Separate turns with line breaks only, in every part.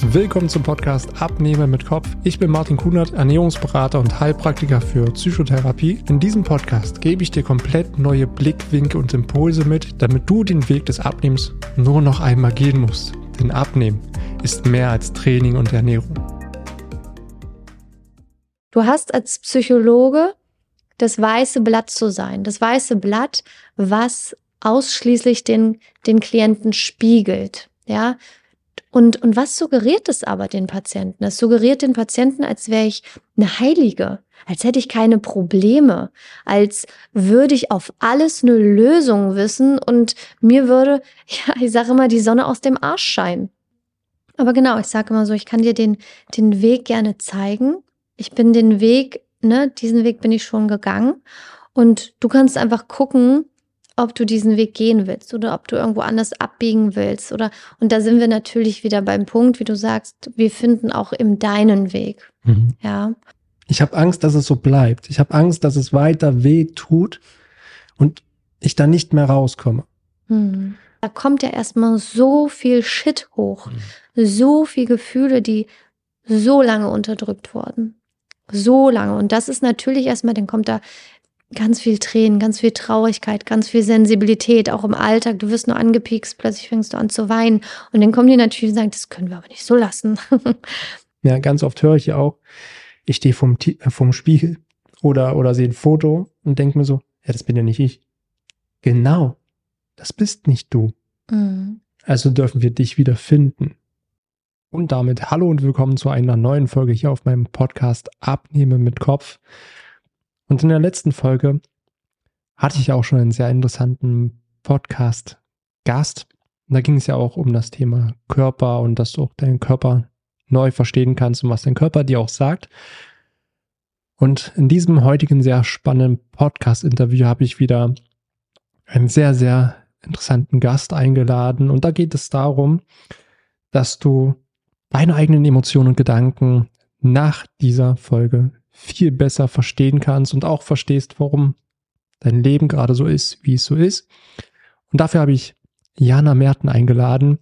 Willkommen zum Podcast Abnehmen mit Kopf. Ich bin Martin Kunert, Ernährungsberater und Heilpraktiker für Psychotherapie. In diesem Podcast gebe ich dir komplett neue Blickwinkel und Impulse mit, damit du den Weg des Abnehmens nur noch einmal gehen musst. Denn Abnehmen ist mehr als Training und Ernährung.
Du hast als Psychologe das weiße Blatt zu sein. Das weiße Blatt, was ausschließlich den, den Klienten spiegelt. Ja, und, und was suggeriert es aber den Patienten? Es suggeriert den Patienten, als wäre ich eine Heilige, als hätte ich keine Probleme, als würde ich auf alles eine Lösung wissen und mir würde, ja, ich sage immer, die Sonne aus dem Arsch scheinen. Aber genau, ich sage immer so, ich kann dir den, den Weg gerne zeigen. Ich bin den Weg, ne, diesen Weg bin ich schon gegangen. Und du kannst einfach gucken, ob du diesen Weg gehen willst oder ob du irgendwo anders abbiegen willst oder und da sind wir natürlich wieder beim Punkt, wie du sagst, wir finden auch im deinen Weg. Mhm. Ja.
Ich habe Angst, dass es so bleibt. Ich habe Angst, dass es weiter weh tut und ich da nicht mehr rauskomme.
Mhm. Da kommt ja erstmal so viel Shit hoch, mhm. so viel Gefühle, die so lange unterdrückt wurden. So lange. Und das ist natürlich erstmal, dann kommt da ganz viel Tränen, ganz viel Traurigkeit, ganz viel Sensibilität, auch im Alltag. Du wirst nur angepiekst, plötzlich fängst du an zu weinen. Und dann kommen die natürlich und sagen, das können wir aber nicht so lassen.
ja, ganz oft höre ich ja auch, ich stehe vom, äh, vom Spiegel oder, oder sehe ein Foto und denke mir so, ja, das bin ja nicht ich. Genau, das bist nicht du. Mhm. Also dürfen wir dich wieder finden. Und damit hallo und willkommen zu einer neuen Folge hier auf meinem Podcast Abnehme mit Kopf. Und in der letzten Folge hatte ich auch schon einen sehr interessanten Podcast-Gast. Da ging es ja auch um das Thema Körper und dass du auch deinen Körper neu verstehen kannst und was dein Körper dir auch sagt. Und in diesem heutigen sehr spannenden Podcast-Interview habe ich wieder einen sehr, sehr interessanten Gast eingeladen. Und da geht es darum, dass du deine eigenen Emotionen und Gedanken nach dieser Folge viel besser verstehen kannst und auch verstehst, warum dein Leben gerade so ist, wie es so ist. Und dafür habe ich Jana Merten eingeladen,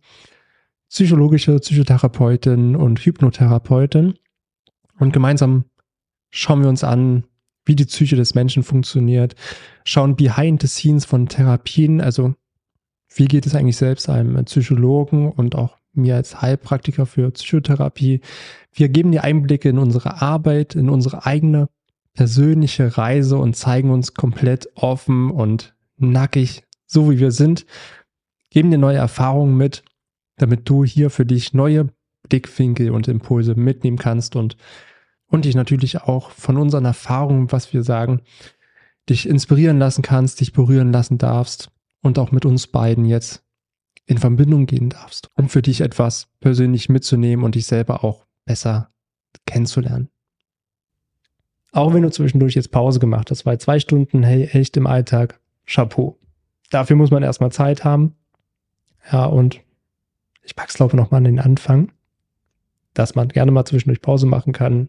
psychologische Psychotherapeutin und Hypnotherapeutin. Und gemeinsam schauen wir uns an, wie die Psyche des Menschen funktioniert, schauen behind the scenes von Therapien, also wie geht es eigentlich selbst einem Psychologen und auch mir als Heilpraktiker für Psychotherapie. Wir geben dir Einblicke in unsere Arbeit, in unsere eigene persönliche Reise und zeigen uns komplett offen und nackig, so wie wir sind, geben dir neue Erfahrungen mit, damit du hier für dich neue Blickwinkel und Impulse mitnehmen kannst und, und dich natürlich auch von unseren Erfahrungen, was wir sagen, dich inspirieren lassen kannst, dich berühren lassen darfst und auch mit uns beiden jetzt in Verbindung gehen darfst, um für dich etwas persönlich mitzunehmen und dich selber auch besser kennenzulernen. Auch wenn du zwischendurch jetzt Pause gemacht hast, weil zwei Stunden, hey, echt im Alltag, Chapeau. Dafür muss man erstmal Zeit haben. Ja, und ich pack's glaube noch mal an den Anfang, dass man gerne mal zwischendurch Pause machen kann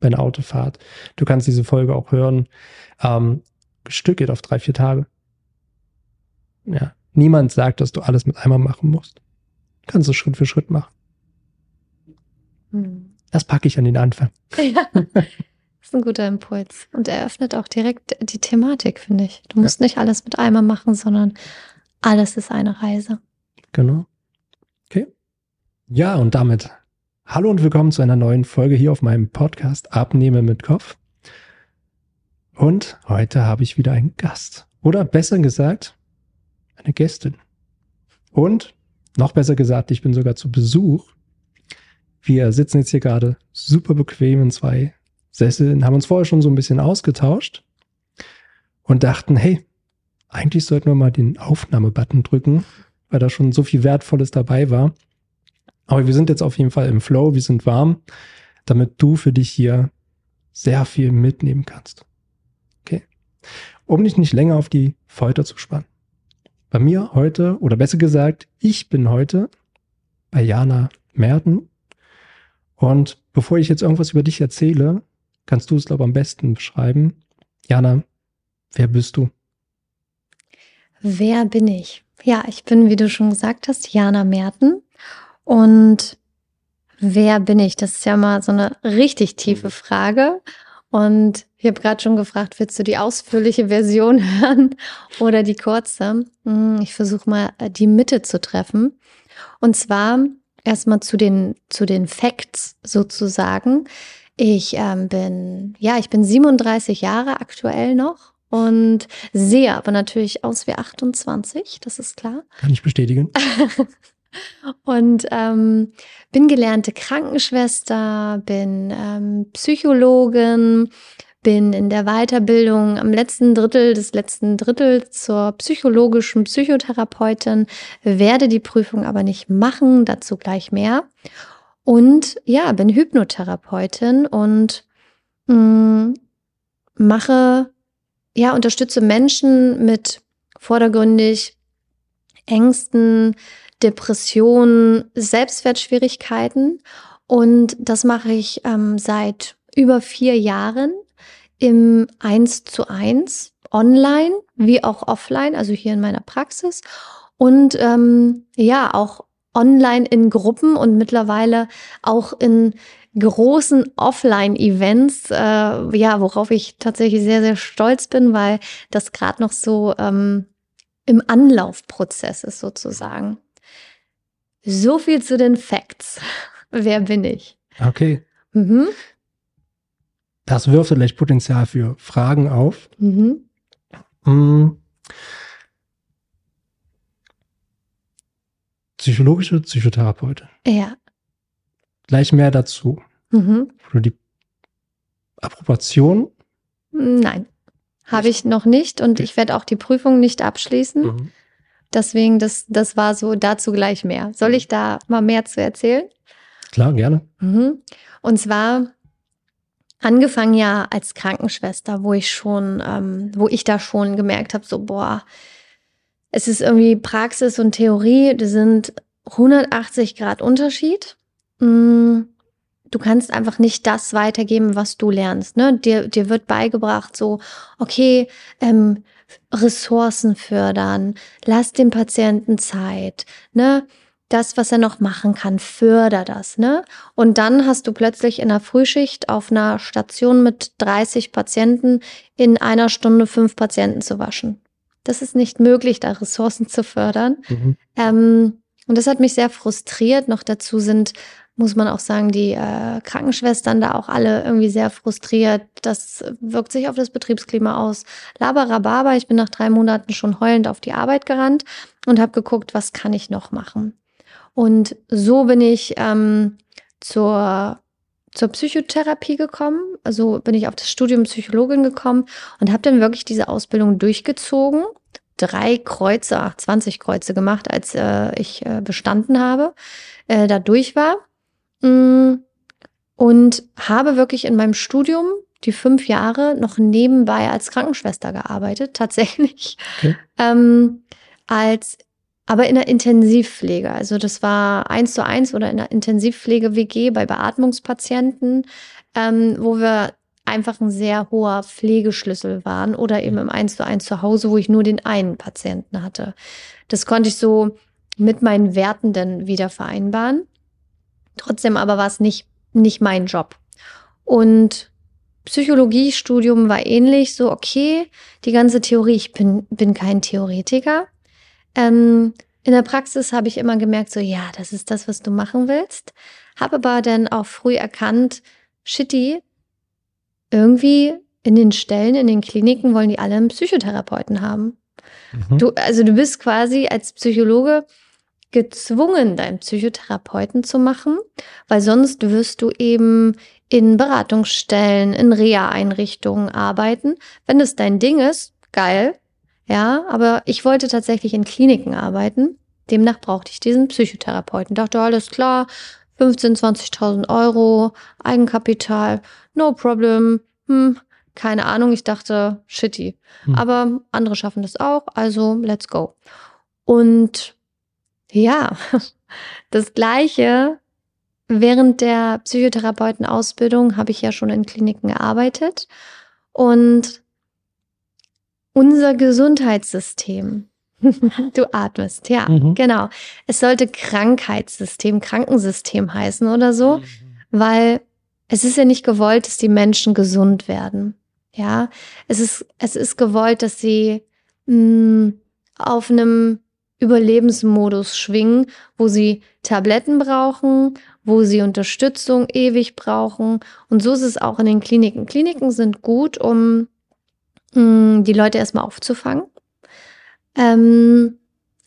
bei einer Autofahrt. Du kannst diese Folge auch hören. Ähm, Stück geht auf drei, vier Tage. Ja, Niemand sagt, dass du alles mit einmal machen musst. Du kannst es Schritt für Schritt machen. Hm. Das packe ich an den Anfang. Ja,
das ist ein guter Impuls. Und eröffnet auch direkt die Thematik, finde ich. Du musst ja. nicht alles mit einmal machen, sondern alles ist eine Reise.
Genau. Okay. Ja, und damit hallo und willkommen zu einer neuen Folge hier auf meinem Podcast Abnehme mit Kopf. Und heute habe ich wieder einen Gast. Oder besser gesagt, eine Gästin. Und noch besser gesagt, ich bin sogar zu Besuch. Wir sitzen jetzt hier gerade super bequem in zwei Sesseln, haben uns vorher schon so ein bisschen ausgetauscht und dachten, hey, eigentlich sollten wir mal den Aufnahmebutton drücken, weil da schon so viel Wertvolles dabei war. Aber wir sind jetzt auf jeden Fall im Flow, wir sind warm, damit du für dich hier sehr viel mitnehmen kannst. Okay. Um dich nicht länger auf die Folter zu spannen bei mir heute, oder besser gesagt, ich bin heute bei Jana Merten. Und bevor ich jetzt irgendwas über dich erzähle, kannst du es, glaube ich, am besten beschreiben. Jana, wer bist du?
Wer bin ich? Ja, ich bin, wie du schon gesagt hast, Jana Merten. Und Wer bin ich? Das ist ja mal so eine richtig tiefe Frage. Und ich habe gerade schon gefragt, willst du die ausführliche Version hören oder die kurze? Hm, ich versuche mal äh, die Mitte zu treffen. Und zwar erstmal zu den, zu den Facts sozusagen. Ich ähm, bin, ja, ich bin 37 Jahre aktuell noch und sehe aber natürlich aus wie 28, das ist klar.
Kann ich bestätigen.
und ähm, bin gelernte Krankenschwester, bin ähm, Psychologin, bin in der Weiterbildung am letzten Drittel des letzten Drittels zur psychologischen Psychotherapeutin, werde die Prüfung aber nicht machen, dazu gleich mehr. Und ja, bin Hypnotherapeutin und mh, mm, mache, ja, unterstütze Menschen mit vordergründig Ängsten, Depressionen, Selbstwertschwierigkeiten. Und das mache ich ähm, seit über vier Jahren im Eins zu eins, online wie auch offline, also hier in meiner Praxis. Und ähm, ja, auch online in Gruppen und mittlerweile auch in großen Offline-Events, äh, ja, worauf ich tatsächlich sehr, sehr stolz bin, weil das gerade noch so ähm, im Anlaufprozess ist sozusagen. So viel zu den Facts. Wer bin ich?
Okay. Mhm. Das wirft vielleicht Potenzial für Fragen auf. Mhm. Hm. Psychologische Psychotherapeutin.
Ja.
Gleich mehr dazu. Mhm. Oder die Approbation?
Nein, habe ich noch nicht und ich werde auch die Prüfung nicht abschließen. Mhm. Deswegen, das, das war so dazu gleich mehr. Soll ich da mal mehr zu erzählen?
Klar, gerne.
Mhm. Und zwar angefangen ja als Krankenschwester, wo ich schon, ähm, wo ich da schon gemerkt habe, so boah, es ist irgendwie Praxis und Theorie, das sind 180 Grad Unterschied. Mm, du kannst einfach nicht das weitergeben, was du lernst. Ne? Dir, dir wird beigebracht, so, okay, ähm, Ressourcen fördern, lass dem Patienten Zeit, ne? Das, was er noch machen kann, förder das, ne? Und dann hast du plötzlich in der Frühschicht auf einer Station mit 30 Patienten in einer Stunde fünf Patienten zu waschen. Das ist nicht möglich, da Ressourcen zu fördern. Mhm. Ähm, und das hat mich sehr frustriert. Noch dazu sind, muss man auch sagen, die äh, Krankenschwestern da auch alle irgendwie sehr frustriert. Das wirkt sich auf das Betriebsklima aus. Laberababa, ich bin nach drei Monaten schon heulend auf die Arbeit gerannt und habe geguckt, was kann ich noch machen. Und so bin ich ähm, zur, zur Psychotherapie gekommen. Also bin ich auf das Studium Psychologin gekommen und habe dann wirklich diese Ausbildung durchgezogen. Drei Kreuze, ach, 20 Kreuze gemacht, als äh, ich äh, bestanden habe, äh, da durch war. Mm, und habe wirklich in meinem Studium die fünf Jahre noch nebenbei als Krankenschwester gearbeitet, tatsächlich. Okay. Ähm, als aber in der Intensivpflege. Also das war eins zu eins oder in der Intensivpflege-WG bei Beatmungspatienten, ähm, wo wir einfach ein sehr hoher Pflegeschlüssel waren oder eben im eins zu eins zu Hause, wo ich nur den einen Patienten hatte. Das konnte ich so mit meinen Werten dann wieder vereinbaren. Trotzdem aber war es nicht, nicht mein Job. Und Psychologiestudium war ähnlich, so okay, die ganze Theorie, ich bin, bin kein Theoretiker. Ähm, in der Praxis habe ich immer gemerkt, so ja, das ist das, was du machen willst. Habe aber dann auch früh erkannt, shitty, irgendwie in den Stellen, in den Kliniken wollen die alle einen Psychotherapeuten haben. Mhm. Du, also du bist quasi als Psychologe gezwungen, deinen Psychotherapeuten zu machen, weil sonst wirst du eben in Beratungsstellen, in Reha-Einrichtungen arbeiten. Wenn das dein Ding ist, geil, ja, aber ich wollte tatsächlich in Kliniken arbeiten. Demnach brauchte ich diesen Psychotherapeuten. Dachte, alles klar, 15.000, 20.000 Euro, Eigenkapital, no problem. Hm, keine Ahnung, ich dachte, shitty. Hm. Aber andere schaffen das auch, also let's go. Und ja, das Gleiche während der Psychotherapeutenausbildung habe ich ja schon in Kliniken gearbeitet. Und unser Gesundheitssystem Du atmest, ja,
Mhm.
genau. Es sollte Krankheitssystem, Krankensystem heißen oder so, weil es ist ja nicht gewollt, dass die Menschen gesund werden. Ja, es ist, es ist gewollt, dass sie mh, auf einem Überlebensmodus schwingen, wo sie Tabletten brauchen, wo sie Unterstützung ewig brauchen. Und so ist es auch in den Kliniken. Kliniken sind gut, um mh, die Leute erstmal aufzufangen. Ähm,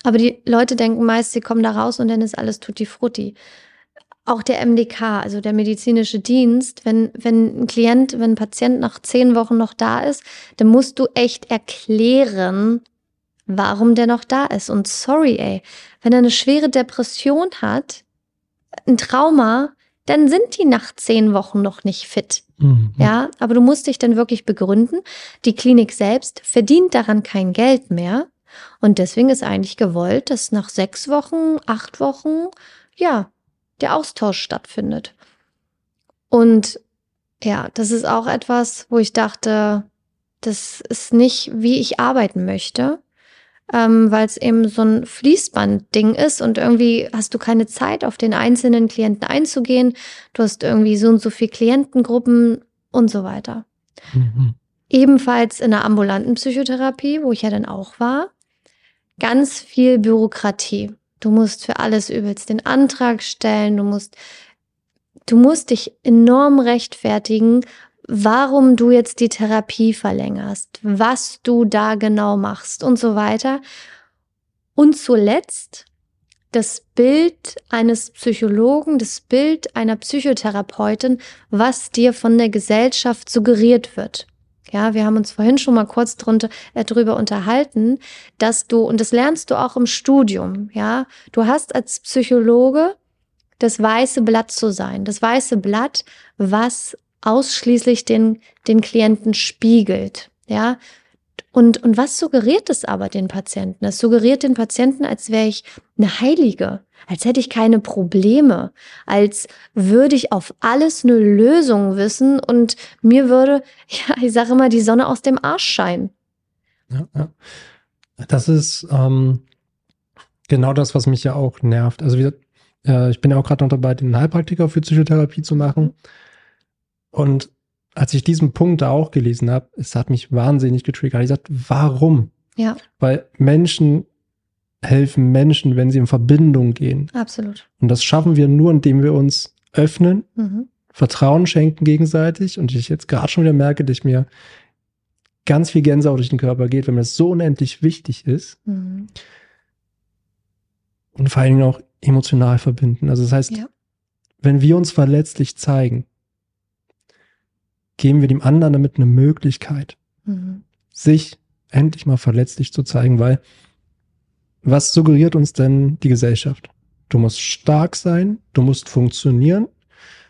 aber die Leute denken meist, sie kommen da raus und dann ist alles tutti frutti. Auch der MDK, also der medizinische Dienst, wenn, wenn ein Klient, wenn ein Patient nach zehn Wochen noch da ist, dann musst du echt erklären, warum der noch da ist. Und sorry, ey, wenn er eine schwere Depression hat, ein Trauma, dann sind die nach zehn Wochen noch nicht fit.
Mhm.
Ja, aber du musst dich dann wirklich begründen. Die Klinik selbst verdient daran kein Geld mehr. Und deswegen ist eigentlich gewollt, dass nach sechs Wochen, acht Wochen, ja, der Austausch stattfindet. Und ja, das ist auch etwas, wo ich dachte, das ist nicht, wie ich arbeiten möchte, ähm, weil es eben so ein Fließband-Ding ist und irgendwie hast du keine Zeit, auf den einzelnen Klienten einzugehen. Du hast irgendwie so und so viel Klientengruppen und so weiter.
Mhm.
Ebenfalls in der ambulanten Psychotherapie, wo ich ja dann auch war, ganz viel Bürokratie. Du musst für alles übelst den Antrag stellen, du musst, du musst dich enorm rechtfertigen, warum du jetzt die Therapie verlängerst, was du da genau machst und so weiter. Und zuletzt das Bild eines Psychologen, das Bild einer Psychotherapeutin, was dir von der Gesellschaft suggeriert wird. Ja, wir haben uns vorhin schon mal kurz drunter, äh, drüber unterhalten, dass du, und das lernst du auch im Studium, ja, du hast als Psychologe das weiße Blatt zu sein. Das weiße Blatt, was ausschließlich den, den Klienten spiegelt, ja. Und, und was suggeriert es aber den Patienten? Es suggeriert den Patienten, als wäre ich eine Heilige, als hätte ich keine Probleme, als würde ich auf alles eine Lösung wissen und mir würde, ja, ich sage immer, die Sonne aus dem Arsch scheinen.
Ja, ja. Das ist ähm, genau das, was mich ja auch nervt. Also wie, äh, ich bin ja auch gerade noch dabei, den Heilpraktiker für Psychotherapie zu machen. Und als ich diesen Punkt da auch gelesen habe, es hat mich wahnsinnig getriggert. Ich gesagt, warum?
Ja,
Weil Menschen helfen Menschen, wenn sie in Verbindung gehen.
absolut.
Und das schaffen wir nur, indem wir uns öffnen,
Mhm.
Vertrauen schenken gegenseitig. Und ich jetzt gerade schon wieder merke, dass mir ganz viel Gänsehaut durch den Körper geht, wenn mir das so unendlich wichtig ist.
Mhm.
Und vor allen Dingen auch emotional verbinden. Also das heißt,
Ja.
wenn wir uns verletzlich zeigen, geben wir dem anderen damit eine Möglichkeit,
Mhm.
sich endlich mal verletzlich zu zeigen, weil was suggeriert uns denn die Gesellschaft? Du musst stark sein, du musst funktionieren,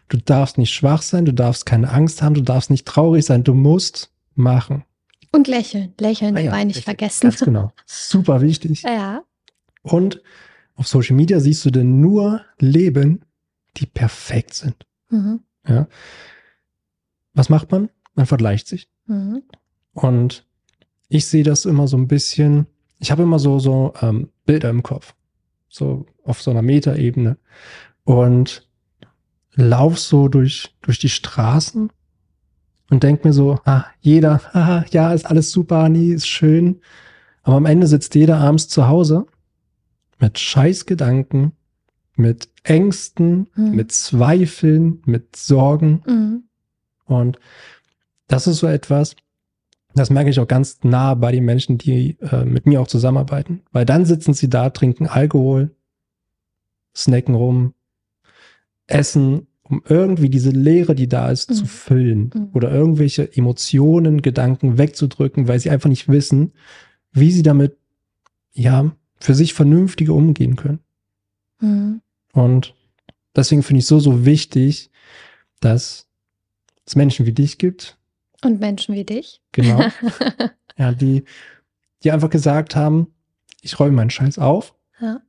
du darfst nicht schwach sein, du darfst keine Angst haben, du darfst nicht traurig sein, du musst machen.
Und lächeln. Lächeln
Ah ja,
dabei nicht
richtig.
vergessen.
Ganz genau. Super wichtig.
Ja.
Und auf Social Media siehst du denn nur Leben, die perfekt sind.
Mhm.
Ja. Was macht man? Man vergleicht sich.
Mhm.
Und ich sehe das immer so ein bisschen, ich habe immer so, so ähm, Bilder im Kopf. So auf so einer Metaebene. Und lauf so durch, durch die Straßen und denk mir so, ah, jeder, haha, ja, ist alles super, nie, ist schön. Aber am Ende sitzt jeder abends zu Hause mit Scheißgedanken, mit Ängsten,
Mhm.
mit Zweifeln, mit Sorgen.
Mhm.
Und das ist so etwas, das merke ich auch ganz nah bei den Menschen, die äh, mit mir auch zusammenarbeiten. Weil dann sitzen sie da, trinken Alkohol, snacken rum, essen, um irgendwie diese Leere, die da ist,
Mhm.
zu füllen.
Mhm.
Oder irgendwelche Emotionen, Gedanken wegzudrücken, weil sie einfach nicht wissen, wie sie damit, ja, für sich vernünftiger umgehen können.
Mhm.
Und deswegen finde ich so, so wichtig, dass es Menschen wie dich gibt,
Und Menschen wie dich.
genau, ja, die, die einfach gesagt haben, ich räume meinen Scheiß auf,
Ja.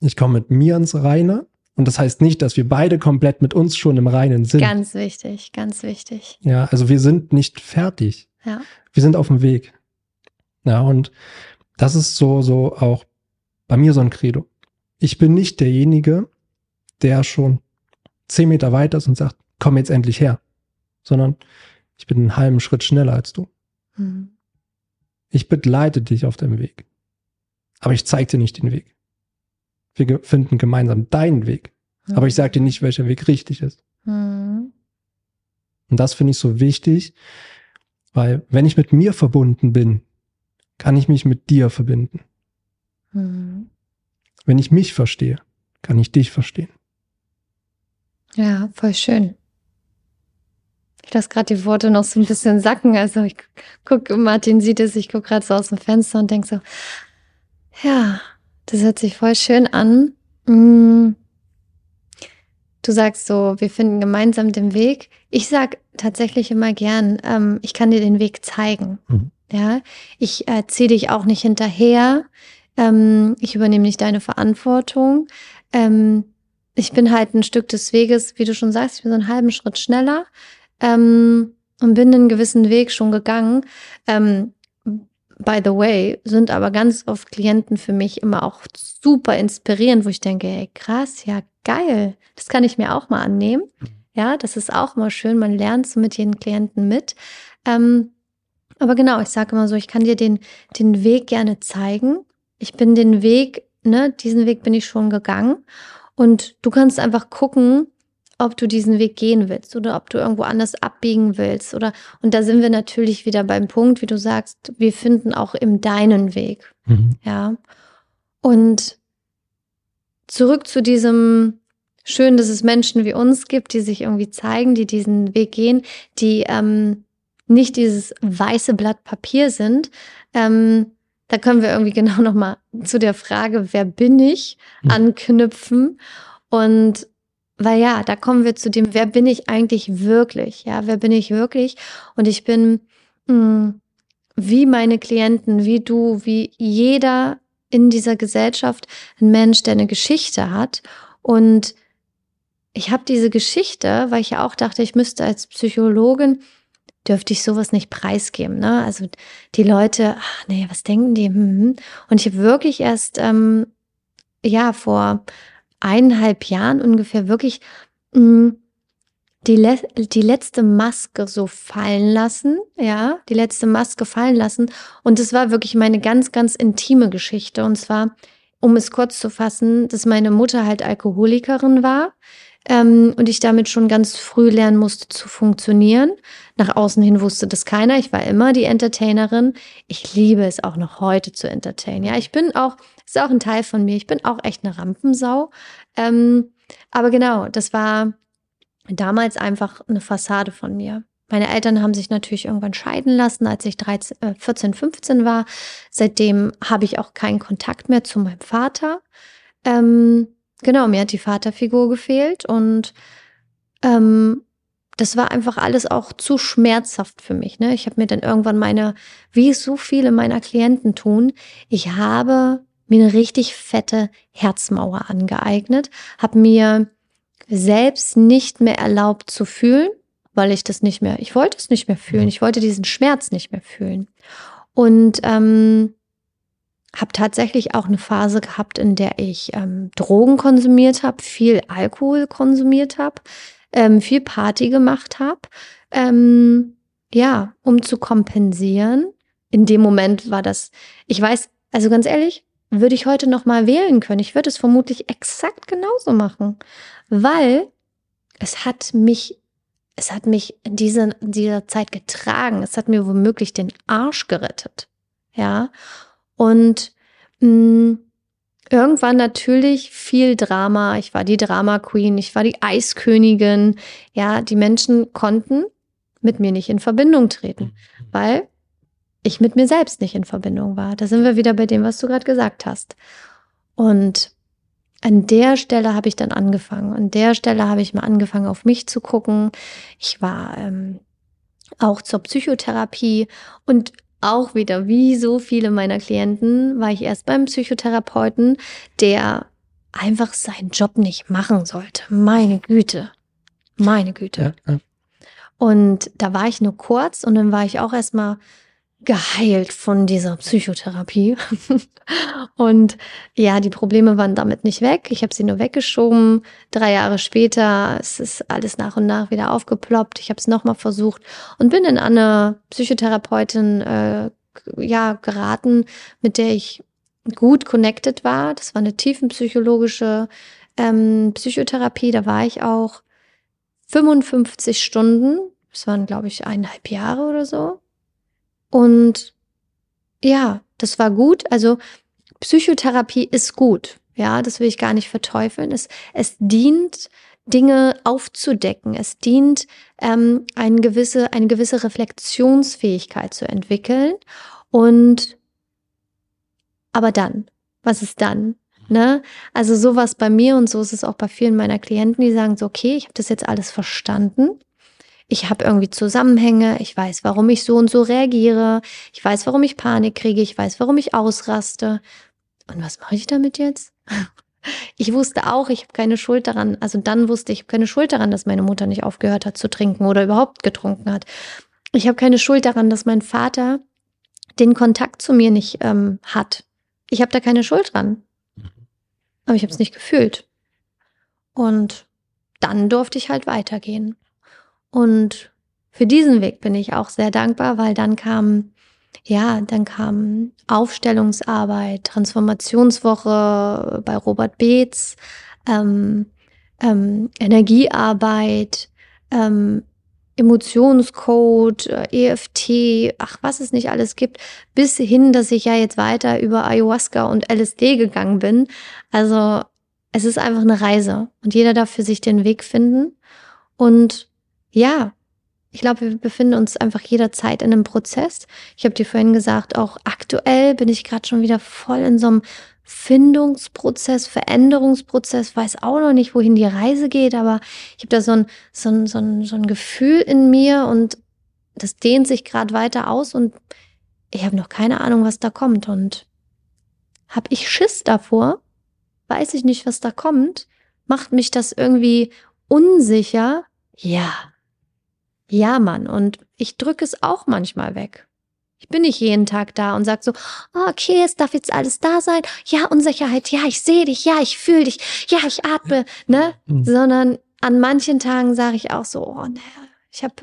ich komme mit mir ins Reine. Und das heißt nicht, dass wir beide komplett mit uns schon im Reinen sind.
Ganz wichtig, ganz wichtig.
Ja, also wir sind nicht fertig.
Ja.
Wir sind auf dem Weg. Ja, und das ist so, so auch bei mir so ein Credo. Ich bin nicht derjenige, der schon zehn Meter weiter ist und sagt, komm jetzt endlich her, sondern ich bin einen halben Schritt schneller als du. Mhm. Ich begleite dich auf deinem Weg, aber ich zeige dir nicht den Weg. Wir finden gemeinsam deinen Weg, mhm. aber ich sage dir nicht, welcher Weg richtig ist. Mhm. Und das finde ich so wichtig, weil wenn ich mit mir verbunden bin, kann ich mich mit dir verbinden. Mhm. Wenn ich mich verstehe, kann ich dich verstehen.
Ja, voll schön. Ich lasse gerade die Worte noch so ein bisschen sacken. Also ich gucke, Martin sieht es, ich gucke gerade so aus dem Fenster und denke so, ja, das hört sich voll schön an. Mm. Du sagst so, wir finden gemeinsam den Weg. Ich sag tatsächlich immer gern, ähm, ich kann dir den Weg zeigen. Mhm. Ja, ich äh, ziehe dich auch nicht hinterher. Ähm, ich übernehme nicht deine Verantwortung. Ähm, ich bin halt ein Stück des Weges, wie du schon sagst, ich bin so einen halben Schritt schneller ähm, und bin einen gewissen Weg schon gegangen. Ähm, by the way, sind aber ganz oft Klienten für mich immer auch super inspirierend, wo ich denke, ey, krass, ja, geil, das kann ich mir auch mal annehmen. Mhm. Ja, das ist auch mal schön, man lernt so mit jedem Klienten mit. Ähm, aber genau, ich sage immer so, ich kann dir den, den Weg gerne zeigen. Ich bin den Weg, ne, diesen Weg bin ich schon gegangen. Und du kannst einfach gucken, ob du diesen Weg gehen willst oder ob du irgendwo anders abbiegen willst oder und da sind wir natürlich wieder beim Punkt, wie du sagst, wir finden auch im deinen Weg. Mhm. Ja. Und zurück zu diesem schön, dass es Menschen wie uns gibt, die sich irgendwie zeigen, die diesen Weg gehen, die ähm, nicht dieses weiße Blatt Papier sind. Ähm, da können wir irgendwie genau nochmal zu der Frage, wer bin ich, mhm. anknüpfen. Und weil ja, da kommen wir zu dem, wer bin ich eigentlich wirklich? Ja, wer bin ich wirklich? Und ich bin mh, hm, wie meine Klienten, wie du, wie jeder in dieser Gesellschaft ein Mensch, der eine Geschichte hat. Und ich habe diese Geschichte, weil ich ja auch dachte, ich müsste als Psychologin dürfte ich sowas nicht preisgeben. Ne? Also die Leute, ach nee, was denken die? Hm, hm. Und ich habe wirklich erst ähm, ja vor eineinhalb Jahren ungefähr wirklich mh, hm, die, le die letzte Maske so fallen lassen, ja, die letzte Maske fallen lassen. Und es war wirklich meine ganz, ganz intime Geschichte. Und zwar, um es kurz zu fassen, dass meine Mutter halt Alkoholikerin war ähm, und ich damit schon ganz früh lernen musste zu funktionieren. Nach außen hin wusste das keiner. Ich war immer die Entertainerin. Ich liebe es auch noch heute zu entertainen. Ja, ich bin auch, ist auch ein Teil von mir. Ich bin auch echt eine Rampensau. Ähm, aber genau, das war damals einfach eine Fassade von mir. Meine Eltern haben sich natürlich irgendwann scheiden lassen, als ich 13, äh, 14, 15 war. Seitdem habe ich auch keinen Kontakt mehr zu meinem Vater. Ähm, Genau, mir hat die Vaterfigur gefehlt und ähm, das war einfach alles auch zu schmerzhaft für mich. Ne? Ich habe mir dann irgendwann meine, wie es so viele meiner Klienten tun, ich habe mir eine richtig fette Herzmauer angeeignet, habe mir selbst nicht mehr erlaubt zu fühlen, weil ich das nicht mehr, ich wollte es nicht mehr fühlen, mhm. ich wollte diesen Schmerz nicht mehr fühlen. Und ähm, habe tatsächlich auch eine Phase gehabt, in der ich ähm, Drogen konsumiert habe, viel Alkohol konsumiert habe, ähm, viel Party gemacht habe, ähm, ja, um zu kompensieren. In dem Moment war das, ich weiß, also ganz ehrlich, würde ich heute noch mal wählen können. Ich würde es vermutlich exakt genauso machen, weil es hat mich, es hat mich in dieser, in dieser Zeit getragen. Es hat mir womöglich den Arsch gerettet. Ja. Und mh, mm, irgendwann natürlich viel Drama. Ich war die Drama Queen, ich war die Eiskönigin. Ja, die Menschen konnten mit mir nicht in Verbindung treten, mhm. weil ich mit mir selbst nicht in Verbindung war. Da sind wir wieder bei dem, was du gerade gesagt hast. Und an der Stelle habe ich dann angefangen. An der Stelle habe ich mal angefangen, auf mich zu gucken. Ich war ähm, auch zur Psychotherapie und auch wieder, wie so viele meiner Klienten, war ich erst beim Psychotherapeuten, der einfach seinen Job nicht machen sollte. Meine Güte. Meine Güte. Ja, ja. Und da war ich nur kurz und dann war ich auch erstmal geheilt von dieser Psychotherapie. und ja, die Probleme waren damit nicht weg. Ich habe sie nur weggeschoben. Drei Jahre später es ist alles nach und nach wieder aufgeploppt. Ich habe es nochmal versucht und bin in eine Psychotherapeutin äh, ja geraten, mit der ich gut connected war. Das war eine tiefenpsychologische ähm, Psychotherapie. Da war ich auch 55 Stunden. Das waren, glaube ich, eineinhalb Jahre oder so. Und ja, das war gut. Also Psychotherapie ist gut. Ja, das will ich gar nicht verteufeln. Es, es dient, Dinge aufzudecken. Es dient, ähm, eine, gewisse, eine gewisse Reflexionsfähigkeit zu entwickeln. Und aber dann, was ist dann? Ne? Also sowas bei mir und so ist es auch bei vielen meiner Klienten, die sagen so, okay, ich habe das jetzt alles verstanden ich habe irgendwie Zusammenhänge, ich weiß, warum ich so und so reagiere, ich weiß, warum ich Panik kriege, ich weiß, warum ich ausraste. Und was mache ich damit jetzt? Ich wusste auch, ich habe keine Schuld daran. Also dann wusste ich, ich keine Schuld daran, dass meine Mutter nicht aufgehört hat zu trinken oder überhaupt getrunken hat. Ich habe keine Schuld daran, dass mein Vater den Kontakt zu mir nicht ähm, hat. Ich habe da keine Schuld dran. Aber ich habe es nicht gefühlt. Und dann durfte ich halt weitergehen. Und für diesen Weg bin ich auch sehr dankbar, weil dann kam, ja, dann kam Aufstellungsarbeit, Transformationswoche bei Robert Beetz, ähm, ähm, Energiearbeit, ähm, Emotionscode, äh, EFT, ach, was es nicht alles gibt, bis hin, dass ich ja jetzt weiter über Ayahuasca und LSD gegangen bin. Also es ist einfach eine Reise und jeder darf für sich den Weg finden. Und ja, ich glaube, wir befinden uns einfach jederzeit in einem Prozess. Ich habe dir vorhin gesagt, auch aktuell bin ich gerade schon wieder voll in so einem Findungsprozess, Veränderungsprozess, weiß auch noch nicht, wohin die Reise geht, aber ich habe da so ein, so, ein, so, ein, so ein Gefühl in mir und das dehnt sich gerade weiter aus und ich habe noch keine Ahnung, was da kommt. Und habe ich Schiss davor? Weiß ich nicht, was da kommt? Macht mich das irgendwie unsicher? Ja, ja, Mann. Und ich drücke es auch manchmal weg. Ich bin nicht jeden Tag da und sag so, oh, okay, es darf jetzt alles da sein. Ja, Unsicherheit, ja, ich sehe dich, ja, ich fühle dich, ja, ich atme, ne? Mhm. Sondern an manchen Tagen sage ich auch so, oh, ne, ich habe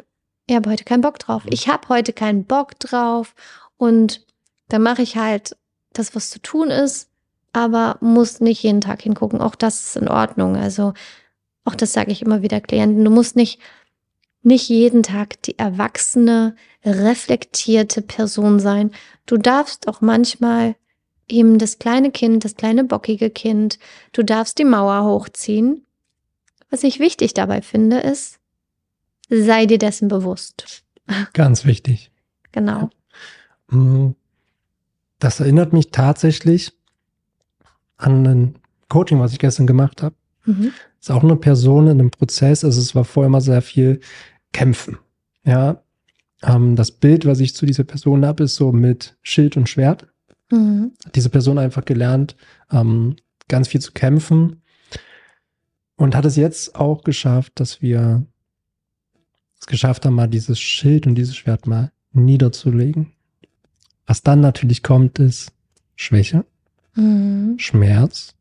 ich hab heute keinen Bock drauf. Ich habe heute keinen Bock drauf. Und dann mache ich halt das, was zu tun ist, aber muss nicht jeden Tag hingucken. Auch das ist in Ordnung. Also auch das sage ich immer wieder Klienten. Du musst nicht nicht jeden Tag die erwachsene, reflektierte Person sein. Du darfst auch manchmal eben das kleine Kind, das kleine bockige Kind, du darfst die Mauer hochziehen. Was ich wichtig dabei finde, ist, sei dir dessen bewusst.
Ganz wichtig.
Genau.
Mm, das erinnert mich tatsächlich an ein Coaching, was ich gestern gemacht habe. Mhm. Ist auch eine Person in einem Prozess. Also es war vorher immer sehr viel kämpfen. Ja, ähm, das Bild, was ich zu dieser Person habe, ist so mit Schild und Schwert. Mhm. Diese Person einfach gelernt, ähm, ganz viel zu kämpfen und hat es jetzt auch geschafft, dass wir es geschafft haben, mal dieses Schild und dieses Schwert mal niederzulegen. Was dann natürlich kommt, ist Schwäche, mhm. Schmerz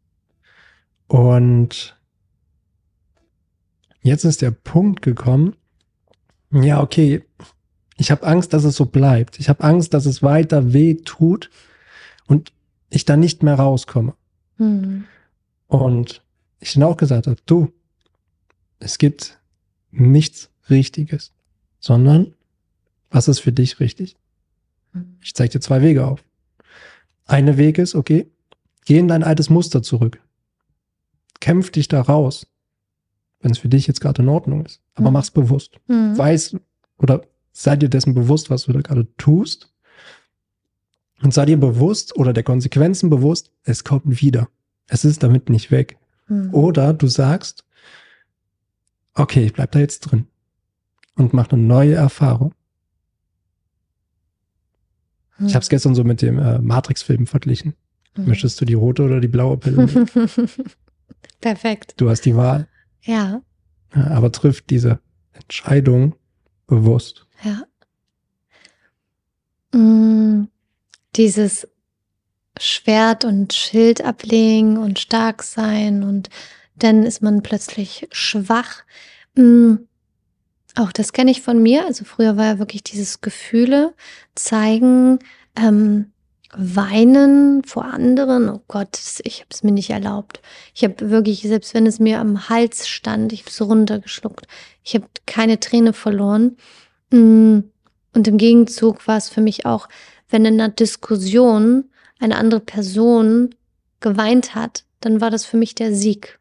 und jetzt ist der Punkt gekommen, ja, okay, ich habe Angst, dass es so bleibt. Ich habe Angst, dass es weiter weh tut und ich da nicht mehr rauskomme. Mhm. Und ich dann auch gesagt habe, du, es gibt nichts Richtiges, sondern was ist für dich richtig? Mhm. Ich zeige dir zwei Wege auf. Eine Weg ist, okay, geh in dein altes Muster zurück. Kämpf dich da raus wenn es für dich jetzt gerade in Ordnung ist. Aber mhm. mach's bewusst. Mhm. Weiß oder sei dir dessen bewusst, was du da gerade tust. Und sei dir bewusst oder der Konsequenzen bewusst, es kommt wieder. Es ist damit nicht weg. Mhm. Oder du sagst, okay, ich bleib da jetzt drin und mach eine neue Erfahrung. Ich habe es gestern so mit dem äh, Matrix-Film verglichen. Mhm. Möchtest du die rote oder die blaue Pille?
Perfekt.
Du hast die Wahl.
Ja.
ja. Aber trifft diese Entscheidung bewusst.
Ja. Mm, dieses Schwert und Schild ablegen und stark sein und dann ist man plötzlich schwach. Mm, auch das kenne ich von mir. Also früher war ja wirklich dieses Gefühle zeigen, ähm, weinen vor anderen. Oh Gott, ich habe es mir nicht erlaubt. Ich habe wirklich, selbst wenn es mir am Hals stand, ich habe es runtergeschluckt. Ich habe keine Träne verloren. Mm, und im Gegenzug war es für mich auch, wenn in einer Diskussion eine andere Person geweint hat, dann war das für mich der Sieg.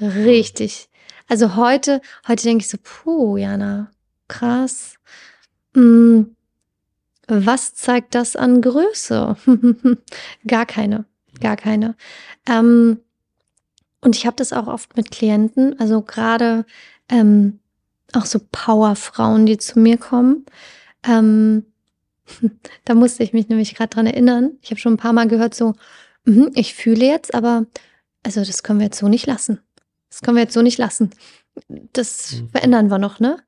Richtig. Also heute, heute denke ich so, puh, Jana, krass. Hm, was zeigt das an Größe? gar keine, gar keine. Ähm, und ich habe das auch oft mit Klienten, also gerade ähm, auch so Powerfrauen, die zu mir kommen. Ähm, da musste ich mich nämlich gerade dran erinnern. Ich habe schon ein paar Mal gehört, so, mh, ich fühle jetzt, aber also das können wir jetzt so nicht lassen. Das können wir jetzt so nicht lassen. Das mhm. verändern wir noch, ne?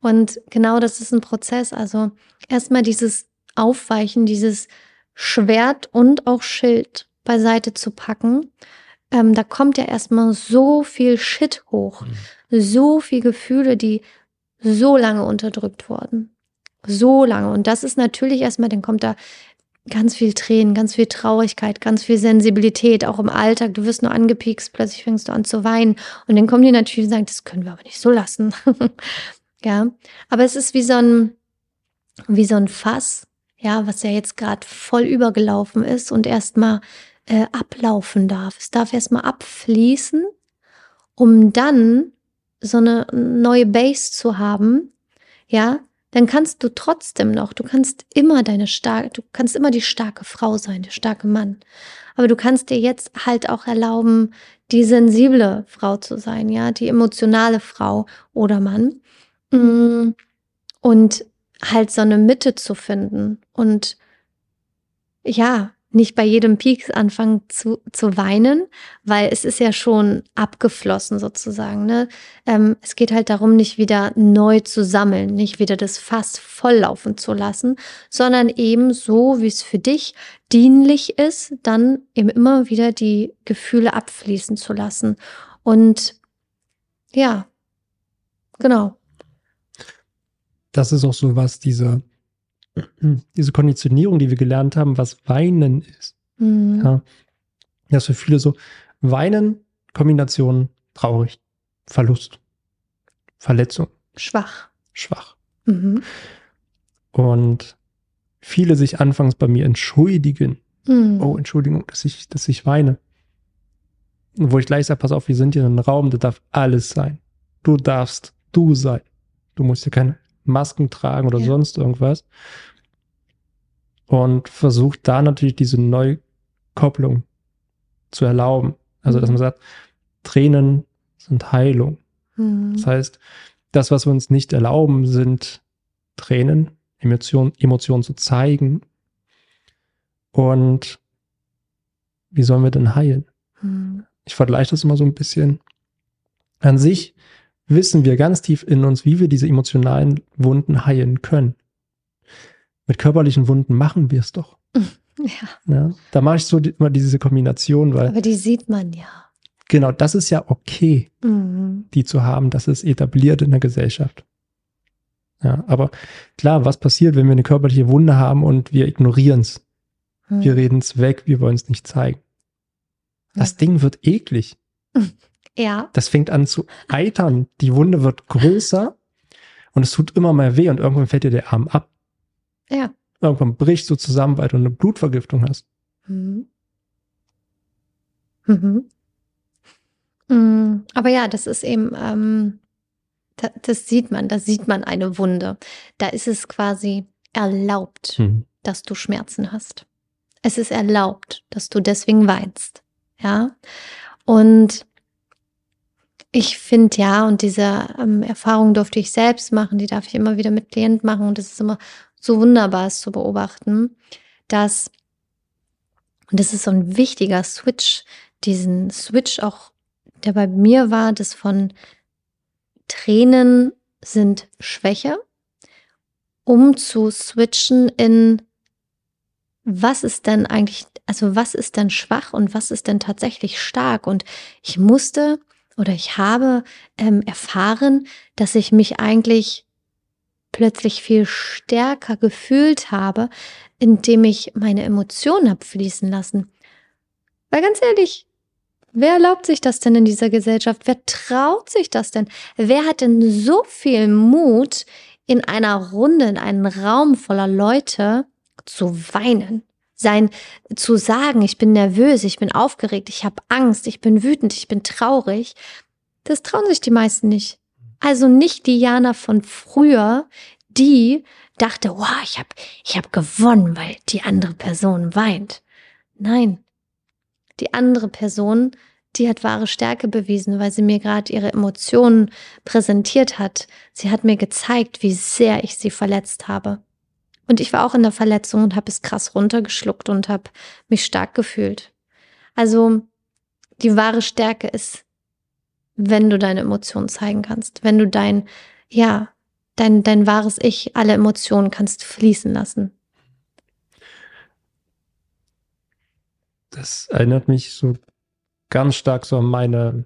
Und genau das ist ein Prozess. Also erstmal dieses Aufweichen, dieses Schwert und auch Schild beiseite zu packen. Ähm, da kommt ja erstmal so viel Shit hoch, mhm. so viel Gefühle, die so lange unterdrückt wurden. So lange. Und das ist natürlich erstmal, dann kommt da ganz viel Tränen, ganz viel Traurigkeit, ganz viel Sensibilität, auch im Alltag. Du wirst nur angepiekst, plötzlich fängst du an zu weinen. Und dann kommen die natürlich und sagen, das können wir aber nicht so lassen. ja. Aber es ist wie so ein, wie so ein Fass, ja, was ja jetzt gerade voll übergelaufen ist und erstmal äh, ablaufen darf. Es darf erstmal abfließen, um dann so eine neue Base zu haben, ja, dann kannst du trotzdem noch, du kannst immer deine starke, du kannst immer die starke Frau sein, der starke Mann. Aber du kannst dir jetzt halt auch erlauben, die sensible Frau zu sein, ja, die emotionale Frau oder Mann. Mm, und halt so eine Mitte zu finden und ja, nicht bei jedem Peak anfangen zu, zu weinen, weil es ist ja schon abgeflossen sozusagen. Ne? Ähm, es geht halt darum, nicht wieder neu zu sammeln, nicht wieder das Fass volllaufen zu lassen, sondern eben so, wie es für dich dienlich ist, dann eben immer wieder die Gefühle abfließen zu lassen. Und ja, genau.
Das ist auch so was, diese diese Konditionierung, die wir gelernt haben, was Weinen ist. Mhm. Ja. Das für viele so, Weinen, Kombination traurig, Verlust, Verletzung.
Schwach.
Schwach. Mhm. Und viele sich anfangs bei mir entschuldigen. Mhm. Oh, Entschuldigung, dass ich, dass ich weine. Wo ich gleich sage, pass auf, wir sind hier in einem Raum, da darf alles sein. Du darfst du sein. Du musst hier keine Masken tragen oder ja. sonst irgendwas und versucht da natürlich diese Neukopplung zu erlauben. Also, dass mhm. man sagt, Tränen sind Heilung. Mhm. Das heißt, das, was wir uns nicht erlauben, sind Tränen, Emotionen, Emotionen zu zeigen. Und wie sollen wir denn heilen? Mhm. Ich vergleiche das immer so ein bisschen. An sich wissen wir ganz tief in uns, wie wir diese emotionalen Wunden heilen können. Mit körperlichen Wunden machen wir es doch. Ja. ja. Da mache ich so die, immer diese Kombination, weil.
Aber die sieht man ja.
Genau, das ist ja okay, mhm. die zu haben. Das ist etabliert in der Gesellschaft. Ja, aber klar, was passiert, wenn wir eine körperliche Wunde haben und wir ignorieren es? Mhm. Wir reden es weg, wir wollen es nicht zeigen. Das mhm. Ding wird eklig.
Ja.
Das fängt an zu eitern. Die Wunde wird größer und es tut immer mehr weh und irgendwann fällt dir der Arm ab.
Ja.
Irgendwann brichst du zusammen, weil du eine Blutvergiftung hast. Mhm.
Mhm. Mhm. Aber ja, das ist eben, ähm, das, das, sieht man, da sieht man eine Wunde. Da ist es quasi erlaubt, mhm. dass du Schmerzen hast. Es ist erlaubt, dass du deswegen weinst. Ja. Und ich finde ja, und diese ähm, Erfahrung durfte ich selbst machen, die darf ich immer wieder mit Klienten machen. Und das ist immer so wunderbar ist zu beobachten, dass, und das ist so ein wichtiger Switch, diesen Switch auch, der bei mir war, das von Tränen sind Schwäche, um zu switchen in was ist denn eigentlich, also was ist denn schwach und was ist denn tatsächlich stark? Und ich musste oder ich habe ähm, erfahren, dass ich mich eigentlich plötzlich viel stärker gefühlt habe, indem ich meine Emotionen abfließen lassen. Weil ganz ehrlich, wer erlaubt sich das denn in dieser Gesellschaft? Wer traut sich das denn? Wer hat denn so viel Mut, in einer Runde, in einem Raum voller Leute zu weinen? Sein, zu sagen, ich bin nervös, ich bin aufgeregt, ich habe Angst, ich bin wütend, ich bin traurig. Das trauen sich die meisten nicht. Also nicht die Jana von früher, die dachte, wow, ich habe ich hab gewonnen, weil die andere Person weint. Nein, die andere Person, die hat wahre Stärke bewiesen, weil sie mir gerade ihre Emotionen präsentiert hat. Sie hat mir gezeigt, wie sehr ich sie verletzt habe. Und ich war auch in der Verletzung und habe es krass runtergeschluckt und habe mich stark gefühlt. Also die wahre Stärke ist, wenn du deine Emotionen zeigen kannst, wenn du dein, ja, dein, dein wahres Ich, alle Emotionen kannst fließen lassen.
Das erinnert mich so ganz stark so an meine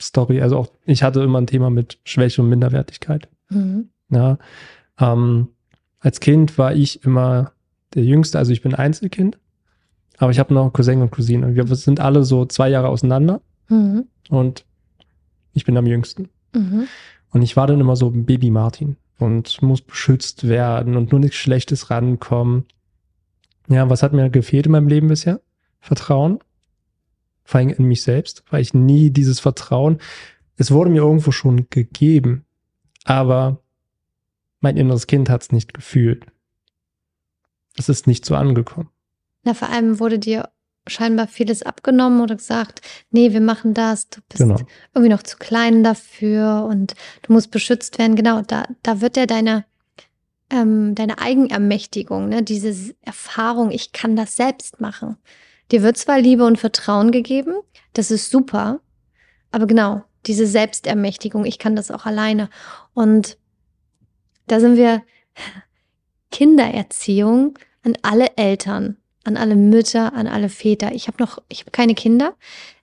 Story. Also auch, ich hatte immer ein Thema mit Schwäche und Minderwertigkeit. Mhm. Ja, ähm, als Kind war ich immer der Jüngste, also ich bin Einzelkind, aber ich habe noch Cousin und Cousine. Und wir sind alle so zwei Jahre auseinander. Mhm. Und ich bin am Jüngsten. Mhm. Und ich war dann immer so ein Baby Martin und muss beschützt werden und nur nichts Schlechtes rankommen. Ja, was hat mir gefehlt in meinem Leben bisher? Vertrauen. Vor allem in mich selbst, weil ich nie dieses Vertrauen, es wurde mir irgendwo schon gegeben, aber mein inneres Kind hat es nicht gefühlt. Es ist nicht so angekommen.
Na, vor allem wurde dir scheinbar vieles abgenommen oder gesagt, nee, wir machen das, du bist genau. irgendwie noch zu klein dafür und du musst beschützt werden. Genau, da, da wird ja deine, ähm, deine Eigenermächtigung, ne, diese Erfahrung, ich kann das selbst machen. Dir wird zwar Liebe und Vertrauen gegeben, das ist super, aber genau, diese Selbstermächtigung, ich kann das auch alleine. Und da sind wir Kindererziehung an alle Eltern, an alle Mütter, an alle Väter. Ich habe noch, ich habe keine Kinder,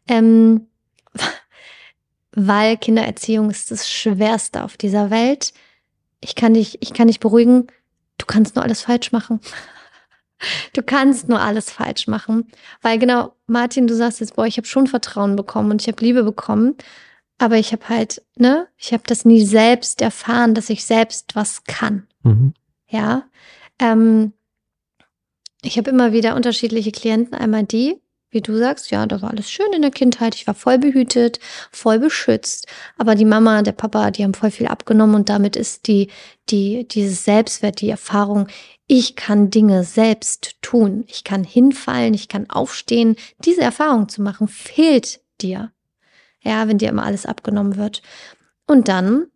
ähm, weil Kindererziehung ist das Schwerste auf dieser Welt. Ich kann dich, ich kann dich beruhigen. Du kannst nur alles falsch machen. Du kannst nur alles falsch machen, weil genau, Martin, du sagst jetzt, boah, ich habe schon Vertrauen bekommen und ich habe Liebe bekommen, aber ich habe halt, ne, ich habe das nie selbst erfahren, dass ich selbst was kann. Mhm. Ja, ähm, ich habe immer wieder unterschiedliche Klienten. Einmal die, wie du sagst, ja, da war alles schön in der Kindheit. Ich war voll behütet, voll beschützt. Aber die Mama, der Papa, die haben voll viel abgenommen und damit ist die, die, dieses Selbstwert, die Erfahrung, ich kann Dinge selbst tun. Ich kann hinfallen, ich kann aufstehen. Diese Erfahrung zu machen, fehlt dir. Ja, wenn dir immer alles abgenommen wird. Und dann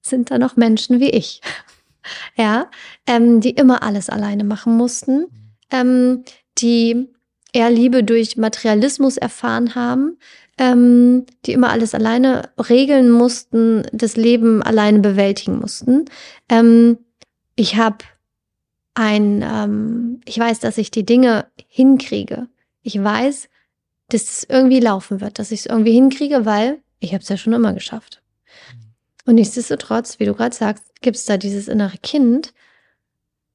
sind da noch Menschen wie ich. ja, ähm, die immer alles alleine machen mussten ähm, die eher Liebe durch Materialismus erfahren haben, ähm, die immer alles alleine regeln mussten, das Leben alleine bewältigen mussten. Ähm, ich habe ein, ähm, ich weiß, dass ich die Dinge hinkriege. Ich weiß, dass es irgendwie laufen wird, dass ich es irgendwie hinkriege, weil ich habe es ja schon immer geschafft. Und nichtsdestotrotz, wie du gerade sagst, gibt es da dieses innere Kind,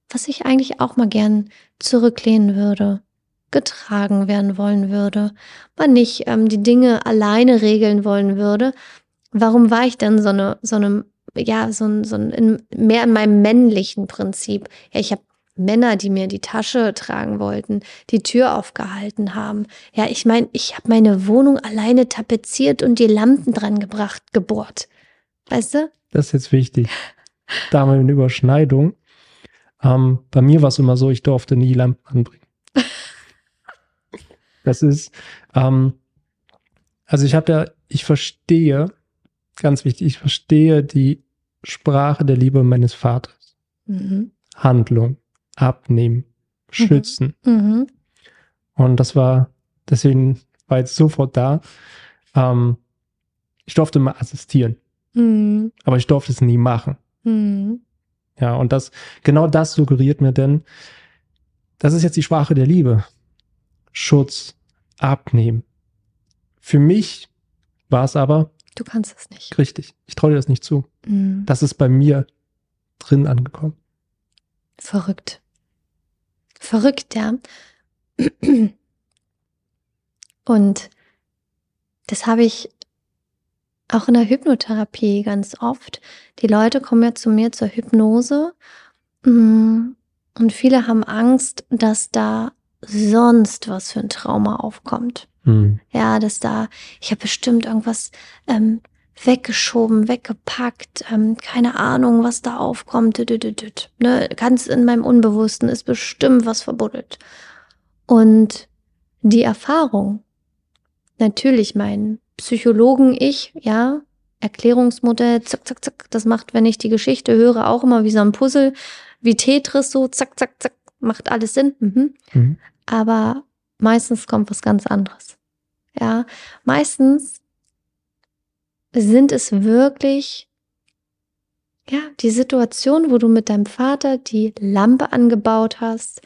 was ich eigentlich auch mal gern zurücklehnen würde, getragen werden wollen würde, man nicht ähm, die Dinge alleine regeln wollen würde. Warum war ich denn so eine, so eine, ja, so ein, so ein, in, mehr in meinem männlichen Prinzip? Ja, ich habe Männer, die mir die Tasche tragen wollten, die Tür aufgehalten haben. Ja, ich meine, ich habe meine Wohnung alleine tapeziert und die Lampen dran gebracht, gebohrt. Weißt du?
Das ist jetzt wichtig. Da haben wir eine Überschneidung. Ähm, bei mir war es immer so, ich durfte nie Lampen anbringen. das ist, ähm, also ich habe ja, ich verstehe, ganz wichtig, ich verstehe die Sprache der Liebe meines Vaters. Mhm. Handlung, abnehmen, mhm. schützen. Mhm. Und das war, deswegen war jetzt sofort da. Ähm, ich durfte mal assistieren, mhm. aber ich durfte es nie machen. Mhm. Ja, und das, genau das suggeriert mir denn, das ist jetzt die Sprache der Liebe. Schutz, abnehmen. Für mich war es aber.
Du kannst es nicht.
Richtig. Ich traue dir das nicht zu. Mhm. Das ist bei mir drin angekommen.
Verrückt. Verrückt, ja. Und das habe ich auch in der Hypnotherapie ganz oft. Die Leute kommen ja zu mir zur Hypnose mm, und viele haben Angst, dass da sonst was für ein Trauma aufkommt. Mhm. Ja, dass da, ich habe bestimmt irgendwas ähm, weggeschoben, weggepackt, ähm, keine Ahnung, was da aufkommt. Ne? Ganz in meinem Unbewussten ist bestimmt was verbuddelt. Und die Erfahrung, natürlich mein Psychologen-Ich, ja, Erklärungsmodell, zack, zack, zack, das macht, wenn ich die Geschichte höre, auch immer wie so ein Puzzle, wie Tetris, so zack, zack, zack, macht alles Sinn. Mhm. Mhm. Aber meistens kommt was ganz anderes. Ja, meistens sind es wirklich, ja, die Situation, wo du mit deinem Vater die Lampe angebaut hast.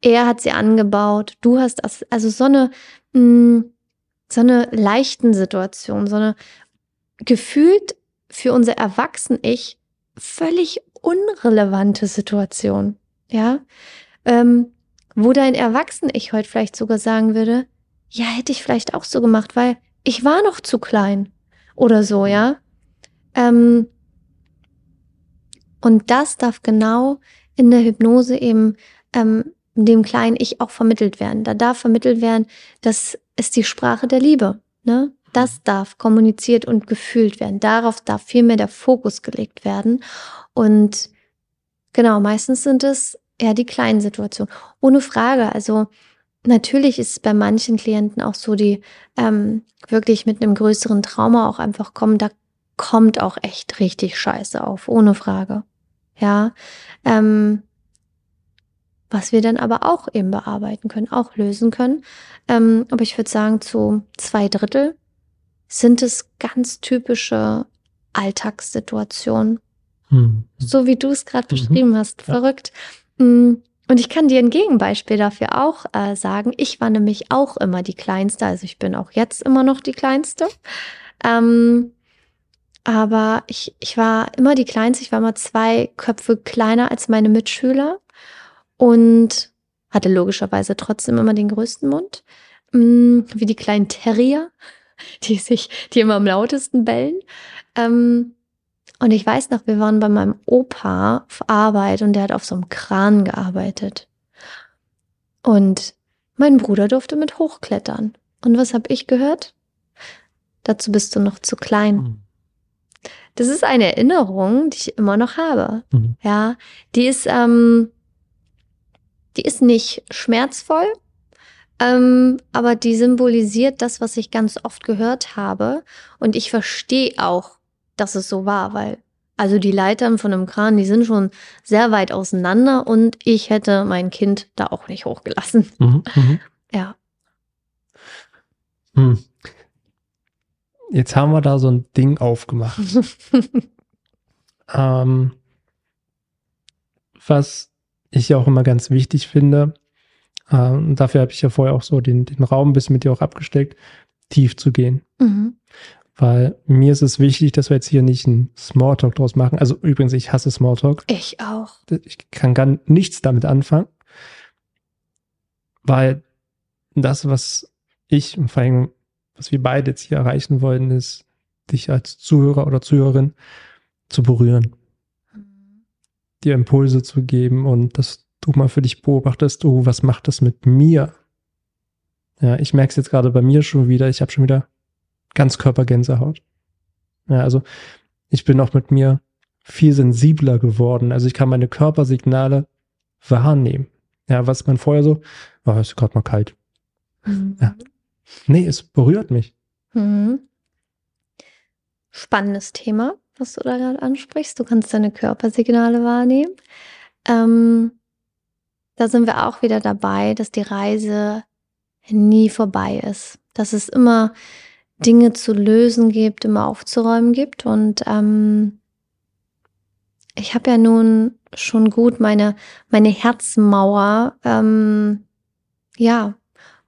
Er hat sie angebaut. Du hast also so eine, mh, mm, so eine leichten Situation, so eine gefühlt für unser Erwachsen-Ich völlig unrelevante Situation. Ja, ähm, wo dein Erwachsen-Ich heute vielleicht sogar sagen würde, ja, hätte ich vielleicht auch so gemacht, weil ich war noch zu klein oder so, ja. Ähm, und das darf genau in der Hypnose eben ähm, dem kleinen Ich auch vermittelt werden. Da darf vermittelt werden, das ist die Sprache der Liebe. Ne? Das mhm. darf kommuniziert und gefühlt werden. Darauf darf viel mehr der Fokus gelegt werden. Und genau, meistens sind es eher die kleinen Situationen. Ohne Frage. Also natürlich ist es bei manchen Klienten auch so, die ähm, wirklich mit einem größeren Trauma auch einfach kommen. Da kommt auch echt richtig Scheiße auf, ohne Frage. Ja. Ähm, was wir dann aber auch eben bearbeiten können, auch lösen können. Ähm, aber ich würde sagen, zu zwei Drittel sind es ganz typische Alltagssituationen. Hm. So wie du es gerade mhm. beschrieben hast. Ja. Verrückt. Mm, und ich kann dir ein Gegenbeispiel dafür auch äh, sagen. Ich war nämlich auch immer die Kleinste. Also ich bin auch jetzt immer noch die Kleinste. Ähm, aber ich, ich war immer die Kleinste. Ich war immer zwei Köpfe kleiner als meine Mitschüler und hatte logischerweise trotzdem immer den größten Mund, mm, wie die kleinen Terrier, die sich, die immer am lautesten bellen. Ähm, und ich weiß noch, wir waren bei meinem Opa auf Arbeit und der hat auf so einem Kran gearbeitet. Und mein Bruder durfte mit hochklettern. Und was habe ich gehört? Dazu bist du noch zu klein. Mhm. Das ist eine Erinnerung, die ich immer noch habe. Mhm. Ja, die ist ähm, die ist nicht schmerzvoll, ähm, aber die symbolisiert das, was ich ganz oft gehört habe. Und ich verstehe auch, dass es so war, weil also die Leitern von einem Kran, die sind schon sehr weit auseinander und ich hätte mein Kind da auch nicht hochgelassen. Mhm, mh. Ja.
Hm. Jetzt haben wir da so ein Ding aufgemacht. ähm, was ich ja auch immer ganz wichtig finde, äh, dafür habe ich ja vorher auch so den, den Raum ein bisschen mit dir auch abgesteckt, tief zu gehen. Mhm. Weil mir ist es wichtig, dass wir jetzt hier nicht einen Smalltalk draus machen. Also übrigens, ich hasse Smalltalk.
Ich auch.
Ich kann gar nichts damit anfangen. Weil das, was ich und vor allem, was wir beide jetzt hier erreichen wollen, ist, dich als Zuhörer oder Zuhörerin zu berühren dir Impulse zu geben und dass du mal für dich beobachtest, oh, was macht das mit mir? Ja, ich merke es jetzt gerade bei mir schon wieder, ich habe schon wieder ganz Körpergänsehaut. Ja, also ich bin auch mit mir viel sensibler geworden. Also ich kann meine Körpersignale wahrnehmen. Ja, was man vorher so, oh, ist gerade mal kalt. Mhm. Ja. Nee, es berührt mich. Mhm.
Spannendes Thema was du da gerade ansprichst. Du kannst deine Körpersignale wahrnehmen. Ähm, da sind wir auch wieder dabei, dass die Reise nie vorbei ist. Dass es immer Dinge zu lösen gibt, immer aufzuräumen gibt. Und ähm, ich habe ja nun schon gut meine, meine Herzmauer, ähm, ja,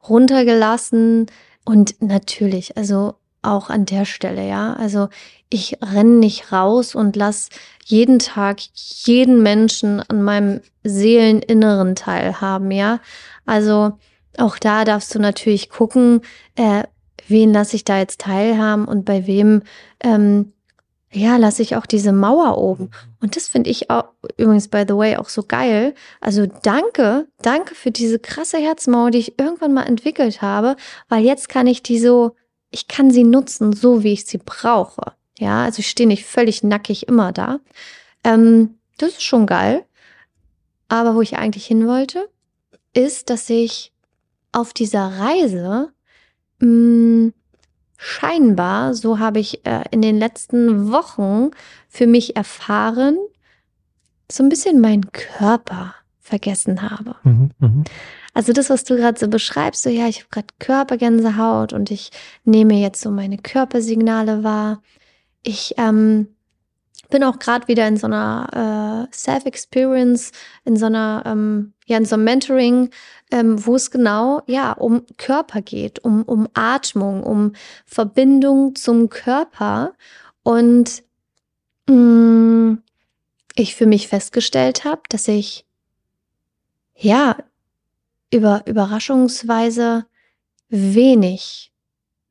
runtergelassen. Und natürlich, also auch an der Stelle, ja. Also ich renne nicht raus und lass jeden Tag jeden Menschen an meinem Seeleninneren teilhaben, ja. Also auch da darfst du natürlich gucken, äh, wen lasse ich da jetzt teilhaben und bei wem ähm, ja, lasse ich auch diese Mauer oben. Und das finde ich auch, übrigens, by the way, auch so geil. Also danke, danke für diese krasse Herzmauer, die ich irgendwann mal entwickelt habe, weil jetzt kann ich die so, ich kann sie nutzen, so wie ich sie brauche. Ja, also ich stehe nicht völlig nackig immer da. Ähm, das ist schon geil. Aber wo ich eigentlich hin wollte, ist, dass ich auf dieser Reise mh, mm, scheinbar, so habe ich äh, in den letzten Wochen für mich erfahren, so ein bisschen meinen Körper vergessen habe. Mhm, mh. Also das, was du gerade so beschreibst, so ja, ich habe gerade Körpergänsehaut und ich nehme jetzt so meine Körpersignale wahr. Ich ähm, bin auch gerade wieder in so einer äh, Self-Experience, in so einer, ähm, ja, in so einem Mentoring, ähm, wo es genau, ja, um Körper geht, um, um Atmung, um Verbindung zum Körper. Und mh, mm, ich für mich festgestellt habe, dass ich, ja, über überraschungsweise wenig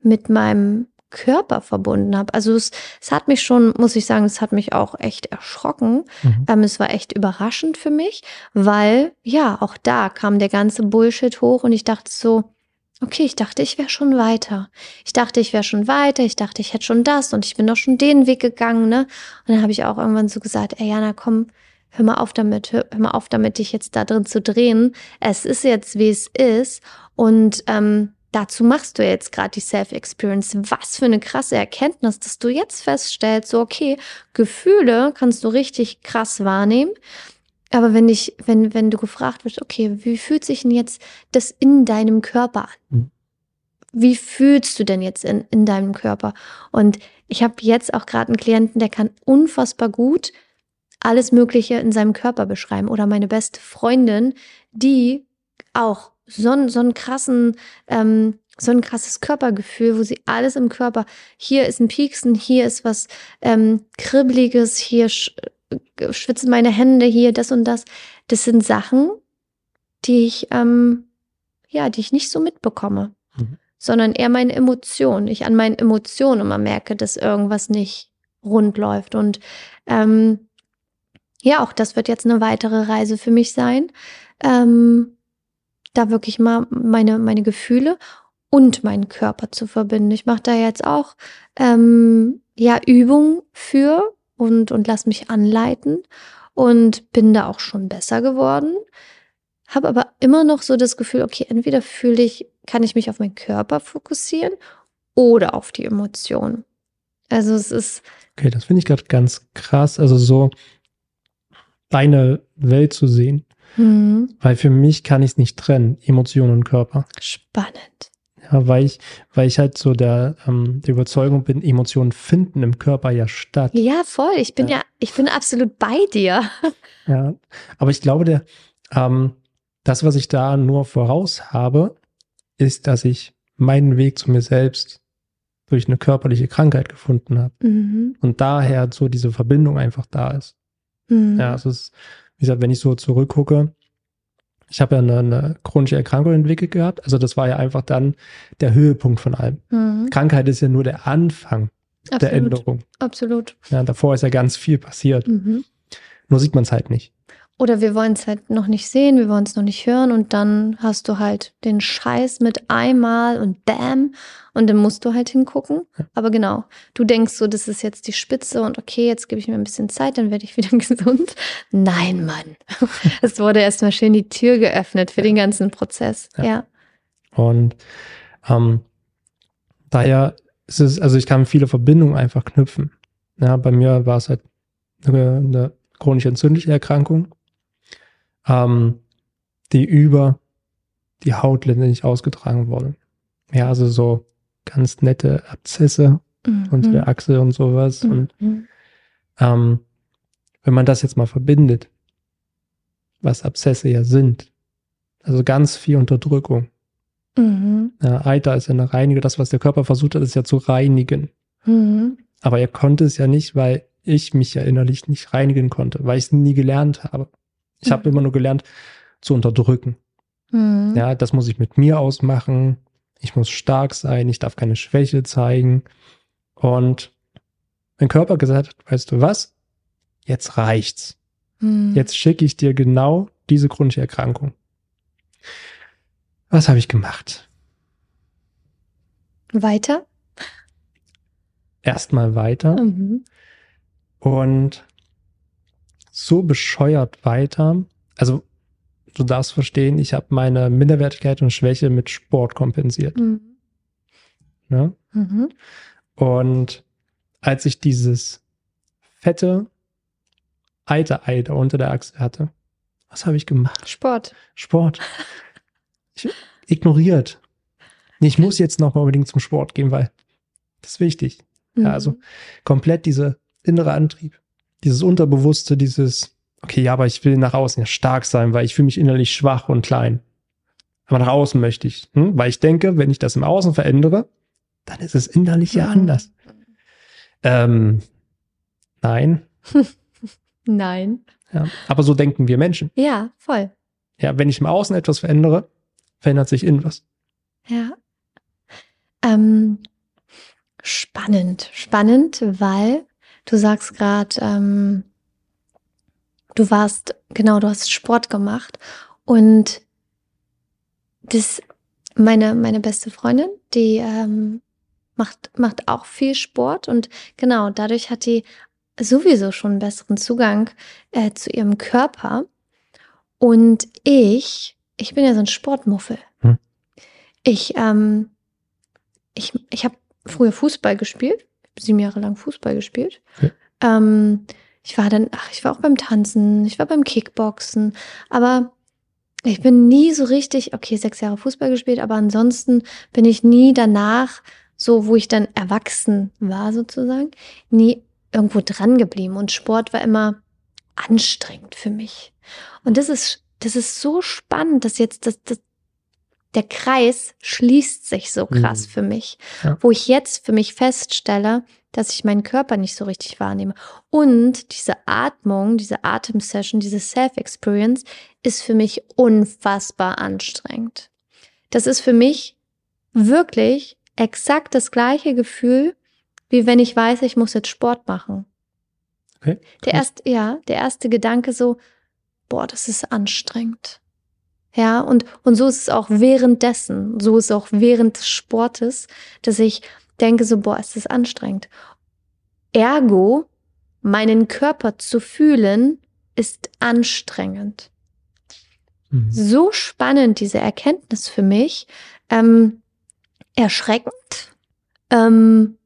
mit meinem Körper verbunden habe. Also es, es hat mich schon, muss ich sagen, es hat mich auch echt erschrocken. Mhm. Ähm, es war echt überraschend für mich, weil ja, auch da kam der ganze Bullshit hoch und ich dachte so, okay, ich dachte, ich wäre schon weiter. Ich dachte, ich wäre schon weiter. Ich dachte, ich hätte schon das und ich bin doch schon den Weg gegangen, ne? Und dann habe ich auch irgendwann so gesagt, ey Jana, komm, hör mal auf damit, hör, hör mal auf damit, dich jetzt da drin zu drehen. Es ist jetzt, wie es ist und ähm, dazu machst du jetzt gerade die Self-Experience. Was für eine krasse Erkenntnis, dass du jetzt feststellst, so okay, Gefühle kannst du richtig krass wahrnehmen. Aber wenn ich, wenn, wenn du gefragt wirst, okay, wie fühlt sich denn jetzt das in deinem Körper an? Mhm. Wie fühlst du denn jetzt in, in deinem Körper? Und ich habe jetzt auch gerade einen Klienten, der kann unfassbar gut alles Mögliche in seinem Körper beschreiben. Oder meine beste Freundin, die auch so, so einen krassen, ähm, so ein krasses Körpergefühl, wo sie alles im Körper, hier ist ein Pieksen, hier ist was ähm, Kribbeliges, hier sch äh, schwitzen meine Hände, hier das und das. Das sind Sachen, die ich, ähm, ja, die ich nicht so mitbekomme, mhm. sondern eher meine Emotionen. Ich an meinen Emotionen immer merke, dass irgendwas nicht rund läuft. Und ähm, ja, auch das wird jetzt eine weitere Reise für mich sein. Ähm, da wirklich mal meine, meine Gefühle und meinen Körper zu verbinden. Ich mache da jetzt auch ähm, ja Übungen für und, und lass mich anleiten und bin da auch schon besser geworden. Habe aber immer noch so das Gefühl, okay, entweder fühle ich, kann ich mich auf meinen Körper fokussieren oder auf die Emotionen. Also es ist.
Okay, das finde ich gerade ganz krass. Also so deine Welt zu sehen. Mhm. Weil für mich kann ich es nicht trennen, Emotion und Körper.
Spannend.
Ja, weil ich, weil ich halt so der, ähm, der Überzeugung bin, Emotionen finden im Körper ja statt.
Ja, voll. Ich bin ja, ja ich bin absolut bei dir.
Ja, aber ich glaube, der, ähm, das, was ich da nur voraus habe, ist, dass ich meinen Weg zu mir selbst durch eine körperliche Krankheit gefunden habe. Mhm. Und daher so diese Verbindung einfach da ist. Mhm. Ja, es ist, wie gesagt, wenn ich so zurückgucke, ich habe ja eine, eine, chronische Erkrankung entwickelt gehabt. Also das war ja einfach dann der Höhepunkt von allem. Mhm. Krankheit ist ja nur der Anfang Absolut. der Änderung.
Absolut.
Ja, davor ist ja ganz viel passiert. Mhm. Nur sieht man es halt nicht.
Oder wir wollen es halt noch nicht sehen, wir wollen es noch nicht hören und dann hast du halt den Scheiß mit einmal und bam und dann musst du halt hingucken. Aber genau, du denkst so, das ist jetzt die Spitze und okay, jetzt gebe ich mir ein bisschen Zeit, dann werde ich wieder gesund. Nein, Mann. es wurde erstmal schön die Tür geöffnet für den ganzen Prozess. Ja. ja.
Und ähm, daher ist es, also ich kann viele Verbindungen einfach knüpfen. Ja, bei mir war es halt eine, eine chronische entzündliche Erkrankung ähm, die über die Haut letztendlich ausgetragen wurde. Ja, also so ganz nette Abzesse mhm. unter der Achse und sowas. Mhm. Und ähm, wenn man das jetzt mal verbindet, was Abszesse ja sind, also ganz viel Unterdrückung.
Mhm.
Ja, Eiter ist ja eine Reinige, das, was der Körper versucht hat, ist ja zu reinigen.
Mhm.
Aber er konnte es ja nicht, weil ich mich ja innerlich nicht reinigen konnte, weil ich es nie gelernt habe. Ich habe
Mhm.
immer nur gelernt zu unterdrücken.
Mhm.
Ja, das muss ich mit mir ausmachen. Ich muss stark sein, ich darf keine Schwäche zeigen. Und mein Körper gesagt hat, weißt du was? Jetzt reicht's.
Mhm.
Jetzt schicke ich dir genau diese chronische Erkrankung. Was habe ich gemacht?
Weiter?
Erstmal weiter
Mhm.
und so bescheuert weiter. Also du darfst verstehen, ich habe meine Minderwertigkeit und Schwäche mit Sport kompensiert.
Mhm.
Ne?
Mhm.
Und als ich dieses fette alte Ei da unter der Achse hatte, was habe ich gemacht?
Sport.
Sport. Ich, ignoriert. Ich muss jetzt noch mal unbedingt zum Sport gehen, weil das ist wichtig.
Mhm.
Ja, also komplett dieser innere Antrieb, dieses Unterbewusste, dieses, okay, ja, aber ich will nach außen ja stark sein, weil ich fühle mich innerlich schwach und klein. Aber nach außen möchte ich, hm? weil ich denke, wenn ich das im Außen verändere, dann ist es innerlich ja
Mhm.
anders. Ähm, nein,
Nein.
ja, aber so denken wir Menschen.
Ja, voll.
Ja, wenn ich im Außen etwas verändere, verändert sich in was.
Ja. Ähm, spannend. Spannend, weil du sagst gerade, ähm, du warst, genau, du hast Sport gemacht und das, meine, meine beste Freundin, die ähm, macht, macht auch viel Sport und genau, dadurch hat die sowieso schon einen besseren Zugang äh, zu ihrem Körper. Und ich, ich bin ja so ein Sportmuffel.
Hm.
Ich, ähm, ich, ich habe früher Fußball gespielt, sieben Jahre lang Fußball gespielt.
Okay.
Ähm, ich war dann, ach, ich war auch beim Tanzen, ich war beim Kickboxen, aber ich bin nie so richtig, okay, sechs Jahre Fußball gespielt, aber ansonsten bin ich nie danach, so wo ich dann erwachsen war sozusagen, nie irgendwo dran geblieben. Und Sport war immer anstrengend für mich. Und das ist, das ist so spannend, dass jetzt das, das, der Kreis schließt sich so krass
Mhm.
für mich,
Ja.
wo ich jetzt für mich feststelle, dass ich meinen Körper nicht so richtig wahrnehme. Und diese Atmung, diese Atemsession, diese Self-Experience ist für mich unfassbar anstrengend. Das ist für mich wirklich exakt das gleiche Gefühl, wie wenn ich weiß, ich muss jetzt Sport machen.
Okay,
Der erste, ja, der erste Gedanke so, boah, das ist anstrengend. Ja, und, und so ist es auch währenddessen, so ist es auch während des Sportes, dass ich denke so, boah, es ist anstrengend. Ergo, meinen Körper zu fühlen, ist anstrengend.
Mhm.
So spannend, diese Erkenntnis für mich. Ähm, erschreckend. Ähm,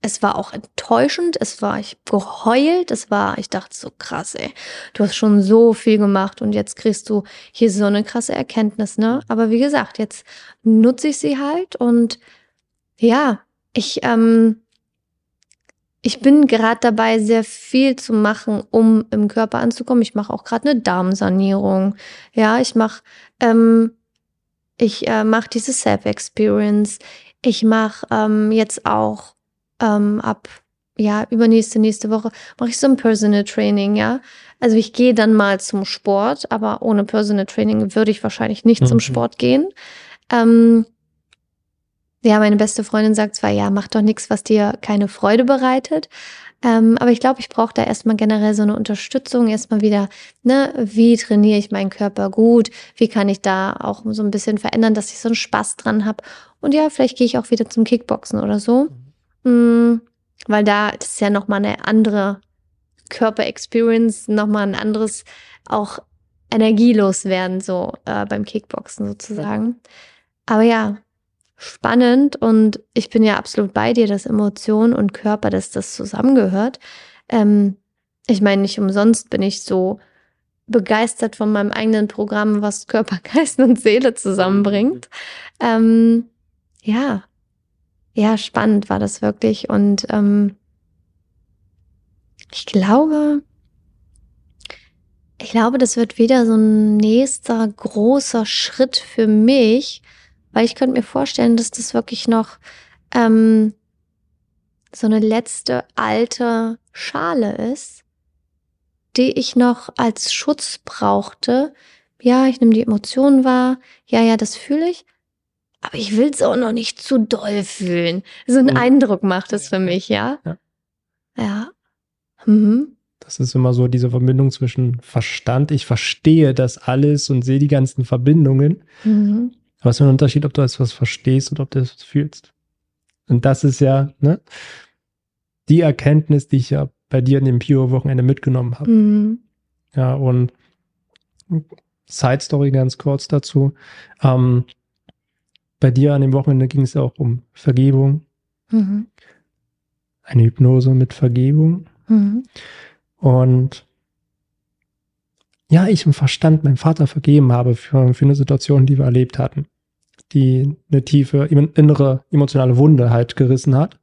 es war auch enttäuschend. Es war, ich geheult. Es war, ich dachte so krass, ey. Du hast schon so viel gemacht und jetzt kriegst du hier so eine krasse Erkenntnis, ne? Aber wie gesagt, jetzt nutze ich sie halt und ja, ich, ähm, ich bin gerade dabei, sehr viel zu machen, um im Körper anzukommen. Ich mache auch gerade eine Darmsanierung. Ja, ich mache ähm, ich äh, mache diese Self-Experience. Ich mache ähm, jetzt auch ähm, ab ja übernächste nächste Woche mache ich so ein Personal Training. Ja, also ich gehe dann mal zum Sport, aber ohne Personal Training würde ich wahrscheinlich nicht zum
Mhm.
Sport gehen. Ähm, ja, meine beste Freundin sagt zwar, ja, mach doch nichts, was dir keine Freude bereitet. Ähm, aber ich glaube, ich brauche da erstmal generell so eine Unterstützung, erstmal wieder, ne, wie trainiere ich meinen Körper gut, wie kann ich da auch so ein bisschen verändern, dass ich so einen Spaß dran habe. Und ja, vielleicht gehe ich auch wieder zum Kickboxen oder so. Mm, weil da, das ist ja nochmal eine andere Körper-Experience, nochmal ein anderes, auch energielos werden, so äh, beim Kickboxen sozusagen. Aber ja, spannend und ich bin ja absolut bei dir, dass Emotion und Körper, dass das zusammengehört. Ähm, ich meine, nicht umsonst bin ich so begeistert von meinem eigenen Programm, was Körper, Geist und Seele zusammenbringt. Ähm, ja, ja, spannend war das wirklich und ähm, ich glaube, Ich glaube, das wird wieder so ein nächster großer Schritt für mich, weil ich könnte mir vorstellen, dass das wirklich noch ähm, so eine letzte alte Schale ist, die ich noch als Schutz brauchte. Ja, ich nehme die Emotionen wahr. Ja, ja, das fühle ich. Aber ich will es auch noch nicht zu doll fühlen. So einen
Mhm.
Eindruck macht es für mich, ja.
Ja.
Ja. Mhm.
Das ist immer so diese Verbindung zwischen Verstand, ich verstehe das alles und sehe die ganzen Verbindungen.
Mhm.
Aber es ist ein Unterschied, ob du etwas verstehst oder ob du es fühlst. Und das ist ja ne, die Erkenntnis, die ich ja bei dir in dem Pio-Wochenende mitgenommen habe.
Mhm.
Ja, und Side Story ganz kurz dazu. Ähm, bei dir an dem Wochenende ging es ja auch um Vergebung,
Mhm.
eine Hypnose mit Vergebung.
Mhm.
Und ja, ich im Verstand meinem Vater vergeben habe für, für eine Situation, die wir erlebt hatten, die eine tiefe innere emotionale Wunde halt gerissen hat.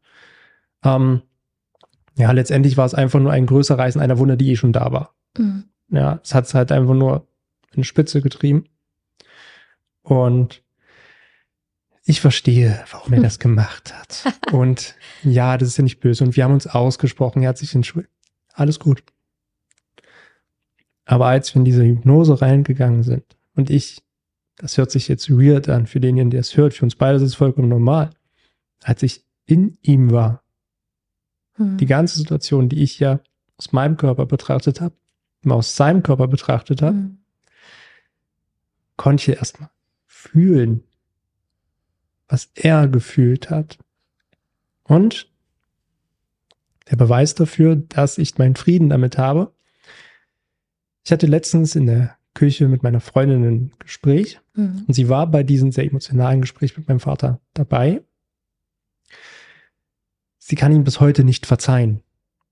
Ähm, ja, letztendlich war es einfach nur ein größer Reißen einer Wunde, die eh schon da war.
Mhm.
Ja, es hat es halt einfach nur in die Spitze getrieben. Und ich verstehe, warum er das gemacht hat. Und ja, das ist ja nicht böse. Und wir haben uns ausgesprochen, er hat sich entschuldigt. Alles gut. Aber als wir in diese Hypnose reingegangen sind und ich, das hört sich jetzt weird an für denjenigen, der es hört, für uns beide ist es vollkommen normal, als ich in ihm war,
Mhm.
die ganze Situation, die ich ja aus meinem Körper betrachtet habe, aus seinem Körper betrachtet habe,
Mhm.
konnte ich erstmal fühlen, was er gefühlt hat. Und der Beweis dafür, dass ich meinen Frieden damit habe. Ich hatte letztens in der Küche mit meiner Freundin ein Gespräch
Mhm.
und sie war bei diesem sehr emotionalen Gespräch mit meinem Vater dabei. Sie kann ihm bis heute nicht verzeihen,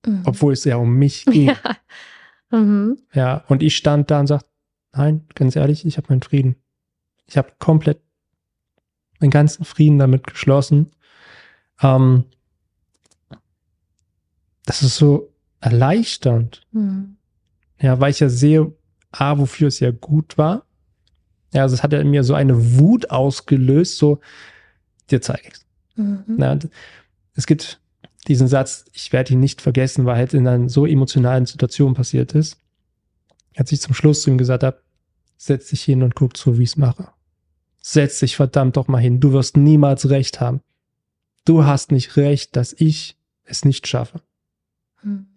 Mhm.
obwohl es ja um mich ging.
Ja. Mhm.
Ja, und ich stand da und sagte, nein, ganz ehrlich, ich habe meinen Frieden. Ich habe komplett meinen ganzen Frieden damit geschlossen. Ähm, das ist so erleichternd.
Mhm.
Ja, weil ich ja sehe, A, wofür es ja gut war. Ja, also es hat ja in mir so eine Wut ausgelöst, so, dir zeige ich's.
Mhm.
Ja, es gibt diesen Satz, ich werde ihn nicht vergessen, weil halt in einer so emotionalen Situation passiert ist. Als ich zum Schluss zu ihm gesagt habe, setz dich hin und guck zu, wie ich es mache. Setz dich verdammt doch mal hin. Du wirst niemals recht haben. Du hast nicht recht, dass ich es nicht schaffe.
Mhm.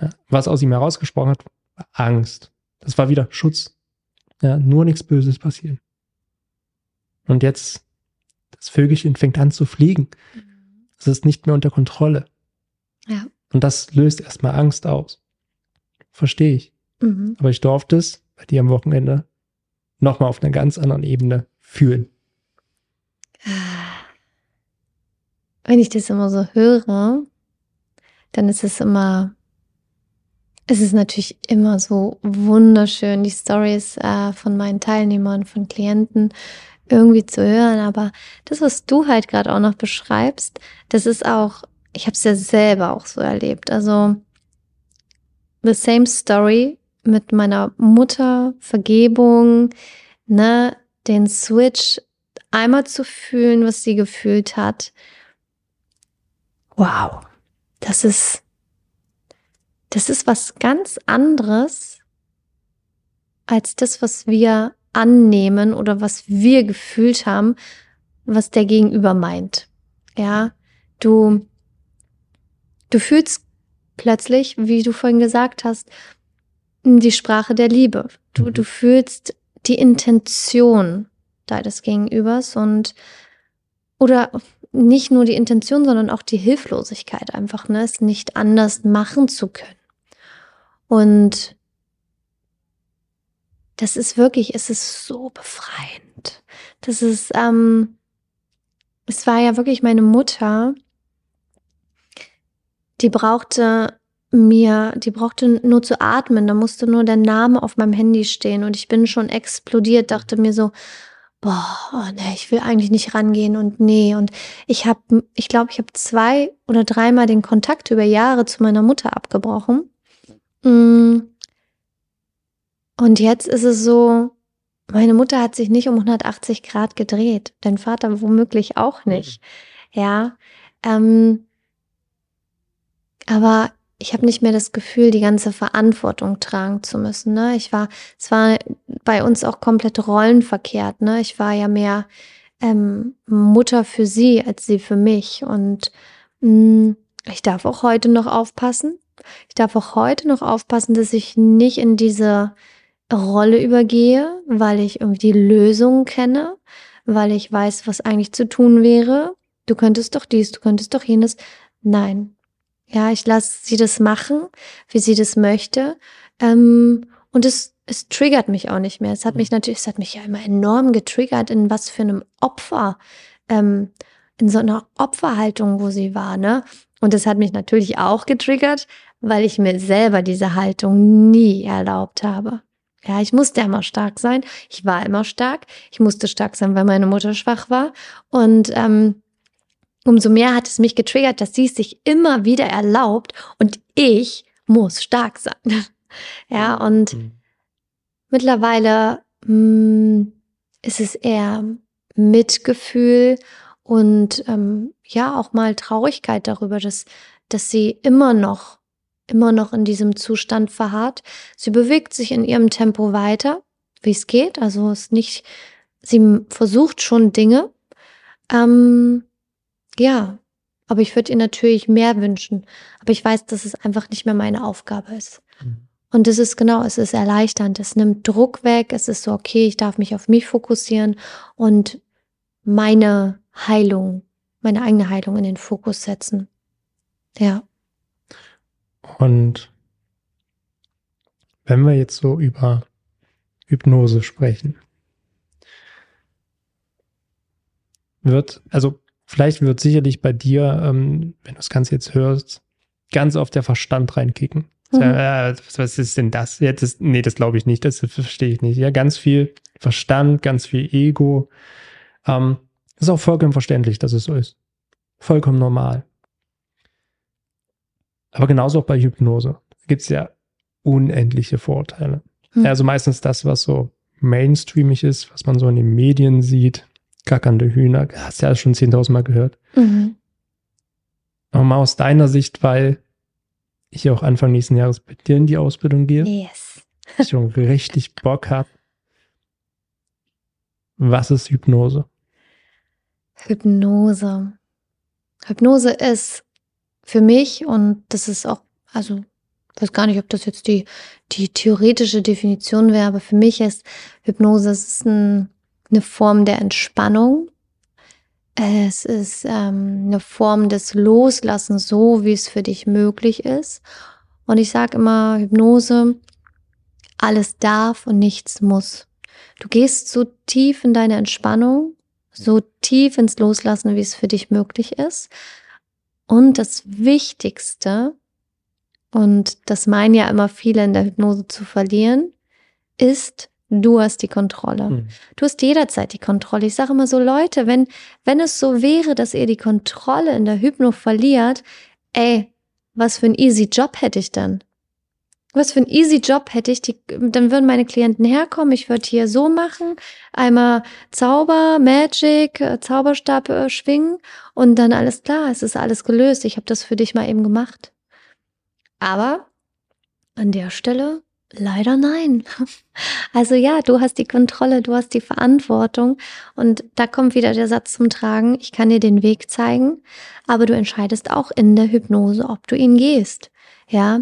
Ja, was aus ihm herausgesprochen hat, war Angst. Das war wieder Schutz. Ja, nur nichts Böses passieren. Und jetzt, das Vögelchen fängt an zu fliegen. Es ist nicht mehr unter Kontrolle.
Ja.
Und das löst erstmal Angst aus. Verstehe ich.
Mhm.
Aber ich durfte es bei dir am Wochenende nochmal auf einer ganz anderen Ebene fühlen.
Wenn ich das immer so höre, dann ist es immer, es ist natürlich immer so wunderschön, die Stories äh, von meinen Teilnehmern, von Klienten irgendwie zu hören. Aber das, was du halt gerade auch noch beschreibst, das ist auch, ich habe es ja selber auch so erlebt. Also the same story mit meiner Mutter, Vergebung, ne, den Switch einmal zu fühlen, was sie gefühlt hat. Wow, das ist, das ist was ganz anderes als das, was wir annehmen oder was wir gefühlt haben, was der Gegenüber meint. Ja, du, du fühlst plötzlich, wie du vorhin gesagt hast, die Sprache der Liebe. Du,
Mhm.
du fühlst die Intention deines Gegenübers und oder nicht nur die Intention, sondern auch die Hilflosigkeit einfach, ne, es nicht anders machen zu können. Und das ist wirklich, es ist so befreiend. Das ist, ähm, es war ja wirklich meine Mutter, die brauchte mir, die brauchte nur zu atmen, da musste nur der Name auf meinem Handy stehen und ich bin schon explodiert, dachte mir so, boah, oh nee, ich will eigentlich nicht rangehen und nee und ich habe, ich glaube, ich habe zwei oder dreimal den Kontakt über Jahre zu meiner Mutter abgebrochen. Mm. Und jetzt ist es so, meine Mutter hat sich nicht um 180 Grad gedreht, dein Vater womöglich auch nicht. Ja, ähm, aber ich habe nicht mehr das Gefühl, die ganze Verantwortung tragen zu müssen. Ne? Ich war, es war bei uns auch komplett rollenverkehrt. Ne? Ich war ja mehr ähm, Mutter für sie als sie für mich. Und mh, mm, ich darf auch heute noch aufpassen. Ich darf auch heute noch aufpassen, dass ich nicht in diese Rolle übergehe, weil ich irgendwie die Lösung kenne, weil ich weiß, was eigentlich zu tun wäre. Du könntest doch dies, du könntest doch jenes. Nein. Ja, ich lasse sie das machen, wie sie das möchte. Ähm, und es, es triggert mich auch nicht mehr. Es hat mich mhm. natürlich, es hat mich ja immer enorm getriggert, in was für einem Opfer, ähm, in so einer Opferhaltung, wo sie war, ne? Und es hat mich natürlich auch getriggert, weil ich mir selber diese Haltung nie erlaubt habe. Ja, ich musste immer stark sein. Ich war immer stark. Ich musste stark sein, weil meine Mutter schwach war. Und ähm, umso mehr hat es mich getriggert, dass sie es sich immer wieder erlaubt und ich muss stark sein. ja, und mhm. mittlerweile mh, mm, ist es eher Mitgefühl und ähm, ja auch mal Traurigkeit darüber, dass, dass sie immer noch immer noch in diesem Zustand verharrt. Sie bewegt sich in ihrem Tempo weiter, wie es geht. Also ist nicht, sie versucht schon Dinge. Ähm, ja, aber ich würde ihr natürlich mehr wünschen. Aber ich weiß, dass es einfach nicht mehr meine Aufgabe ist. Mhm. Und es ist genau, es ist erleichternd. Es nimmt Druck weg. Es ist so, okay, ich darf mich auf mich fokussieren und meine Heilung, meine eigene Heilung in den Fokus setzen. Ja.
Und wenn wir jetzt so über Hypnose sprechen, wird, also vielleicht wird sicherlich bei dir, ähm, wenn du das Ganze jetzt hörst, ganz auf der Verstand reinkicken. Mhm. Äh, was ist denn das jetzt? Ist, nee, das glaube ich nicht, das verstehe ich nicht. Ja, ganz viel Verstand, ganz viel Ego. Ähm, ist auch vollkommen verständlich, dass es so ist. Vollkommen normal. Aber genauso auch bei Hypnose gibt es ja unendliche Vorteile. Hm. Also meistens das, was so mainstreamig ist, was man so in den Medien sieht. Kackernde Hühner, hast du ja schon 10.000 Mal gehört. Mhm. Aber mal aus deiner Sicht, weil ich auch Anfang nächsten Jahres bei dir in die Ausbildung gehe.
Yes.
ich schon richtig Bock habe. Was ist Hypnose?
Hypnose. Hypnose ist für mich, und das ist auch, also ich weiß gar nicht, ob das jetzt die, die theoretische Definition wäre, aber für mich ist Hypnose ist ein, eine Form der Entspannung. Es ist ähm, eine Form des Loslassens, so wie es für dich möglich ist. Und ich sage immer, Hypnose, alles darf und nichts muss. Du gehst so tief in deine Entspannung, so tief ins Loslassen, wie es für dich möglich ist. Und das Wichtigste, und das meinen ja immer viele in der Hypnose zu verlieren, ist, du hast die Kontrolle. Mhm. Du hast jederzeit die Kontrolle. Ich sage immer so, Leute, wenn, wenn es so wäre, dass ihr die Kontrolle in der Hypno verliert, ey, was für ein easy Job hätte ich dann? was für ein easy Job hätte ich, die, dann würden meine Klienten herkommen, ich würde hier so machen, einmal Zauber, Magic, äh, Zauberstab äh, schwingen und dann alles klar, es ist alles gelöst, ich habe das für dich mal eben gemacht. Aber an der Stelle leider nein. Also ja, du hast die Kontrolle, du hast die Verantwortung und da kommt wieder der Satz zum Tragen, ich kann dir den Weg zeigen, aber du entscheidest auch in der Hypnose, ob du ihn gehst. Ja,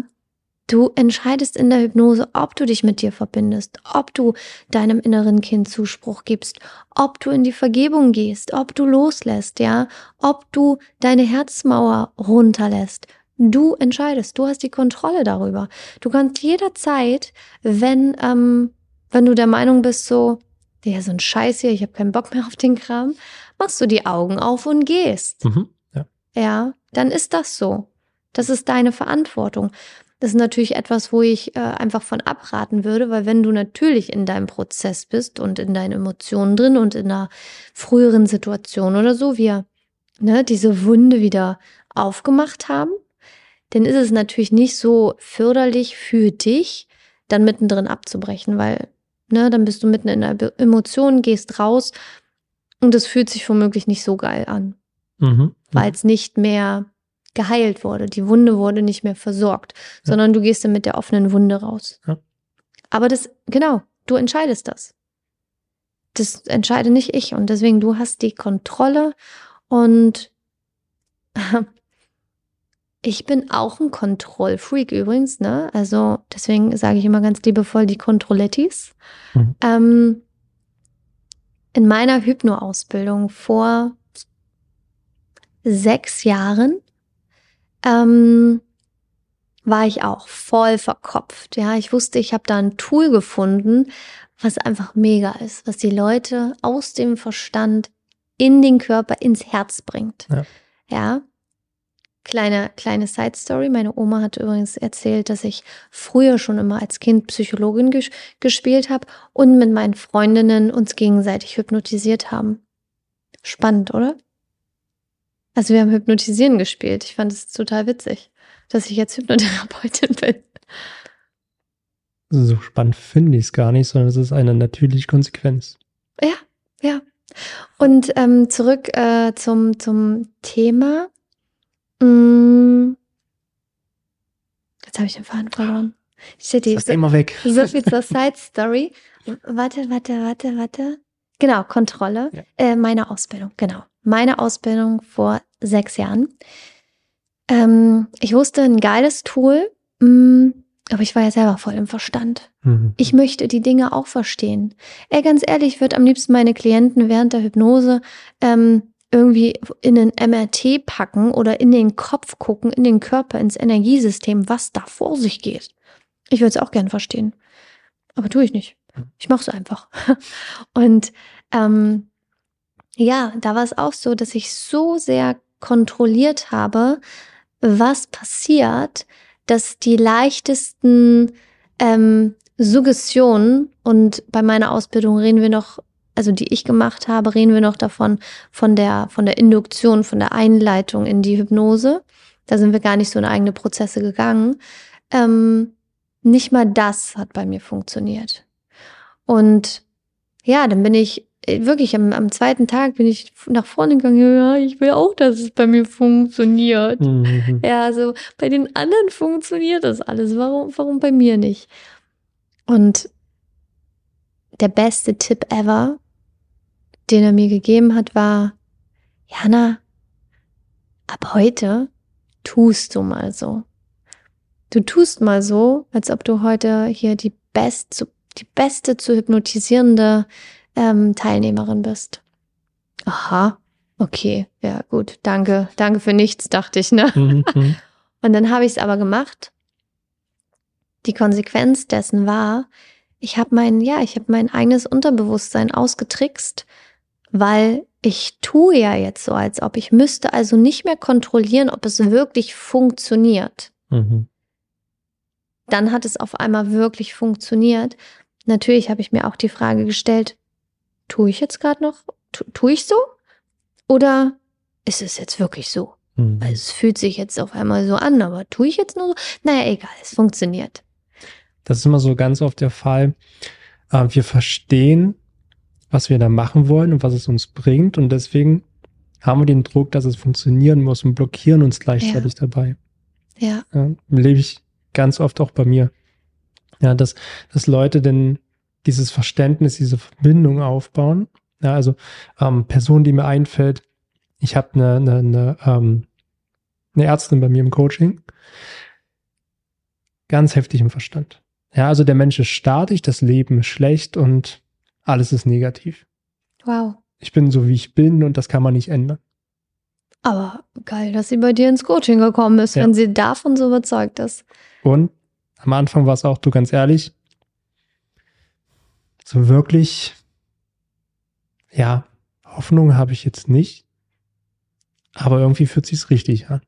Du entscheidest in der Hypnose, ob du dich mit dir verbindest, ob du deinem inneren Kind Zuspruch gibst, ob du in die Vergebung gehst, ob du loslässt, ja, ob du deine Herzmauer runterlässt. Du entscheidest, du hast die Kontrolle darüber. Du kannst jederzeit, wenn, ähm, wenn du der Meinung bist, so, ja, so ein Scheiß hier, ich habe keinen Bock mehr auf den Kram, machst du die Augen auf und gehst. Mhm, ja. ja, dann ist das so. Das ist deine Verantwortung. Das ist natürlich etwas, wo ich äh, einfach von abraten würde, weil wenn du natürlich in deinem Prozess bist und in deinen Emotionen drin und in einer früheren Situation oder so, wir ne, diese Wunde wieder aufgemacht haben, dann ist es natürlich nicht so förderlich für dich, dann mittendrin abzubrechen, weil, ne, dann bist du mitten in einer Emotion, gehst raus und es fühlt sich womöglich nicht so geil an,
Mhm.
weil es nicht mehr geheilt wurde. Die Wunde wurde nicht mehr versorgt, sondern du gehst dann mit der offenen Wunde raus.
Ja.
Aber das, genau, du entscheidest das. Das entscheide nicht ich. Und deswegen, du hast die Kontrolle und ich bin auch ein Kontrollfreak übrigens, ne? Also deswegen sage ich immer ganz liebevoll die Kontrollettis.
Mhm.
Ähm, in meiner Hypno-Ausbildung vor sechs Jahren ähm, war ich auch voll verkopft. Ja, ich wusste, ich habe da ein Tool gefunden, was einfach mega ist, was die Leute aus dem Verstand in den Körper, ins Herz bringt.
Ja.
ja. Kleine, kleine Side Story. Meine Oma hat übrigens erzählt, dass ich früher schon immer als Kind Psychologin ges gespielt habe und mit meinen Freundinnen uns gegenseitig hypnotisiert haben. Spannend, oder? Also wir haben Hypnotisieren gespielt. Ich fand es total witzig, dass ich jetzt Hypnotherapeutin bin.
So spannend finde ich es gar nicht, sondern es ist eine natürliche Konsequenz.
Ja, ja. Und ähm, zurück äh, zum, zum Thema. Mm. Jetzt habe ich den Faden verloren. Shitty,
Das
so,
immer weg.
so viel zur Side Story. Warte, warte, warte, warte. Genau, Kontrolle.
Ja.
Äh, meine Ausbildung, genau. Meine Ausbildung vor sechs Jahren. Ähm, ich wusste ein geiles Tool, mm, aber ich war ja selber voll im Verstand.
Mhm.
Ich möchte die Dinge auch verstehen. Ey, ganz ehrlich, ich würde am liebsten meine Klienten während der Hypnose ähm, irgendwie in den MRT packen oder in den Kopf gucken, in den Körper, ins Energiesystem, was da vor sich geht. Ich würde es auch gern verstehen. Aber tue ich nicht. Ich mache es einfach. Und ähm, ja, da war es auch so, dass ich so sehr kontrolliert habe, was passiert, dass die leichtesten ähm, Suggestionen und bei meiner Ausbildung reden wir noch, also die ich gemacht habe, reden wir noch davon von der von der Induktion, von der Einleitung in die Hypnose. Da sind wir gar nicht so in eigene Prozesse gegangen. Ähm, nicht mal das hat bei mir funktioniert. Und ja, dann bin ich äh, wirklich am, am zweiten Tag bin ich nach vorne gegangen. Ja, ich will auch, dass es bei mir funktioniert.
Mhm.
Ja, also bei den anderen funktioniert das alles. Warum, warum bei mir nicht? Und der beste Tipp ever, den er mir gegeben hat, war, Jana, ab heute tust du mal so. Du tust mal so, als ob du heute hier die, best, die beste zu hypnotisierende ähm, Teilnehmerin bist. Aha, okay, ja gut, danke, danke für nichts, dachte ich, ne?
Mhm. Mhm.
Und dann habe ich es aber gemacht. Die Konsequenz dessen war, ich habe mein, ja, ich habe mein eigenes Unterbewusstsein ausgetrickst, weil ich tue ja jetzt so, als ob ich müsste also nicht mehr kontrollieren, ob es wirklich funktioniert.
Mhm.
Dann hat es auf einmal wirklich funktioniert. Natürlich habe ich mir auch die Frage gestellt, tue ich jetzt gerade noch, tu, tue ich so? Oder ist es jetzt wirklich so?
Mhm.
Also es fühlt sich jetzt auf einmal so an, aber tue ich jetzt nur so? Naja, egal, es funktioniert.
Das ist immer so ganz oft der Fall. Äh, wir verstehen, was wir da machen wollen und was es uns bringt. Und deswegen haben wir den Druck, dass es funktionieren muss und blockieren uns gleichzeitig dabei.
Ja,
Ja, lebe ich ganz oft auch bei mir. Ja, dass, dass Leute denn dieses Verständnis, diese Verbindung aufbauen. Ja, also ähm, Person, die mir einfällt, ich habe eine, eine, eine, ähm, eine Ärztin bei mir im Coaching, ganz heftig im Verstand. Ja, also der Mensch ist statisch, das Leben ist schlecht und alles ist negativ.
wow.
Ich bin so, wie ich bin und das kann man nicht ändern.
Aber geil, dass sie bei dir ins Coaching gekommen ist,
Ja.
wenn sie davon so überzeugt ist.
Und am Anfang war es auch, du ganz ehrlich, so wirklich, ja, Hoffnung habe ich jetzt nicht. Aber irgendwie fühlt sich's richtig an.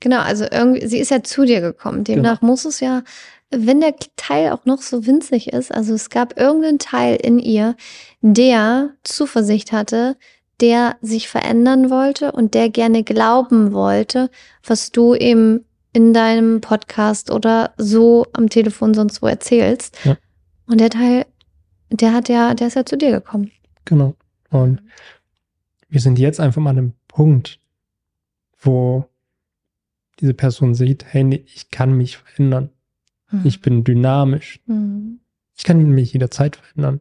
Genau, also irgendwie, sie ist ja zu dir gekommen. Demnach muss es ja, wenn der Teil auch noch so winzig ist, also es gab irgendeinen Teil in ihr, der Zuversicht hatte, der sich verändern wollte und der gerne glauben wollte, was du ihm in deinem Podcast oder so am Telefon sonst wo erzählst.
Ja.
Und der Teil, der hat ja, der ist ja zu dir gekommen.
Genau. Und wir sind jetzt einfach mal an einem Punkt, wo diese Person sieht, hey, nee, ich kann mich verändern.
Mhm.
Ich bin dynamisch.
Mhm.
Ich kann mich jederzeit verändern.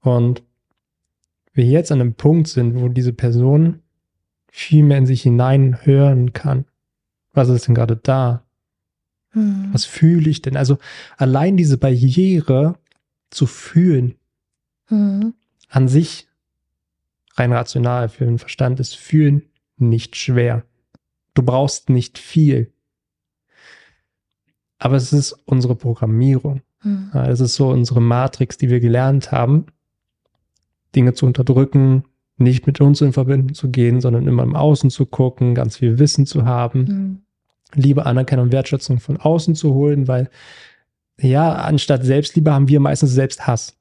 Und wir jetzt an einem Punkt sind, wo diese Person viel mehr in sich hineinhören kann. Was ist denn gerade da?
Mhm.
Was fühle ich denn? Also allein diese Barriere zu fühlen,
Mhm.
an sich rein rational für den Verstand ist Fühlen nicht schwer. Du brauchst nicht viel. Aber es ist unsere Programmierung.
Mhm.
Es ist so unsere Matrix, die wir gelernt haben, Dinge zu unterdrücken, nicht mit uns in Verbindung zu gehen, sondern immer im Außen zu gucken, ganz viel Wissen zu haben,
Mhm.
Liebe, Anerkennung, Wertschätzung von außen zu holen, weil ja, anstatt Selbstliebe haben wir meistens Selbsthass.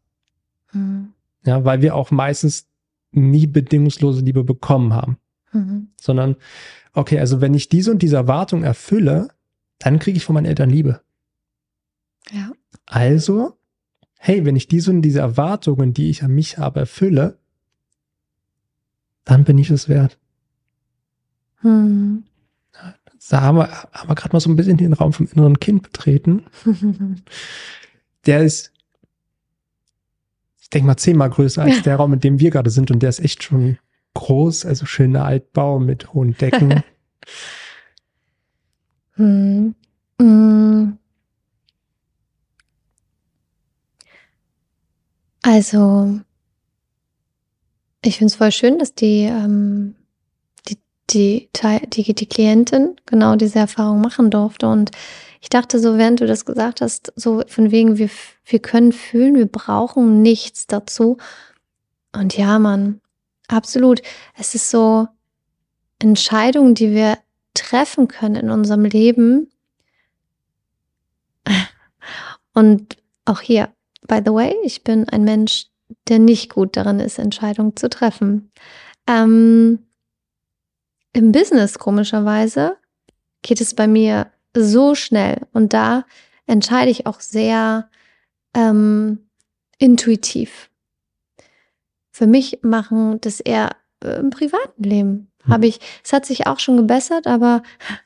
Mhm.
Ja, weil wir auch meistens nie bedingungslose Liebe bekommen haben,
Mhm.
sondern okay, also wenn ich diese und diese Erwartung erfülle, dann kriege ich von meinen Eltern Liebe.
Ja.
Also, hey, wenn ich diese und diese Erwartungen, die ich an mich habe, erfülle, dann bin ich es wert.
Mhm.
Da haben wir, haben wir gerade mal so ein bisschen den Raum vom inneren Kind betreten. Der ist, ich denke mal, zehnmal größer als
Ja.
der Raum, in dem wir gerade sind. Und der ist echt schon groß, also schöner Altbau mit hohen Decken.
Mhm. Mhm. Also, ich finde es voll schön, dass die, ähm, die, die, die, die Klientin genau diese Erfahrung machen durfte. Und ich dachte so, während du das gesagt hast, so von wegen, wir, wir können fühlen, wir brauchen nichts dazu. Und ja, Mann, absolut. Es ist so Entscheidungen, die wir treffen können in unserem Leben. Und auch hier, by the way, ich bin ein Mensch, der nicht gut darin ist, Entscheidungen zu treffen. Ähm, Im Business, komischerweise, geht es bei mir so schnell und da entscheide ich auch sehr ähm, intuitiv. Für mich machen das eher äh, im privaten Leben.
Hm.
Habe ich, es hat sich auch schon gebessert, aber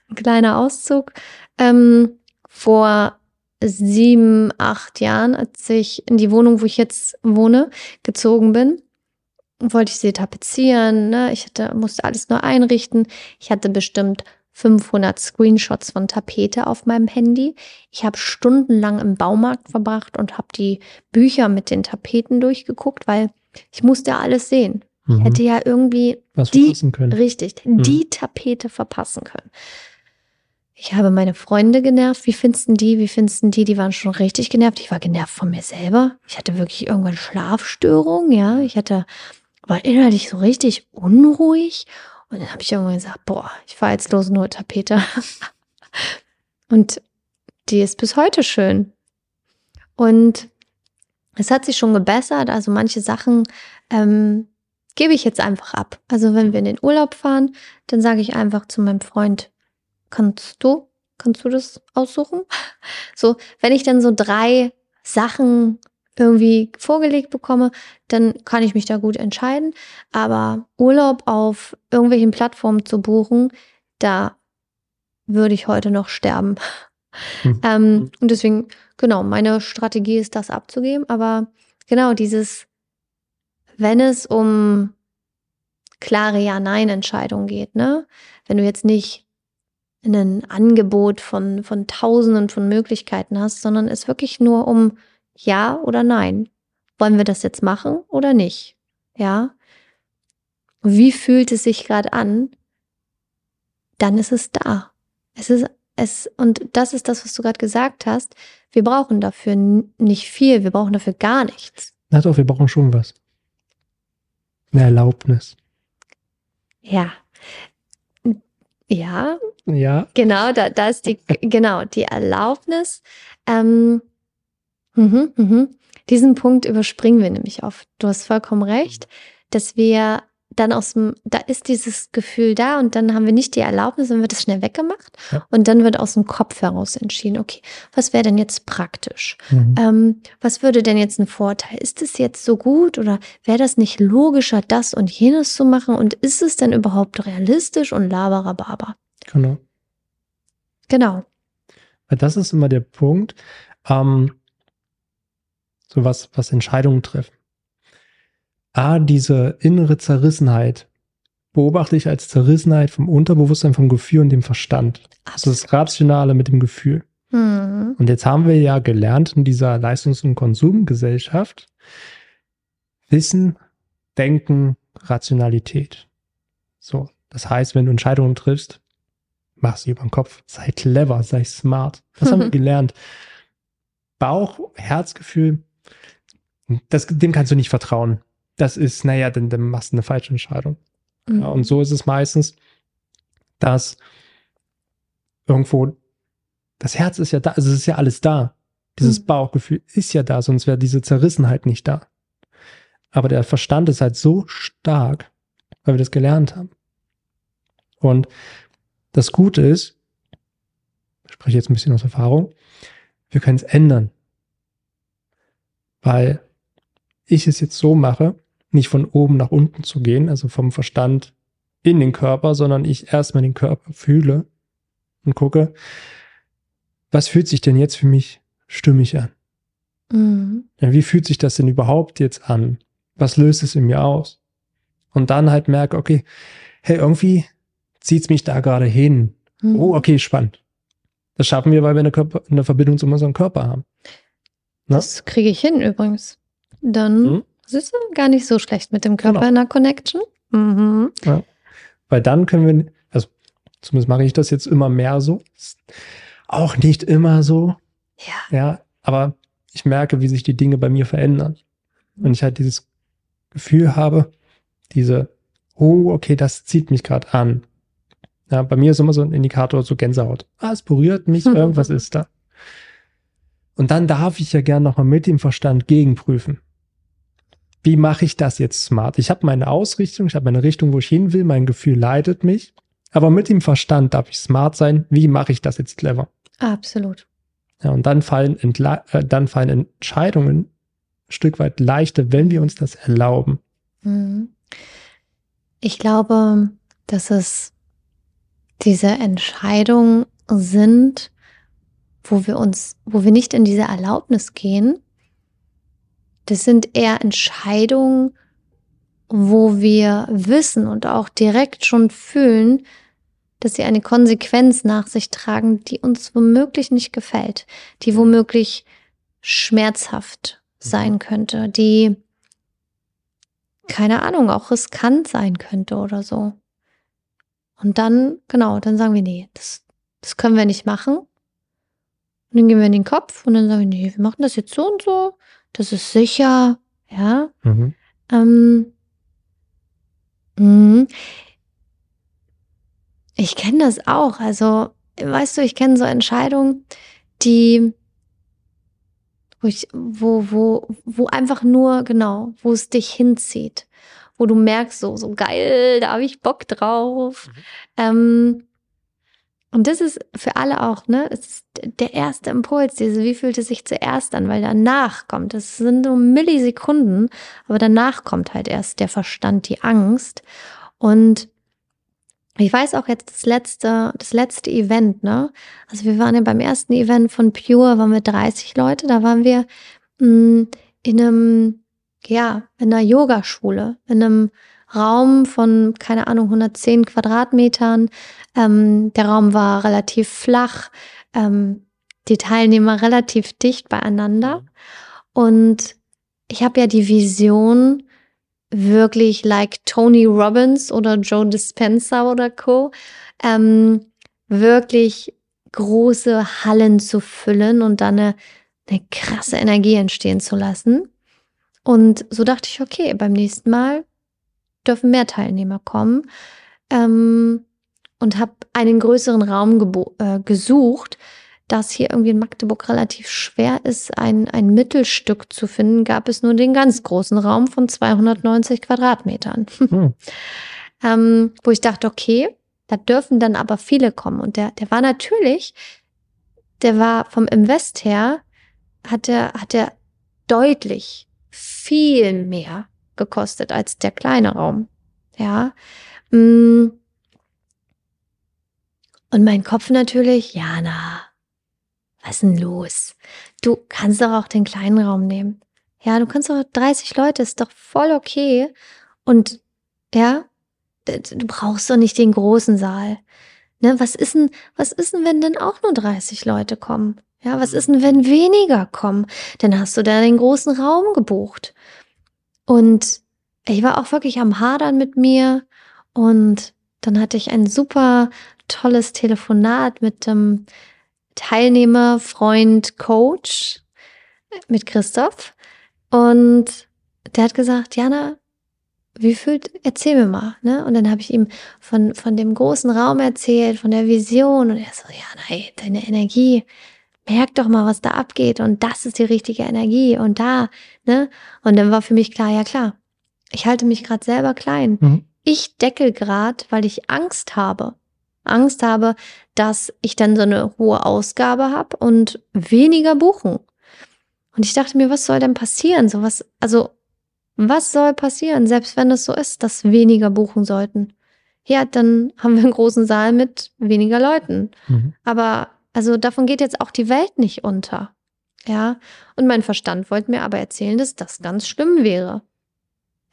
ein kleiner Auszug. Ähm, vor sieben, acht Jahren, als ich in die Wohnung, wo ich jetzt wohne, gezogen bin, wollte ich sie tapezieren. Ne? Ich hatte, musste alles neu einrichten. Ich hatte bestimmt 500 Screenshots von Tapete auf meinem Handy. Ich habe stundenlang im Baumarkt verbracht und habe die Bücher mit den Tapeten durchgeguckt, weil ich musste ja alles sehen. Ich
Mhm.
hätte ja irgendwie
Was
die-. Richtig, die Tapete verpassen können. Ich habe meine Freunde genervt. Wie findest du die? Wie findest du die? Die waren schon richtig genervt. Ich war genervt von mir selber. Ich hatte wirklich irgendwann Schlafstörungen, ja. Ich hatte, war innerlich so richtig unruhig. Und dann habe ich irgendwann gesagt, boah, ich fahre jetzt los nur Tapete. Und die ist bis heute schön. Und es hat sich schon gebessert. Also manche Sachen ähm, gebe ich jetzt einfach ab. Also wenn wir in den Urlaub fahren, dann sage ich einfach zu meinem Freund, kannst du, kannst du das aussuchen? So, wenn ich dann so drei Sachen irgendwie vorgelegt bekomme, dann kann ich mich da gut entscheiden. Aber Urlaub auf irgendwelchen Plattformen zu buchen, da würde ich heute noch sterben.
Mhm.
Ähm, und deswegen, genau, meine Strategie ist, das abzugeben. Aber genau, dieses, wenn es um klare Ja-Nein-Entscheidungen geht, ne? Wenn du jetzt nicht ein Angebot von, von Tausenden von Möglichkeiten hast, sondern es wirklich nur um Ja oder Nein. Wollen wir das jetzt machen oder nicht? Ja? Wie fühlt es sich gerade an? Dann ist es da. Es ist es, und das ist das, was du gerade gesagt hast. Wir brauchen dafür nicht viel, wir brauchen dafür gar nichts.
Na doch, wir brauchen schon was. Eine Erlaubnis.
Ja. Ja,
Ja,
genau, da, da ist die, genau, die Erlaubnis. Ähm, mhm, mhm. Diesen Punkt überspringen wir nämlich oft. Du hast vollkommen recht, dass wir dann aus dem, da ist dieses Gefühl da und dann haben wir nicht die Erlaubnis, dann wird es schnell weggemacht
Ja.
und dann wird aus dem Kopf heraus entschieden, okay, was wäre denn jetzt praktisch?
Mhm.
Ähm, was würde denn jetzt ein Vorteil? Ist es jetzt so gut oder wäre das nicht logischer, das und jenes zu machen? Und ist es denn überhaupt realistisch und laberababa?
Genau.
Genau.
Weil das ist immer der Punkt, ähm, so was, was Entscheidungen treffen. A, diese innere Zerrissenheit beobachte ich als Zerrissenheit vom Unterbewusstsein, vom Gefühl und dem Verstand. Also das Rationale mit dem Gefühl.
Hm.
Und jetzt haben wir ja gelernt in dieser Leistungs- und Konsumgesellschaft, Wissen, Denken, Rationalität. So, das heißt, wenn du Entscheidungen triffst, mach sie über den Kopf. Sei clever, sei smart. Das haben wir gelernt. Bauch, Herzgefühl, das, dem kannst du nicht vertrauen. Das ist, naja, dann, dann machst du eine falsche Entscheidung. Ja, und so ist es meistens, dass irgendwo das Herz ist ja da, also es ist ja alles da. Dieses
Mhm.
Bauchgefühl ist ja da, sonst wäre diese Zerrissenheit nicht da. Aber der Verstand ist halt so stark, weil wir das gelernt haben. Und das Gute ist, ich spreche jetzt ein bisschen aus Erfahrung, wir können es ändern. Weil ich es jetzt so mache, nicht von oben nach unten zu gehen, also vom Verstand in den Körper, sondern ich erstmal den Körper fühle und gucke, was fühlt sich denn jetzt für mich stimmig an?
Mhm.
Ja, wie fühlt sich das denn überhaupt jetzt an? Was löst es in mir aus? Und dann halt merke, okay, hey, irgendwie zieht's mich da gerade hin.
Mhm.
Oh, okay, spannend. Das schaffen wir, weil wir eine, Körper, eine Verbindung zu unserem Körper haben. Ne?
Das kriege ich hin übrigens. Dann
Mhm.
Siehst du gar nicht so schlecht mit dem Körper
Genau.
in der Connection. Mhm.
Weil dann können wir, also zumindest mache ich das jetzt immer mehr so. Auch nicht immer so,
Ja.
ja, aber ich merke, wie sich die Dinge bei mir verändern. Und ich halt dieses Gefühl habe, diese, oh, okay, das zieht mich gerade an. Ja, bei mir ist immer so ein Indikator, so Gänsehaut. Ah, es berührt mich, irgendwas ist da. Und dann darf ich ja gern nochmal mit dem Verstand gegenprüfen. Wie mache ich das jetzt smart? Ich habe meine Ausrichtung, ich habe meine Richtung, wo ich hin will, mein Gefühl leitet mich. Aber mit dem Verstand darf ich smart sein. Wie mache ich das jetzt clever?
Absolut.
Ja, und dann fallen, Entla äh, dann fallen Entscheidungen ein Stück weit leichter, wenn wir uns das erlauben.
Mhm. Ich glaube, dass es diese Entscheidungen sind, wo wir uns, wo wir nicht in diese Erlaubnis gehen. Das sind eher Entscheidungen, wo wir wissen und auch direkt schon fühlen, dass sie eine Konsequenz nach sich tragen, die uns womöglich nicht gefällt, die womöglich schmerzhaft sein könnte, die keine Ahnung, auch riskant sein könnte oder so. Und dann, genau, dann sagen wir, nee, das, das können wir nicht machen. Und dann gehen wir in den Kopf und dann sagen wir, nee, wir machen das jetzt so und so, das ist sicher, ja.
Mhm.
Ähm, mh. ich kenne das auch. Also, weißt du, ich kenne so Entscheidungen, die, wo ich, wo, wo, wo einfach nur, genau, wo es dich hinzieht. Wo du merkst, so, so geil, da habe ich Bock drauf. Ähm, und das ist für alle auch, ne? Es ist der erste Impuls, diese, wie fühlt es sich zuerst an, weil danach kommt, das sind nur Millisekunden, aber danach kommt halt erst der Verstand, die Angst. Und ich weiß auch jetzt das letzte, das letzte Event, ne? Also wir waren ja beim ersten Event von Pure, waren wir 30 Leute, da waren wir mh, in einem, ja, in einer Yogaschule, in einem Raum von, keine Ahnung, 110 Quadratmetern. Ähm, der Raum war relativ flach, ähm, die Teilnehmer relativ dicht beieinander. Und ich habe ja die Vision, wirklich like Tony Robbins oder Joe Dispenza oder Co. Ähm, wirklich große Hallen zu füllen und dann eine, eine krasse Energie entstehen zu lassen. Und so dachte ich, okay, beim nächsten Mal dürfen mehr Teilnehmer kommen. Ähm, und habe einen größeren Raum äh, gesucht, dass hier irgendwie in Magdeburg relativ schwer ist, ein, ein Mittelstück zu finden, gab es nur den ganz großen Raum von 290 Quadratmetern. Hm. ähm, wo ich dachte, okay, da dürfen dann aber viele kommen. Und der, der war natürlich, der war vom Invest her, hat er, hat er deutlich viel mehr gekostet als der kleine Raum. Ja. Mm. Und mein Kopf natürlich, Jana, was ist denn los? Du kannst doch auch den kleinen Raum nehmen. Ja, du kannst doch 30 Leute, ist doch voll okay. Und ja, du brauchst doch nicht den großen Saal. Ne, was ist denn, was ist denn, wenn denn auch nur 30 Leute kommen? Ja, was ist denn, wenn weniger kommen? Dann hast du da den großen Raum gebucht. Und ich war auch wirklich am Hadern mit mir. Und dann hatte ich ein super tolles Telefonat mit dem Teilnehmer, Freund, Coach, mit Christoph. Und der hat gesagt, Jana, wie fühlt, erzähl mir mal, ne? Und dann habe ich ihm von, von dem großen Raum erzählt, von der Vision und er so, ja, nein, deine Energie, merk doch mal, was da abgeht und das ist die richtige Energie und da, ne? Und dann war für mich klar, ja klar, ich halte mich gerade selber klein. Mhm. Ich deckel gerade, weil ich Angst habe. Angst habe, dass ich dann so eine hohe Ausgabe habe und weniger buchen. Und ich dachte mir, was soll denn passieren? So was, also was soll passieren, selbst wenn es so ist, dass weniger buchen sollten? Ja, dann haben wir einen großen Saal mit weniger Leuten. Mhm. Aber also davon geht jetzt auch die Welt nicht unter. Ja, und mein Verstand wollte mir aber erzählen, dass das ganz schlimm wäre.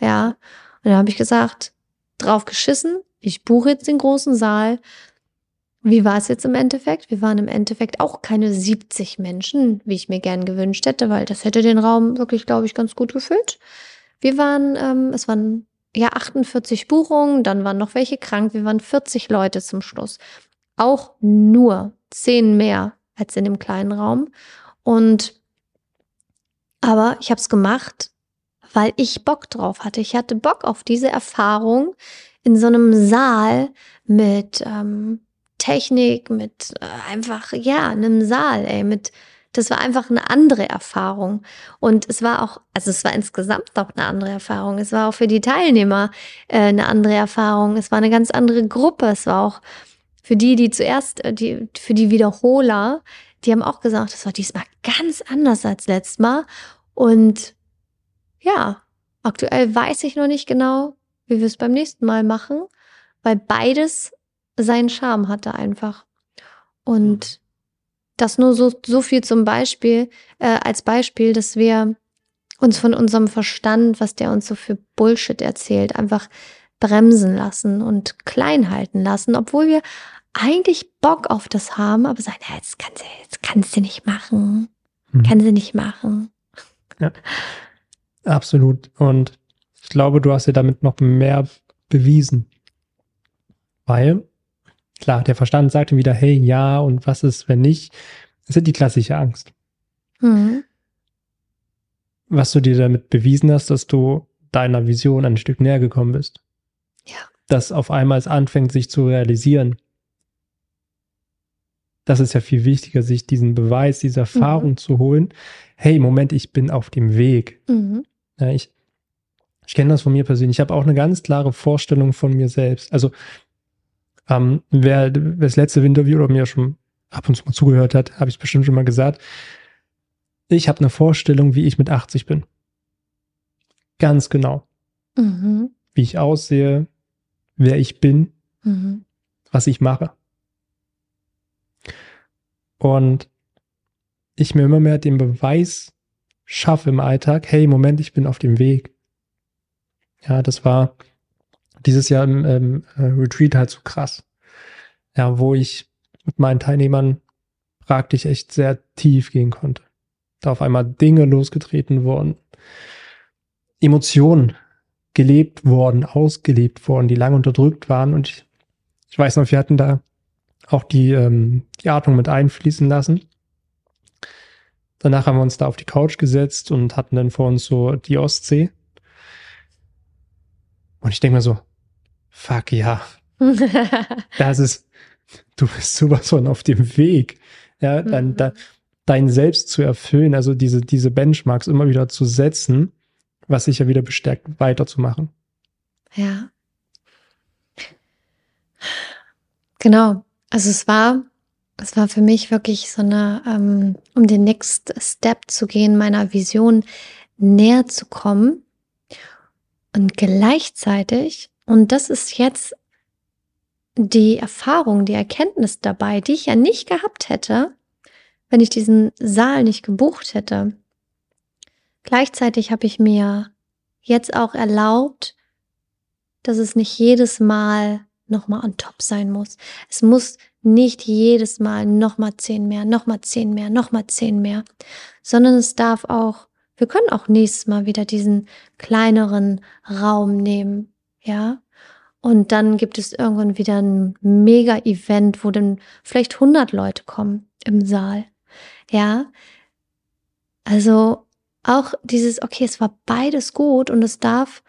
Ja, und dann habe ich gesagt, drauf geschissen, ich buche jetzt den großen Saal. Wie war es jetzt im Endeffekt? Wir waren im Endeffekt auch keine 70 Menschen, wie ich mir gern gewünscht hätte, weil das hätte den Raum wirklich, glaube ich, ganz gut gefüllt. Wir waren, ähm, es waren ja 48 Buchungen, dann waren noch welche krank. Wir waren 40 Leute zum Schluss. Auch nur zehn mehr als in dem kleinen Raum. Und aber ich habe es gemacht, weil ich Bock drauf hatte. Ich hatte Bock auf diese Erfahrung in so einem Saal mit ähm, Technik, mit äh, einfach, ja, einem Saal, ey, mit das war einfach eine andere Erfahrung. Und es war auch, also es war insgesamt auch eine andere Erfahrung. Es war auch für die Teilnehmer äh, eine andere Erfahrung. Es war eine ganz andere Gruppe. Es war auch für die, die zuerst, äh, die, für die Wiederholer, die haben auch gesagt, es war diesmal ganz anders als letztes Mal. Und ja, aktuell weiß ich noch nicht genau, wie wir es beim nächsten Mal machen, weil beides seinen Charme hatte einfach. Und das nur so, so viel zum Beispiel, äh, als Beispiel, dass wir uns von unserem Verstand, was der uns so für Bullshit erzählt, einfach bremsen lassen und klein halten lassen, obwohl wir eigentlich Bock auf das haben, aber sagen, ja, jetzt kannst du, jetzt kannst du nicht machen. Hm. Kannst du nicht machen.
Ja, absolut. Und ich glaube, du hast dir damit noch mehr bewiesen. Weil Klar, der Verstand sagt ihm wieder, hey, ja, und was ist, wenn nicht? Das ist die klassische Angst. Mhm. Was du dir damit bewiesen hast, dass du deiner Vision ein Stück näher gekommen bist.
Ja.
Dass auf einmal es anfängt, sich zu realisieren. Das ist ja viel wichtiger, sich diesen Beweis, diese Erfahrung mhm. zu holen. Hey, Moment, ich bin auf dem Weg. Mhm. Ja, ich, ich kenne das von mir persönlich. Ich habe auch eine ganz klare Vorstellung von mir selbst. Also ähm, wer, wer das letzte Interview oder mir schon ab und zu mal zugehört hat, habe ich bestimmt schon mal gesagt. Ich habe eine Vorstellung, wie ich mit 80 bin. Ganz genau. Mhm. Wie ich aussehe, wer ich bin, mhm. was ich mache. Und ich mir immer mehr den Beweis schaffe im Alltag, hey, Moment, ich bin auf dem Weg. Ja, das war dieses Jahr im, im äh, Retreat halt so krass. Ja, wo ich mit meinen Teilnehmern praktisch echt sehr tief gehen konnte. Da auf einmal Dinge losgetreten wurden, Emotionen gelebt worden, ausgelebt worden, die lange unterdrückt waren. Und ich, ich weiß noch, wir hatten da auch die, ähm, die Atmung mit einfließen lassen. Danach haben wir uns da auf die Couch gesetzt und hatten dann vor uns so die Ostsee. Und ich denke mir so, fuck ja. das ist, du bist sowas von auf dem Weg. Ja, dann,
Mhm.
da, dein Selbst zu erfüllen, also diese, diese Benchmarks immer wieder zu setzen, was sich ja wieder bestärkt, weiterzumachen.
Ja. Genau. Also es war, es war für mich wirklich so eine, ähm, um den Next Step zu gehen, meiner Vision näher zu kommen. Und gleichzeitig, und das ist jetzt die Erfahrung, die Erkenntnis dabei, die ich ja nicht gehabt hätte, wenn ich diesen Saal nicht gebucht hätte. Gleichzeitig habe ich mir jetzt auch erlaubt, dass es nicht jedes Mal nochmal on top sein muss. Es muss nicht jedes Mal nochmal zehn mehr, nochmal zehn mehr, nochmal zehn mehr, sondern es darf auch, wir können auch nächstes Mal wieder diesen kleineren Raum nehmen, ja. Und dann gibt es irgendwann wieder ein Mega-Event, wo dann vielleicht 100 Leute kommen im Saal, ja. Also auch dieses, okay, es war beides gut und es darf,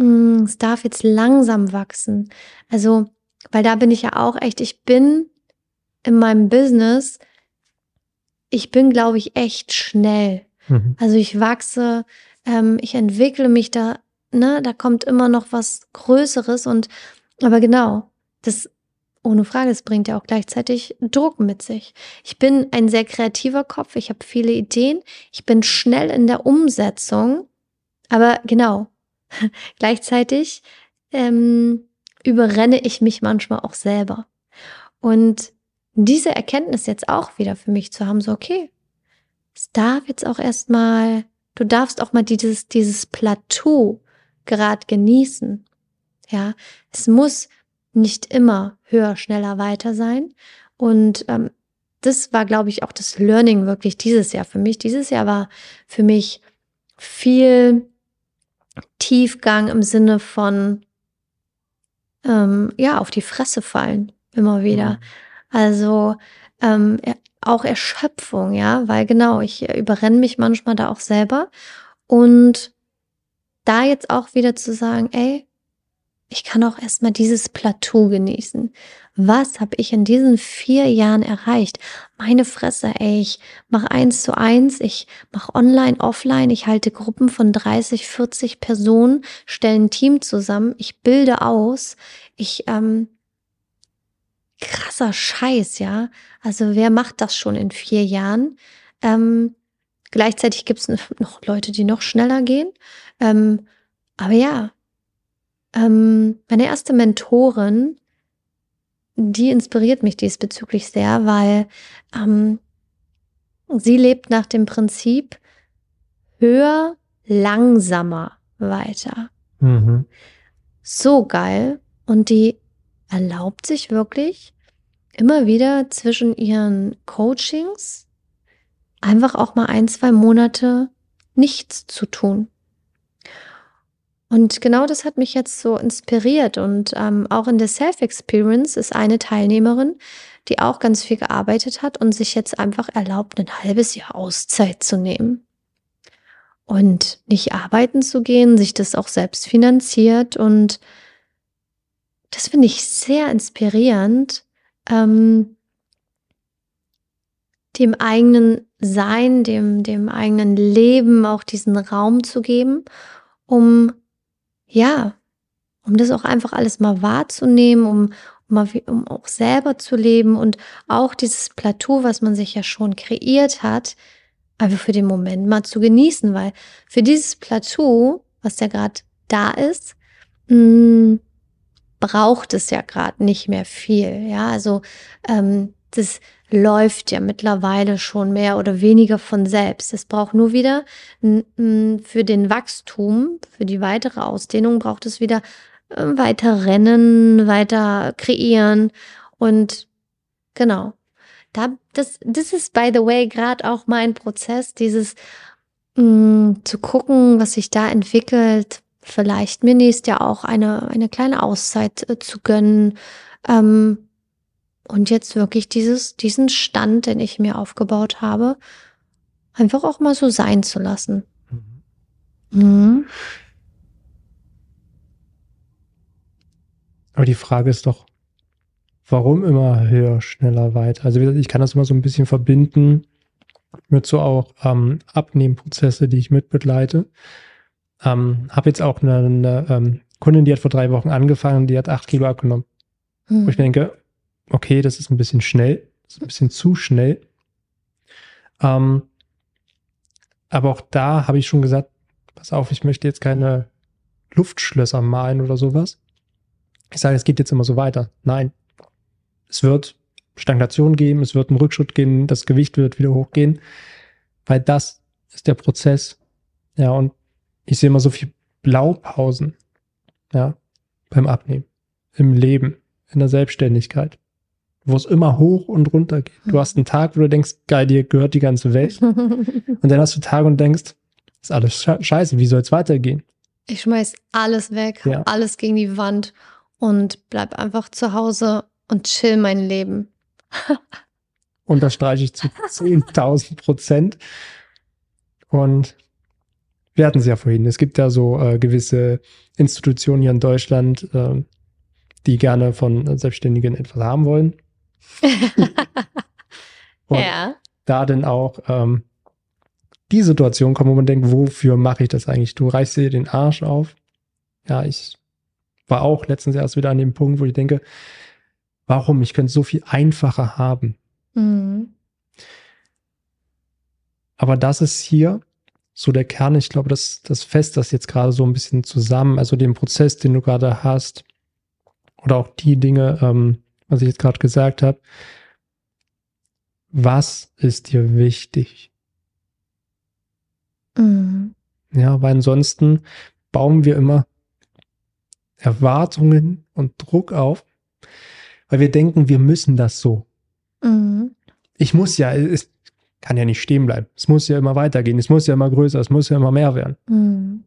mh, es darf jetzt langsam wachsen. Also, weil da bin ich ja auch echt, ich bin in meinem Business, ich bin, glaube ich, echt schnell.
Mhm.
Also ich wachse, ähm, ich entwickle mich da, ne, da kommt immer noch was Größeres und, aber genau, das, ohne Frage, es bringt ja auch gleichzeitig Druck mit sich. Ich bin ein sehr kreativer Kopf, ich habe viele Ideen, ich bin schnell in der Umsetzung, aber genau, gleichzeitig ähm, überrenne ich mich manchmal auch selber. Und diese Erkenntnis jetzt auch wieder für mich zu haben, so okay, es darf jetzt auch erstmal, du darfst auch mal dieses, dieses Plateau gerade genießen. Ja, es muss nicht immer höher, schneller, weiter sein. Und ähm, das war, glaube ich, auch das Learning wirklich dieses Jahr für mich. Dieses Jahr war für mich viel Tiefgang im Sinne von, ähm, ja, auf die Fresse fallen, immer wieder.
Mhm.
Also ähm, auch Erschöpfung, ja, weil genau, ich äh, überrenne mich manchmal da auch selber. Und da jetzt auch wieder zu sagen, ey, ich kann auch erstmal dieses Plateau genießen. Was habe ich in diesen vier Jahren erreicht? Meine Fresse, ey, ich mache eins zu eins, ich mache online, offline, ich halte Gruppen von 30, 40 Personen, stelle ein Team zusammen, ich bilde aus, ich, ähm, krasser Scheiß, ja. Also wer macht das schon in vier Jahren? Ähm, gleichzeitig gibt es noch Leute, die noch schneller gehen. Ähm, aber ja, ähm, meine erste Mentorin, die inspiriert mich diesbezüglich sehr, weil ähm, sie lebt nach dem Prinzip höher, langsamer weiter.
Mhm.
So geil. Und die erlaubt sich wirklich immer wieder zwischen ihren Coachings einfach auch mal ein, zwei Monate nichts zu tun. Und genau das hat mich jetzt so inspiriert. Und ähm, auch in der Self-Experience ist eine Teilnehmerin, die auch ganz viel gearbeitet hat und sich jetzt einfach erlaubt, ein halbes Jahr Auszeit zu nehmen. Und nicht arbeiten zu gehen, sich das auch selbst finanziert. Und das finde ich sehr inspirierend, ähm, dem eigenen Sein, dem, dem eigenen Leben auch diesen Raum zu geben, um ja, um das auch einfach alles mal wahrzunehmen, um, um, um auch selber zu leben und auch dieses Plateau, was man sich ja schon kreiert hat, einfach für den Moment mal zu genießen, weil für dieses Plateau, was ja gerade da ist, mh, braucht es ja gerade nicht mehr viel. Ja, also ähm, das läuft ja mittlerweile schon mehr oder weniger von selbst. Es braucht nur wieder für den Wachstum, für die weitere Ausdehnung braucht es wieder äh, weiter rennen, weiter kreieren und genau. Da, das, das ist, by the way, gerade auch mein Prozess, dieses mh, zu gucken, was sich da entwickelt, vielleicht mir nächstes Jahr auch eine, eine kleine Auszeit äh, zu gönnen. Ähm, und jetzt wirklich dieses, diesen Stand, den ich mir aufgebaut habe, einfach auch mal so sein zu lassen.
Mhm.
Mhm.
Aber die Frage ist doch, warum immer höher, schneller, weiter? Also ich kann das immer so ein bisschen verbinden mit so auch ähm, Abnehmprozesse, die ich mitbegleite. Ähm, habe jetzt auch eine, eine ähm, Kundin, die hat vor drei Wochen angefangen, die hat acht Kilo abgenommen. Hm. Wo ich denke, okay, das ist ein bisschen schnell, ein bisschen zu schnell. Ähm, aber auch da habe ich schon gesagt, pass auf, ich möchte jetzt keine Luftschlösser malen oder sowas. Ich sage, es geht jetzt immer so weiter. Nein. Es wird Stagnation geben, es wird einen Rückschritt geben, das Gewicht wird wieder hochgehen, weil das ist der Prozess. Ja, und ich sehe immer so viel Blaupausen, ja, beim Abnehmen, im Leben, in der Selbstständigkeit, wo es immer hoch und runter geht. Du hast einen Tag, wo du denkst, geil, dir gehört die ganze Welt. und dann hast du Tage und denkst, ist alles scheiße, wie soll es weitergehen?
Ich schmeiß alles weg, ja. alles gegen die Wand und bleib einfach zu Hause und chill mein Leben.
Unterstreiche ich zu 10.000 Prozent. Und wir hatten es ja vorhin. Es gibt ja so äh, gewisse Institutionen hier in Deutschland, äh, die gerne von Selbstständigen etwas haben wollen. Ja. Da dann auch ähm, die Situation kommt, wo man denkt, wofür mache ich das eigentlich? Du reißt dir den Arsch auf. Ja, ich war auch letztens erst wieder an dem Punkt, wo ich denke, warum? Ich könnte so viel einfacher haben. Mhm. Aber das ist hier so der Kern. Ich glaube, das, das fest das jetzt gerade so ein bisschen zusammen. Also den Prozess, den du gerade hast oder auch die Dinge, ähm, was ich jetzt gerade gesagt habe. Was ist dir wichtig? Mhm. Ja, weil ansonsten bauen wir immer Erwartungen und Druck auf, weil wir denken, wir müssen das so. Mhm. Ich muss ja, es kann ja nicht stehen bleiben. Es muss ja immer weitergehen, es muss ja immer größer, es muss ja immer mehr werden. Mhm.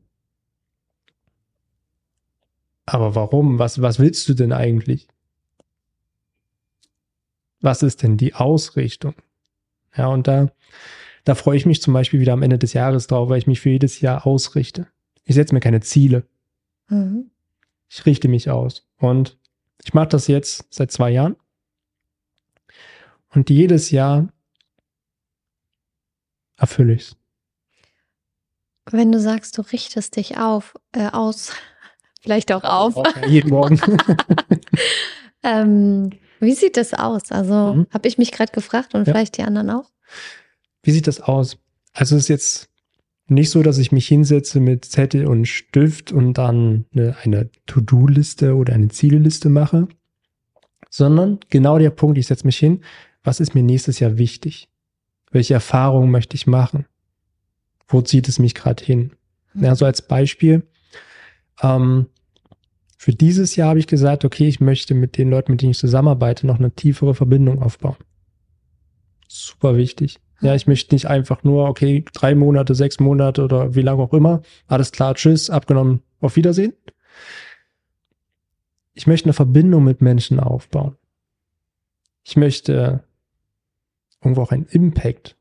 Aber warum? Was, was willst du denn eigentlich? Was ist denn die Ausrichtung? Ja, und da da freue ich mich zum Beispiel wieder am Ende des Jahres drauf, weil ich mich für jedes Jahr ausrichte. Ich setze mir keine Ziele. Mhm. Ich richte mich aus. Und ich mache das jetzt seit zwei Jahren. Und jedes Jahr erfülle ich es.
Wenn du sagst, du richtest dich auf, äh, aus, vielleicht auch auf.
Okay, jeden Morgen.
ähm, wie sieht das aus? Also mhm. habe ich mich gerade gefragt und ja. vielleicht die anderen auch.
Wie sieht das aus? Also es ist jetzt nicht so, dass ich mich hinsetze mit Zettel und Stift und dann eine, eine To-Do-Liste oder eine Zielliste mache, sondern genau der Punkt, ich setze mich hin, was ist mir nächstes Jahr wichtig? Welche Erfahrungen möchte ich machen? Wo zieht es mich gerade hin? Mhm. Ja, so als Beispiel. Ähm, für dieses Jahr habe ich gesagt, okay, ich möchte mit den Leuten, mit denen ich zusammenarbeite, noch eine tiefere Verbindung aufbauen. Super wichtig. Ja, ich möchte nicht einfach nur, okay, drei Monate, sechs Monate oder wie lange auch immer. Alles klar, tschüss, abgenommen, auf Wiedersehen. Ich möchte eine Verbindung mit Menschen aufbauen. Ich möchte irgendwo auch einen Impact.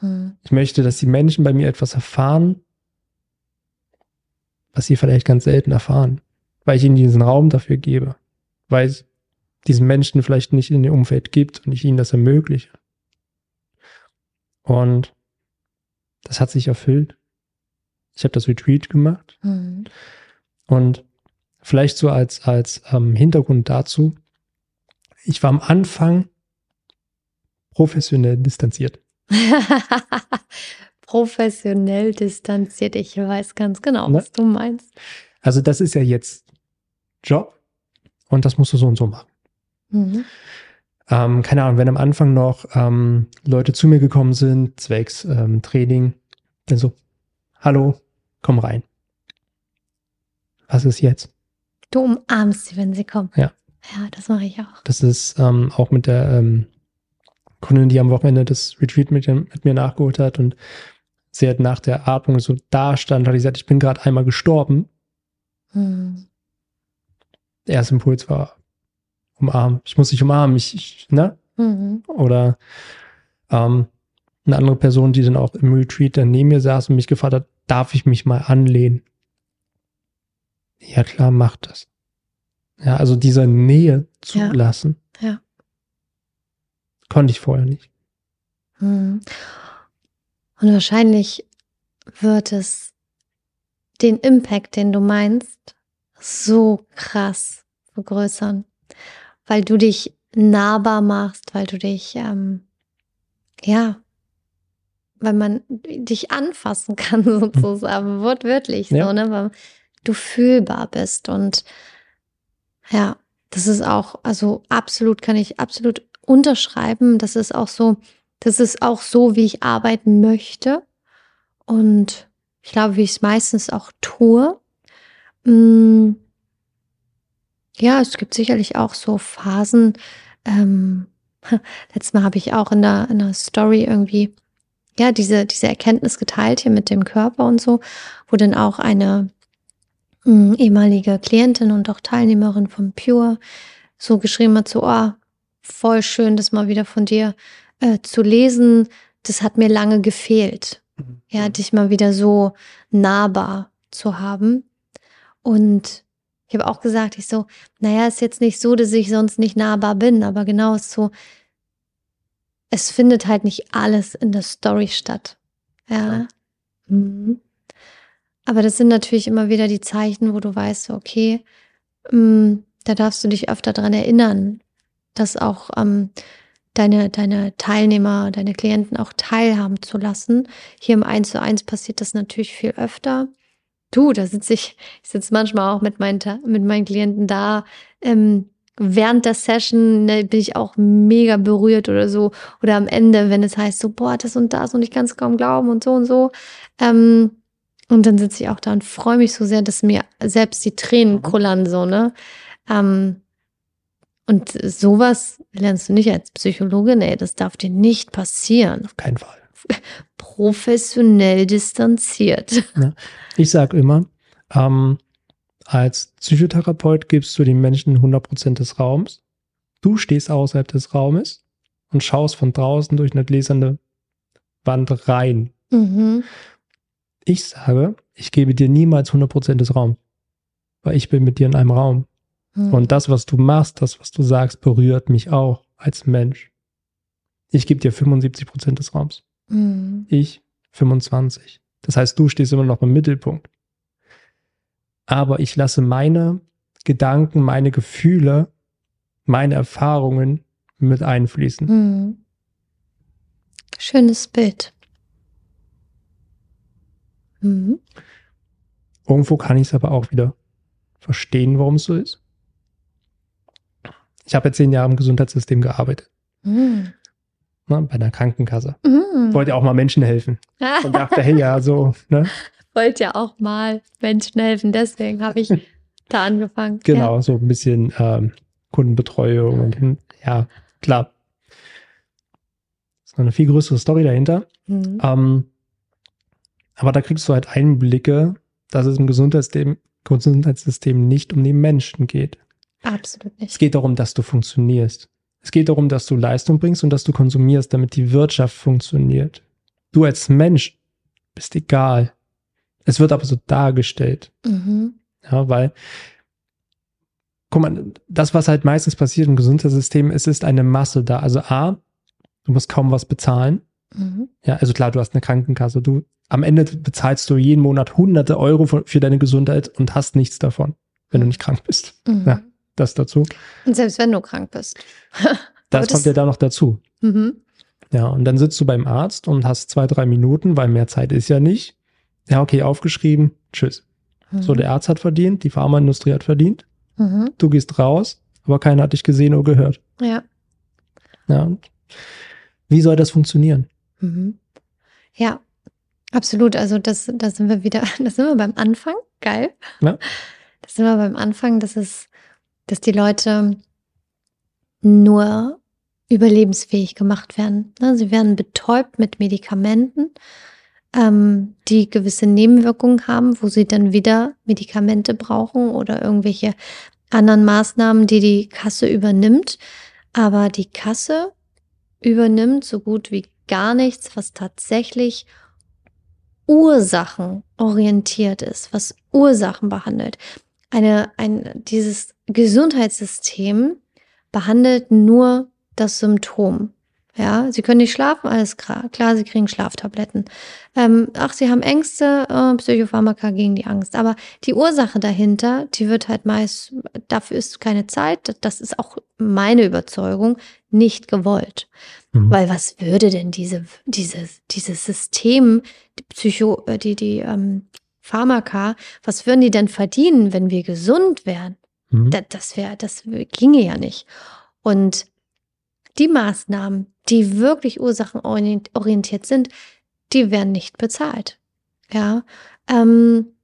Hm. Ich möchte, dass die Menschen bei mir etwas erfahren, was sie vielleicht ganz selten erfahren, weil ich ihnen diesen Raum dafür gebe, weil es diesen Menschen vielleicht nicht in dem Umfeld gibt und ich ihnen das ermögliche. Und das hat sich erfüllt. Ich habe das Retreat gemacht. Mhm. Und vielleicht so als, als ähm, Hintergrund dazu, ich war am Anfang professionell distanziert.
professionell distanziert, ich weiß ganz genau, ne? was du meinst.
Also das ist ja jetzt Job und das musst du so und so machen. Mhm ähm, keine Ahnung, wenn am Anfang noch ähm, Leute zu mir gekommen sind, zwecks ähm, Training, dann so, hallo, komm rein. Was ist jetzt?
Du umarmst sie, wenn sie kommen.
Ja.
Ja, das mache ich auch.
Das ist ähm, auch mit der ähm, Kundin, die am Wochenende das Retreat mit, mit mir nachgeholt hat und sie hat nach der Atmung so da stand, hat gesagt, ich bin gerade einmal gestorben. Hm. Der erste Impuls war, umarmen. Ich muss dich umarmen. Ich, ich ne? Mhm. Oder ähm, eine andere Person, die dann auch im Retreat dann neben mir saß und mich gefragt hat, darf ich mich mal anlehnen? Ja klar, mach das. Ja, also diese Nähe zulassen.
Ja.
Konnte ich vorher nicht.
Hm. Und wahrscheinlich wird es den Impact, den du meinst, so krass vergrößern, weil du dich nahbar machst, weil du dich, ähm, ja, weil man dich anfassen kann, sozusagen, wortwörtlich,
Ja.
so, ne, weil du fühlbar bist und ja, das ist auch, also absolut, kann ich absolut unterschreiben. Das ist auch so, das ist auch so, wie ich arbeiten möchte. Und ich glaube, wie ich es meistens auch tue. Mm, Ja, es gibt sicherlich auch so Phasen. Ähm, letztes Mal habe ich auch in der, in der Story irgendwie, ja, diese, diese Erkenntnis geteilt hier mit dem Körper und so, wo dann auch eine mm, ehemalige Klientin und auch Teilnehmerin von Pure so geschrieben hat, so, oh, voll schön, das mal wieder von dir äh, zu lesen. Das hat mir lange gefehlt. Ja, dich mal wieder so nahbar zu haben. Und ich habe auch gesagt, ich so, naja, ist jetzt nicht so, dass ich sonst nicht nahbar bin, aber genau ist so, es findet halt nicht alles in der Story statt. Ja. Mhm. Aber das sind natürlich immer wieder die Zeichen, wo du weißt, okay, mm, da darfst du dich öfter dran erinnern, dass auch ähm, deine, deine Teilnehmer, deine Klienten auch teilhaben zu lassen. Hier im 1 zu 1 passiert das natürlich viel öfter. Du, da sitze ich, ich sitze manchmal auch mit meinen, mit meinen Klienten da. Ähm, während der Session ne, bin ich auch mega berührt oder so. Oder am Ende, wenn es heißt so, boah, das und das und ich kann es kaum glauben und so und so. Ähm, und dann sitze ich auch da und freue mich so sehr, dass mir selbst die Tränen
Mhm.
kullern, so, ne? Ähm, und sowas lernst du nicht als Psychologe, nee, das darf dir nicht passieren.
Auf keinen Fall.
Professionell distanziert.
Ich sage immer, ähm, als Psychotherapeut gibst du den Menschen 100% des Raums. Du stehst außerhalb des Raumes und schaust von draußen durch eine gläserne Wand rein.
Mhm.
Ich sage, ich gebe dir niemals 100% des Raums, weil ich bin mit dir in einem Raum.
Mhm.
Und das, was du machst, das, was du sagst, berührt mich auch als Mensch. Ich gebe dir 75% des Raums.
Mhm.
ich 25. Das heißt, du stehst immer noch im Mittelpunkt. Aber ich lasse meine Gedanken, meine Gefühle, meine Erfahrungen mit einfließen.
Mhm. Schönes Bild. Mhm.
Irgendwo kann ich es aber auch wieder verstehen, warum es so ist. Ich habe jetzt zehn Jahre im Gesundheitssystem gearbeitet,
Mhm.
Ne, bei einer Krankenkasse.
Mhm.
Wollte auch mal Menschen helfen und dachte, hey, ja, so, ne?
Wollte ja auch mal Menschen helfen, deswegen habe ich da angefangen.
Genau, so ein bisschen ähm, Kundenbetreuung und ja, klar. Ist noch eine viel größere Story dahinter.
Ja. Mhm.
Ähm, aber da kriegst du halt Einblicke, dass es im Gesundheitssystem, Gesundheitssystem nicht um den Menschen geht.
Absolut
Es
nicht.
geht darum, dass du funktionierst. Es geht darum, dass du Leistung bringst und dass du konsumierst, damit die Wirtschaft funktioniert. Du als Mensch bist egal. Es wird aber so dargestellt.
Mhm.
Ja, weil, guck mal, das, was halt meistens passiert im Gesundheitssystem, es ist eine Masse da. Also A, du musst kaum was bezahlen.
Mhm.
Ja, also klar, du hast eine Krankenkasse. Du, am Ende bezahlst du jeden Monat hunderte Euro für, für deine Gesundheit und hast nichts davon, wenn du nicht krank bist.
Mhm.
Ja. Das dazu.
Und selbst wenn du krank bist.
Das kommt ja da noch dazu.
Mhm.
Ja, und dann sitzt du beim Arzt und hast zwei, drei Minuten, weil mehr Zeit ist ja nicht. Ja, okay, aufgeschrieben. Tschüss.
Mhm.
So, der Arzt hat verdient, die Pharmaindustrie hat verdient.
Mhm.
Du gehst raus, aber keiner hat dich gesehen oder gehört.
Ja.
Ja. und Wie soll das funktionieren?
Mhm. Ja, absolut. Also das, da sind wir wieder, da sind wir beim Anfang. Geil.
Ja.
Da sind wir beim Anfang, dass es, dass die Leute nur überlebensfähig gemacht werden. Ne, Sie werden betäubt mit Medikamenten, ähm, die gewisse Nebenwirkungen haben, wo sie dann wieder Medikamente brauchen oder irgendwelche anderen Maßnahmen, die die Kasse übernimmt. Aber die Kasse übernimmt so gut wie gar nichts, was tatsächlich ursachenorientiert ist, was Ursachen behandelt. Eine, ein, dieses Gesundheitssystem behandelt nur das Symptom. Ja, sie können nicht schlafen, alles klar. Klar, sie kriegen Schlaftabletten. Ähm, ach, sie haben Ängste, äh, Psychopharmaka gegen die Angst. Aber die Ursache dahinter, die wird halt meist, dafür ist keine Zeit, das ist auch meine Überzeugung, nicht gewollt. Mhm. Weil was würde denn diese, dieses, dieses System, die Psycho, äh, die, die ähm, Pharmaka, was würden die denn verdienen, wenn wir gesund wären? Mhm. Das, das wäre, das ginge ja nicht. Und die Maßnahmen, die wirklich ursachenorientiert sind, die werden nicht bezahlt. Ja, ähm,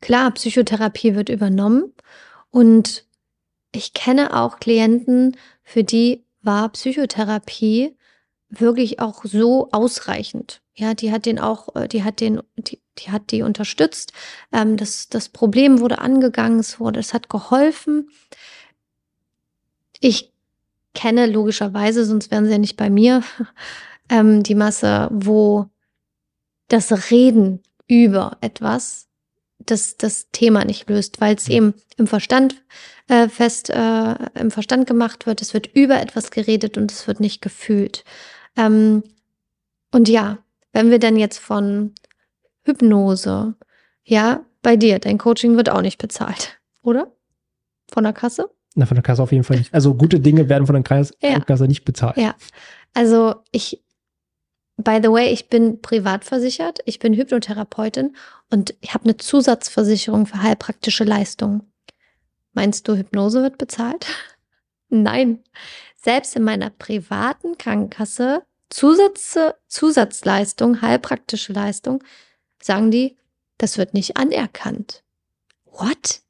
klar, Psychotherapie wird übernommen und ich kenne auch Klienten, für die war Psychotherapie wirklich auch so ausreichend. Ja, die hat den auch, äh, die hat den, die, die hat die unterstützt. Ähm, das, das Problem wurde angegangen, es wurde, es hat geholfen. Ich kenne, logischerweise, sonst wären sie ja nicht bei mir, ähm, die Masse, wo das Reden über etwas das, das Thema nicht löst, weil es eben im Verstand äh, fest, äh, im Verstand gemacht wird. Es wird über etwas geredet und es wird nicht gefühlt. Ähm, und ja, wenn wir dann jetzt von Hypnose, ja, bei dir, dein Coaching wird auch nicht bezahlt, oder? Von der Kasse?
Na, von der Kasse auf jeden Fall nicht. Also gute Dinge werden von der Kasse, ja. Kasse nicht bezahlt.
Ja. Also ich, by the way, ich bin privat versichert, ich bin Hypnotherapeutin und ich habe eine Zusatzversicherung für heilpraktische Leistungen. Meinst du, Hypnose wird bezahlt? Nein. Selbst in meiner privaten Krankenkasse Zusatz, Zusatzleistung, heilpraktische Leistung, sagen die, das wird nicht anerkannt. What?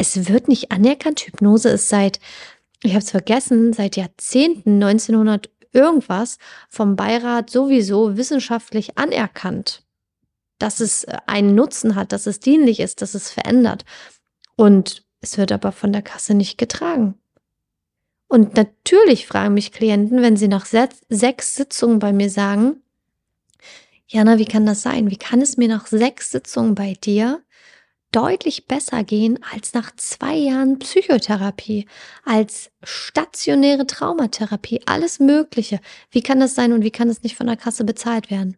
es wird nicht anerkannt. Hypnose ist seit, ich habe es vergessen, seit Jahrzehnten, 1900 irgendwas, vom Beirat sowieso wissenschaftlich anerkannt, dass es äh, einen Nutzen hat, dass es dienlich ist, dass es verändert. Und es wird aber von der Kasse nicht getragen. Und natürlich fragen mich Klienten, wenn sie nach sechs Sitzungen bei mir sagen, Jana, wie kann das sein? Wie kann es mir nach sechs Sitzungen bei dir deutlich besser gehen als nach zwei Jahren Psychotherapie, als stationäre Traumatherapie, alles Mögliche. Wie kann das sein und wie kann es nicht von der Kasse bezahlt werden?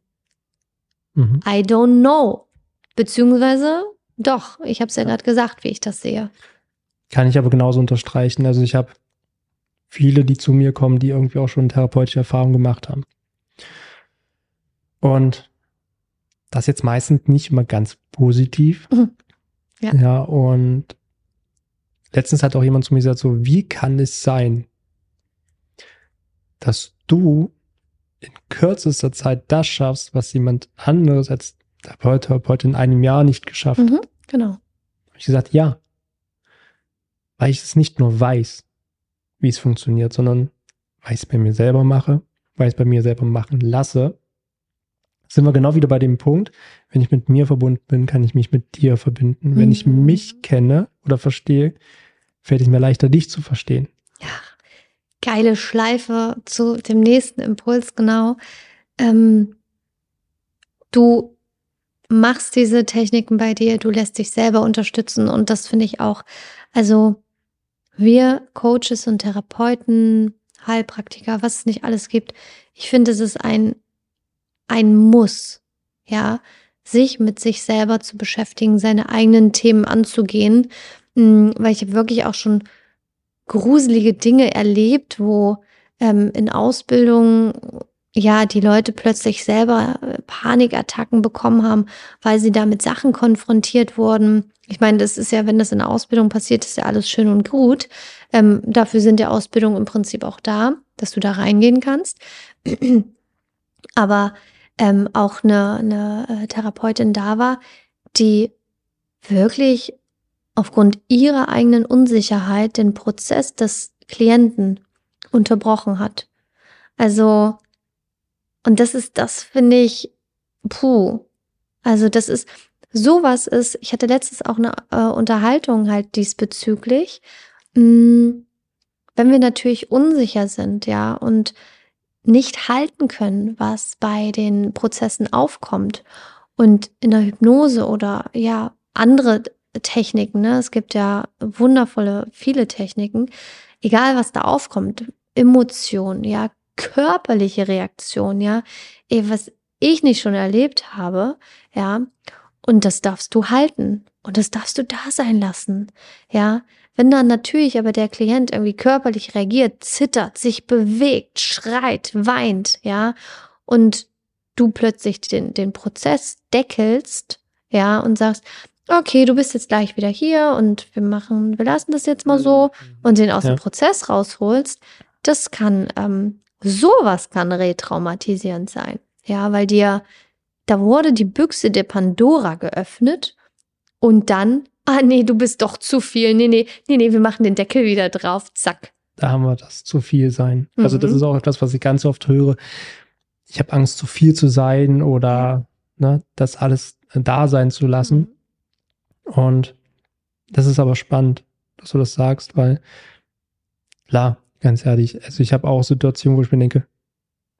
Mhm. I don't know. Beziehungsweise doch, ich habe es ja, ja. gerade gesagt, wie ich das sehe.
Kann ich aber genauso unterstreichen. Also ich habe viele, die zu mir kommen, die irgendwie auch schon therapeutische Erfahrungen gemacht haben. Und das jetzt meistens nicht immer ganz positiv. Mhm. Ja. ja, und letztens hat auch jemand zu mir gesagt, so, wie kann es sein, dass du in kürzester Zeit das schaffst, was jemand anderes als Therapeut, Therapeut in einem Jahr nicht geschafft mhm, hat?
Genau.
Hab ich gesagt, ja. Weil ich es nicht nur weiß, wie es funktioniert, sondern weil ich es bei mir selber mache, weil ich es bei mir selber machen lasse sind wir genau wieder bei dem Punkt, wenn ich mit mir verbunden bin, kann ich mich mit dir verbinden. Mhm. Wenn ich mhm. mich kenne oder verstehe, fällt es mir leichter, dich zu verstehen.
Ja, geile Schleife zu dem nächsten Impuls, genau. Ähm, du machst diese Techniken bei dir, du lässt dich selber unterstützen und das finde ich auch, also wir Coaches und Therapeuten, Heilpraktiker, was es nicht alles gibt, ich finde, es ist ein ein Muss, ja, sich mit sich selber zu beschäftigen, seine eigenen Themen anzugehen, mm, weil ich habe wirklich auch schon gruselige Dinge erlebt, wo ähm, in Ausbildung ja die Leute plötzlich selber äh, Panikattacken bekommen haben, weil sie da mit Sachen konfrontiert wurden. Ich meine, das ist ja, wenn das in der Ausbildung passiert, ist ja alles schön und gut. Ähm, dafür sind die Ausbildungen im Prinzip auch da, dass du da reingehen kannst. Aber ähm, auch eine, eine äh, Therapeutin da war, die wirklich aufgrund ihrer eigenen Unsicherheit den Prozess des Klienten unterbrochen hat. Also, und das ist, das finde ich, puh. Also, das ist, sowas ist, ich hatte letztens auch eine äh, Unterhaltung halt diesbezüglich. Mh, mm, wenn wir natürlich unsicher sind, ja, und nicht halten können, was bei den Prozessen aufkommt. Und in der Hypnose oder ja, andere Techniken, ne? Es gibt ja wundervolle, viele Techniken. Egal, was da aufkommt, Emotionen, ja, körperliche Reaktion, ja, was ich nicht schon erlebt habe, ja, und das darfst du halten und das darfst du da sein lassen, ja. Wenn dann natürlich aber der Klient irgendwie körperlich reagiert, zittert, sich bewegt, schreit, weint, ja, und du plötzlich den, den Prozess deckelst, ja, und sagst, okay, du bist jetzt gleich wieder hier und wir machen, wir lassen das jetzt mal so
Mhm.
und den aus
Ja.
dem Prozess rausholst, das kann, ähm, sowas kann retraumatisierend sein. Ja, weil dir, da wurde die Büchse der Pandora geöffnet und dann, ah nee, du bist doch zu viel. Nee, nee, nee, nee, wir machen den Deckel wieder drauf. Zack.
Da haben wir das zu viel sein. Also das
Mhm.
ist auch etwas, was ich ganz oft höre. Ich habe Angst, zu viel zu sein oder ne, das alles da sein zu lassen. Und das ist aber spannend, dass du das sagst, weil klar, ganz ehrlich, also ich habe auch Situationen, wo ich mir denke,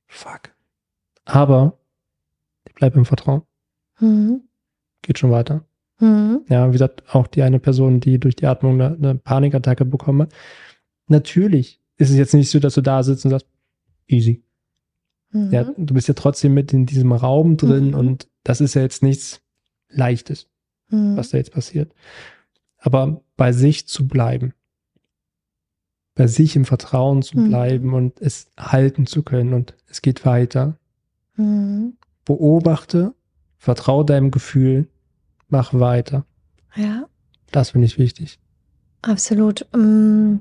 fuck. Aber ich bleibe im Vertrauen.
Mhm.
Geht schon weiter.
Mhm.
Ja, wie gesagt, auch die eine Person, die durch die Atmung eine, eine Panikattacke bekommen hat. Natürlich ist es jetzt nicht so, dass du da sitzt und sagst, easy.
Mhm.
Ja, du bist ja trotzdem mit in diesem Raum drin
Mhm.
und das ist ja jetzt nichts Leichtes,
Mhm.
was da jetzt passiert. Aber bei sich zu bleiben, bei sich im Vertrauen zu
Mhm.
bleiben und es halten zu können und es geht weiter. Beobachte, vertraue deinem Gefühl, mach weiter.
Ja.
Das finde ich wichtig.
Absolut. Mm,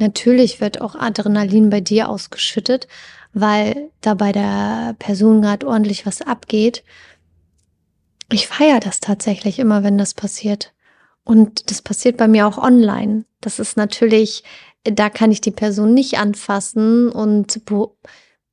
Natürlich wird auch Adrenalin bei dir ausgeschüttet, weil da bei der Person gerade ordentlich was abgeht. Ich feiere das tatsächlich immer, wenn das passiert. Und das passiert bei mir auch online. Das ist natürlich, da kann ich die Person nicht anfassen und be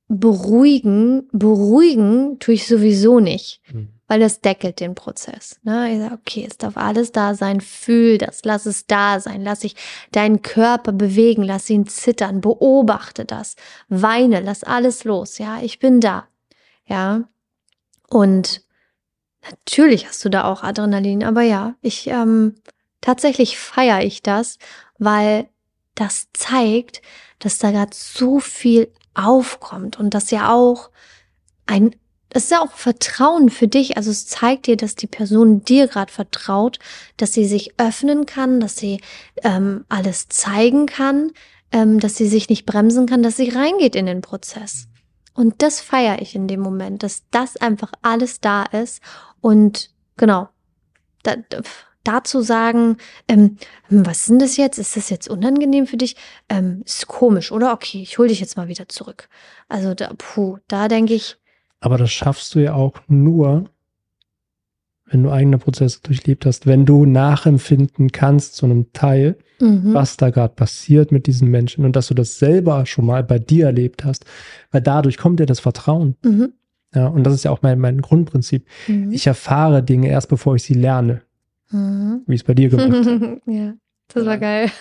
beruhigen. Beruhigen tue ich sowieso nicht weil das deckelt den Prozess. Ne? Ich sage, okay, es darf alles da sein, fühl das, lass es da sein, lass ich deinen Körper bewegen, lass ihn zittern, beobachte das, weine, lass alles los, ja, ich bin da, ja. Und natürlich hast du da auch Adrenalin, aber ja, ich ähm, tatsächlich feiere ich das, weil das zeigt, dass da gerade so viel aufkommt und das ja auch ein das ist ja auch Vertrauen für dich. Also es zeigt dir, dass die Person dir gerade vertraut, dass sie sich öffnen kann, dass sie ähm, alles zeigen kann, ähm, dass sie sich nicht bremsen kann, dass sie reingeht in den Prozess. Und das feiere ich in dem Moment, dass das einfach alles da ist. Und genau, da, dazu sagen, ähm, was ist denn das jetzt? Ist das jetzt unangenehm für dich? Ähm, ist komisch, oder? Okay, ich hole dich jetzt mal wieder zurück. Also da, puh, da denke ich,
Aber das schaffst du ja auch nur, wenn du eigene Prozesse durchlebt hast, wenn du nachempfinden kannst zu einem Teil,
mhm.
was da gerade passiert mit diesen Menschen und dass du das selber schon mal bei dir erlebt hast, weil dadurch kommt dir das Vertrauen.
Mhm.
Ja, und das ist ja auch mein, mein Grundprinzip.
Mhm.
Ich erfahre Dinge erst, bevor ich sie lerne,
Mhm.
wie es bei dir gemacht habe.
ja, das war geil.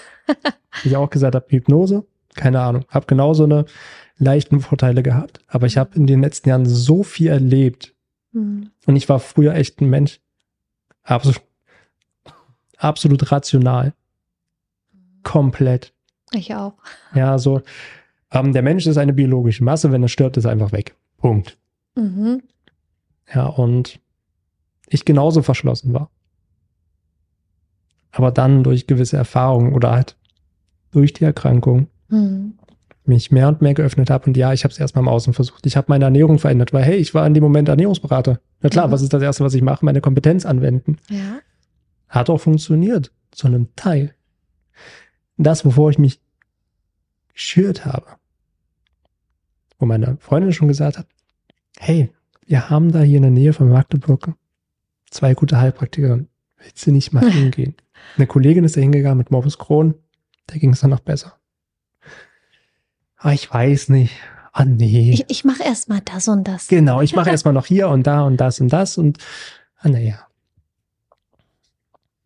Wie ich auch gesagt habe, Hypnose, keine Ahnung, habe genauso eine leichten Vorteile gehabt, aber ich habe in den letzten Jahren so viel erlebt,
Mhm.
Und ich war früher echt ein Mensch. Absolut, absolut rational. Komplett.
Ich auch.
Ja, so. Ähm, der Mensch ist eine biologische Masse. Wenn er stirbt, ist er einfach weg. Punkt.
Mhm.
Ja, und ich genauso verschlossen war. Aber dann durch gewisse Erfahrungen oder halt durch die Erkrankung
Mhm.
Mich mehr und mehr geöffnet habe. Und ja, ich habe es erstmal im Außen versucht. Ich habe meine Ernährung verändert, weil hey, ich war in dem Moment Ernährungsberater. Na klar,
Mhm.
was ist das Erste, was ich mache? Meine Kompetenz anwenden.
Ja.
Hat auch funktioniert. Zu einem Teil. Das, wovor ich mich geschürt habe. Wo meine Freundin schon gesagt hat, hey, wir haben da hier in der Nähe von Magdeburg zwei gute Heilpraktikerinnen. Willst du nicht mal hingehen? Eine Kollegin ist da hingegangen mit Morbus Crohn. Da ging es dann noch besser. Ah, ich weiß nicht. Ah, nee.
Ich, ich mache erst mal das und das.
Genau, ich mache erstmal noch hier und da und das und das und ah, naja.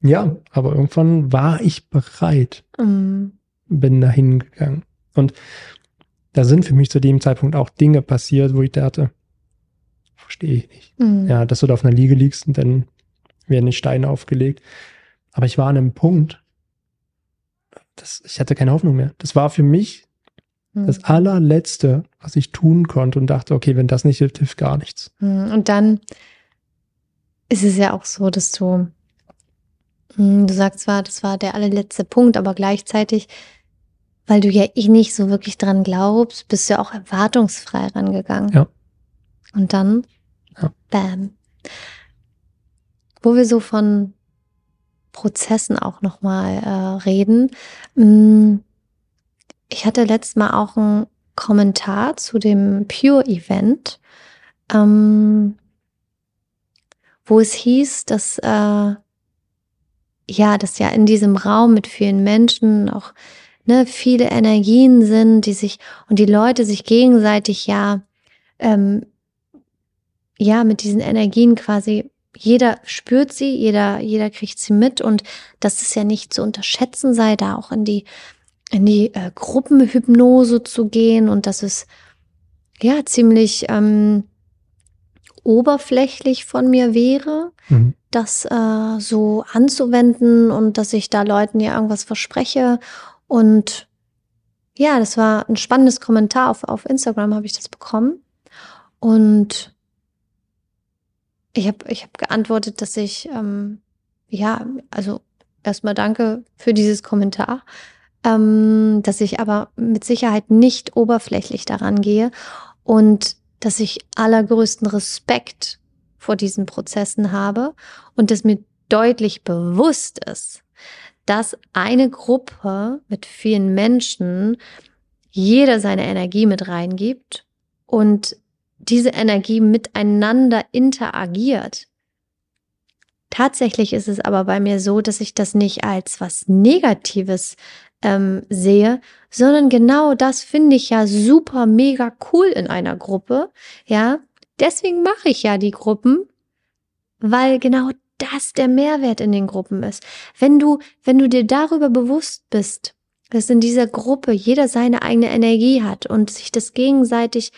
Ja, aber irgendwann war ich bereit,
Mhm.
bin da hingegangen. Und da sind für mich zu dem Zeitpunkt auch Dinge passiert, wo ich dachte, verstehe ich nicht.
Mhm.
Ja, dass du da auf einer Liege liegst und dann werden die Steine aufgelegt. Aber ich war an einem Punkt, das, ich hatte keine Hoffnung mehr. Das war für mich. Das allerletzte, was ich tun konnte und dachte, okay, wenn das nicht hilft, hilft gar nichts.
Hm, Und dann ist es ja auch so, dass du, hm, du sagst zwar, das war der allerletzte Punkt, aber gleichzeitig, weil du ja eh nicht so wirklich dran glaubst, bist du auch erwartungsfrei rangegangen.
Ja.
Und dann,
Ja.
bam. Wo wir so von Prozessen auch nochmal äh, reden. hm, Ich hatte letztes Mal auch einen Kommentar zu dem Pure-Event, ähm, wo es hieß, dass äh, ja, dass ja in diesem Raum mit vielen Menschen auch ne, viele Energien sind, die sich und die Leute sich gegenseitig ja ähm, ja mit diesen Energien quasi jeder spürt sie, jeder jeder kriegt sie mit und dass es ja nicht zu unterschätzen sei, da auch in die in die äh, Gruppenhypnose zu gehen und dass es ja ziemlich ähm, oberflächlich von mir wäre,
Mhm.
das äh, so anzuwenden und dass ich da Leuten ja irgendwas verspreche. Und ja, das war ein spannendes Kommentar auf, auf Instagram, habe ich das bekommen. Und ich habe ich hab geantwortet, dass ich, ähm, ja, also erstmal danke für dieses Kommentar, ähm, dass ich aber mit Sicherheit nicht oberflächlich daran gehe und dass ich allergrößten Respekt vor diesen Prozessen habe und dass mir deutlich bewusst ist, dass eine Gruppe mit vielen Menschen jeder seine Energie mit reingibt und diese Energie miteinander interagiert. Tatsächlich ist es aber bei mir so, dass ich das nicht als was Negatives ähm, sehe, sondern genau das finde ich ja super mega cool in einer Gruppe. Ja, deswegen mache ich ja die Gruppen, weil genau das der Mehrwert in den Gruppen ist. Wenn du, wenn du dir darüber bewusst bist, dass in dieser Gruppe jeder seine eigene Energie hat und sich das gegenseitig,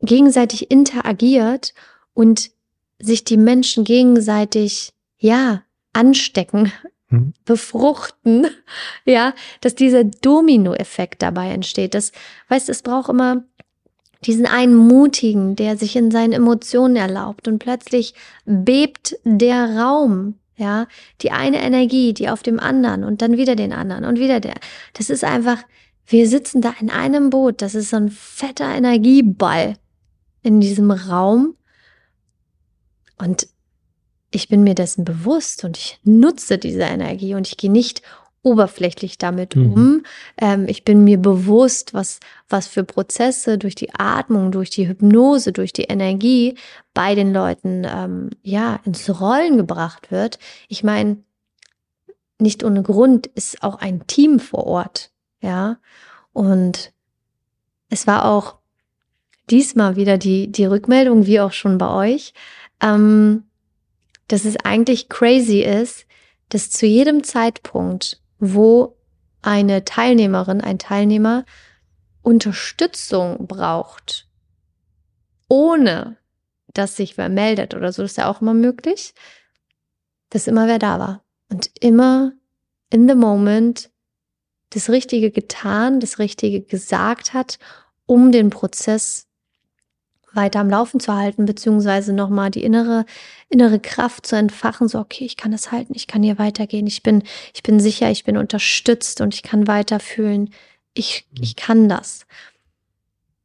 gegenseitig interagiert und sich die Menschen gegenseitig, ja, anstecken,
Mhm.
befruchten, ja, dass dieser Dominoeffekt dabei entsteht. Das, weißt, es braucht immer diesen einen Mutigen, der sich in seinen Emotionen erlaubt und plötzlich bebt der Raum, ja, die eine Energie, die auf dem anderen und dann wieder den anderen und wieder der. Das ist einfach, wir sitzen da in einem Boot, das ist so ein fetter Energieball in diesem Raum und ich bin mir dessen bewusst und ich nutze diese Energie und ich gehe nicht oberflächlich damit
Mhm.
um. Ähm, ich bin mir bewusst, was, was für Prozesse durch die Atmung, durch die Hypnose, durch die Energie bei den Leuten ähm, ja ins Rollen gebracht wird. Ich meine, nicht ohne Grund ist auch ein Team vor Ort, ja. Und es war auch diesmal wieder die, die Rückmeldung, wie auch schon bei euch, ähm, dass es eigentlich crazy ist, dass zu jedem Zeitpunkt, wo eine Teilnehmerin, ein Teilnehmer Unterstützung braucht, ohne dass sich wer meldet oder so, das ist ja auch immer möglich, dass immer wer da war. Und immer in the moment das Richtige getan, das Richtige gesagt hat, um den Prozess weiter am Laufen zu halten, beziehungsweise nochmal die innere, innere Kraft zu entfachen, so, okay, ich kann das halten, ich kann hier weitergehen, ich bin, ich bin sicher, ich bin unterstützt und ich kann weiterfühlen, ich, ich kann das.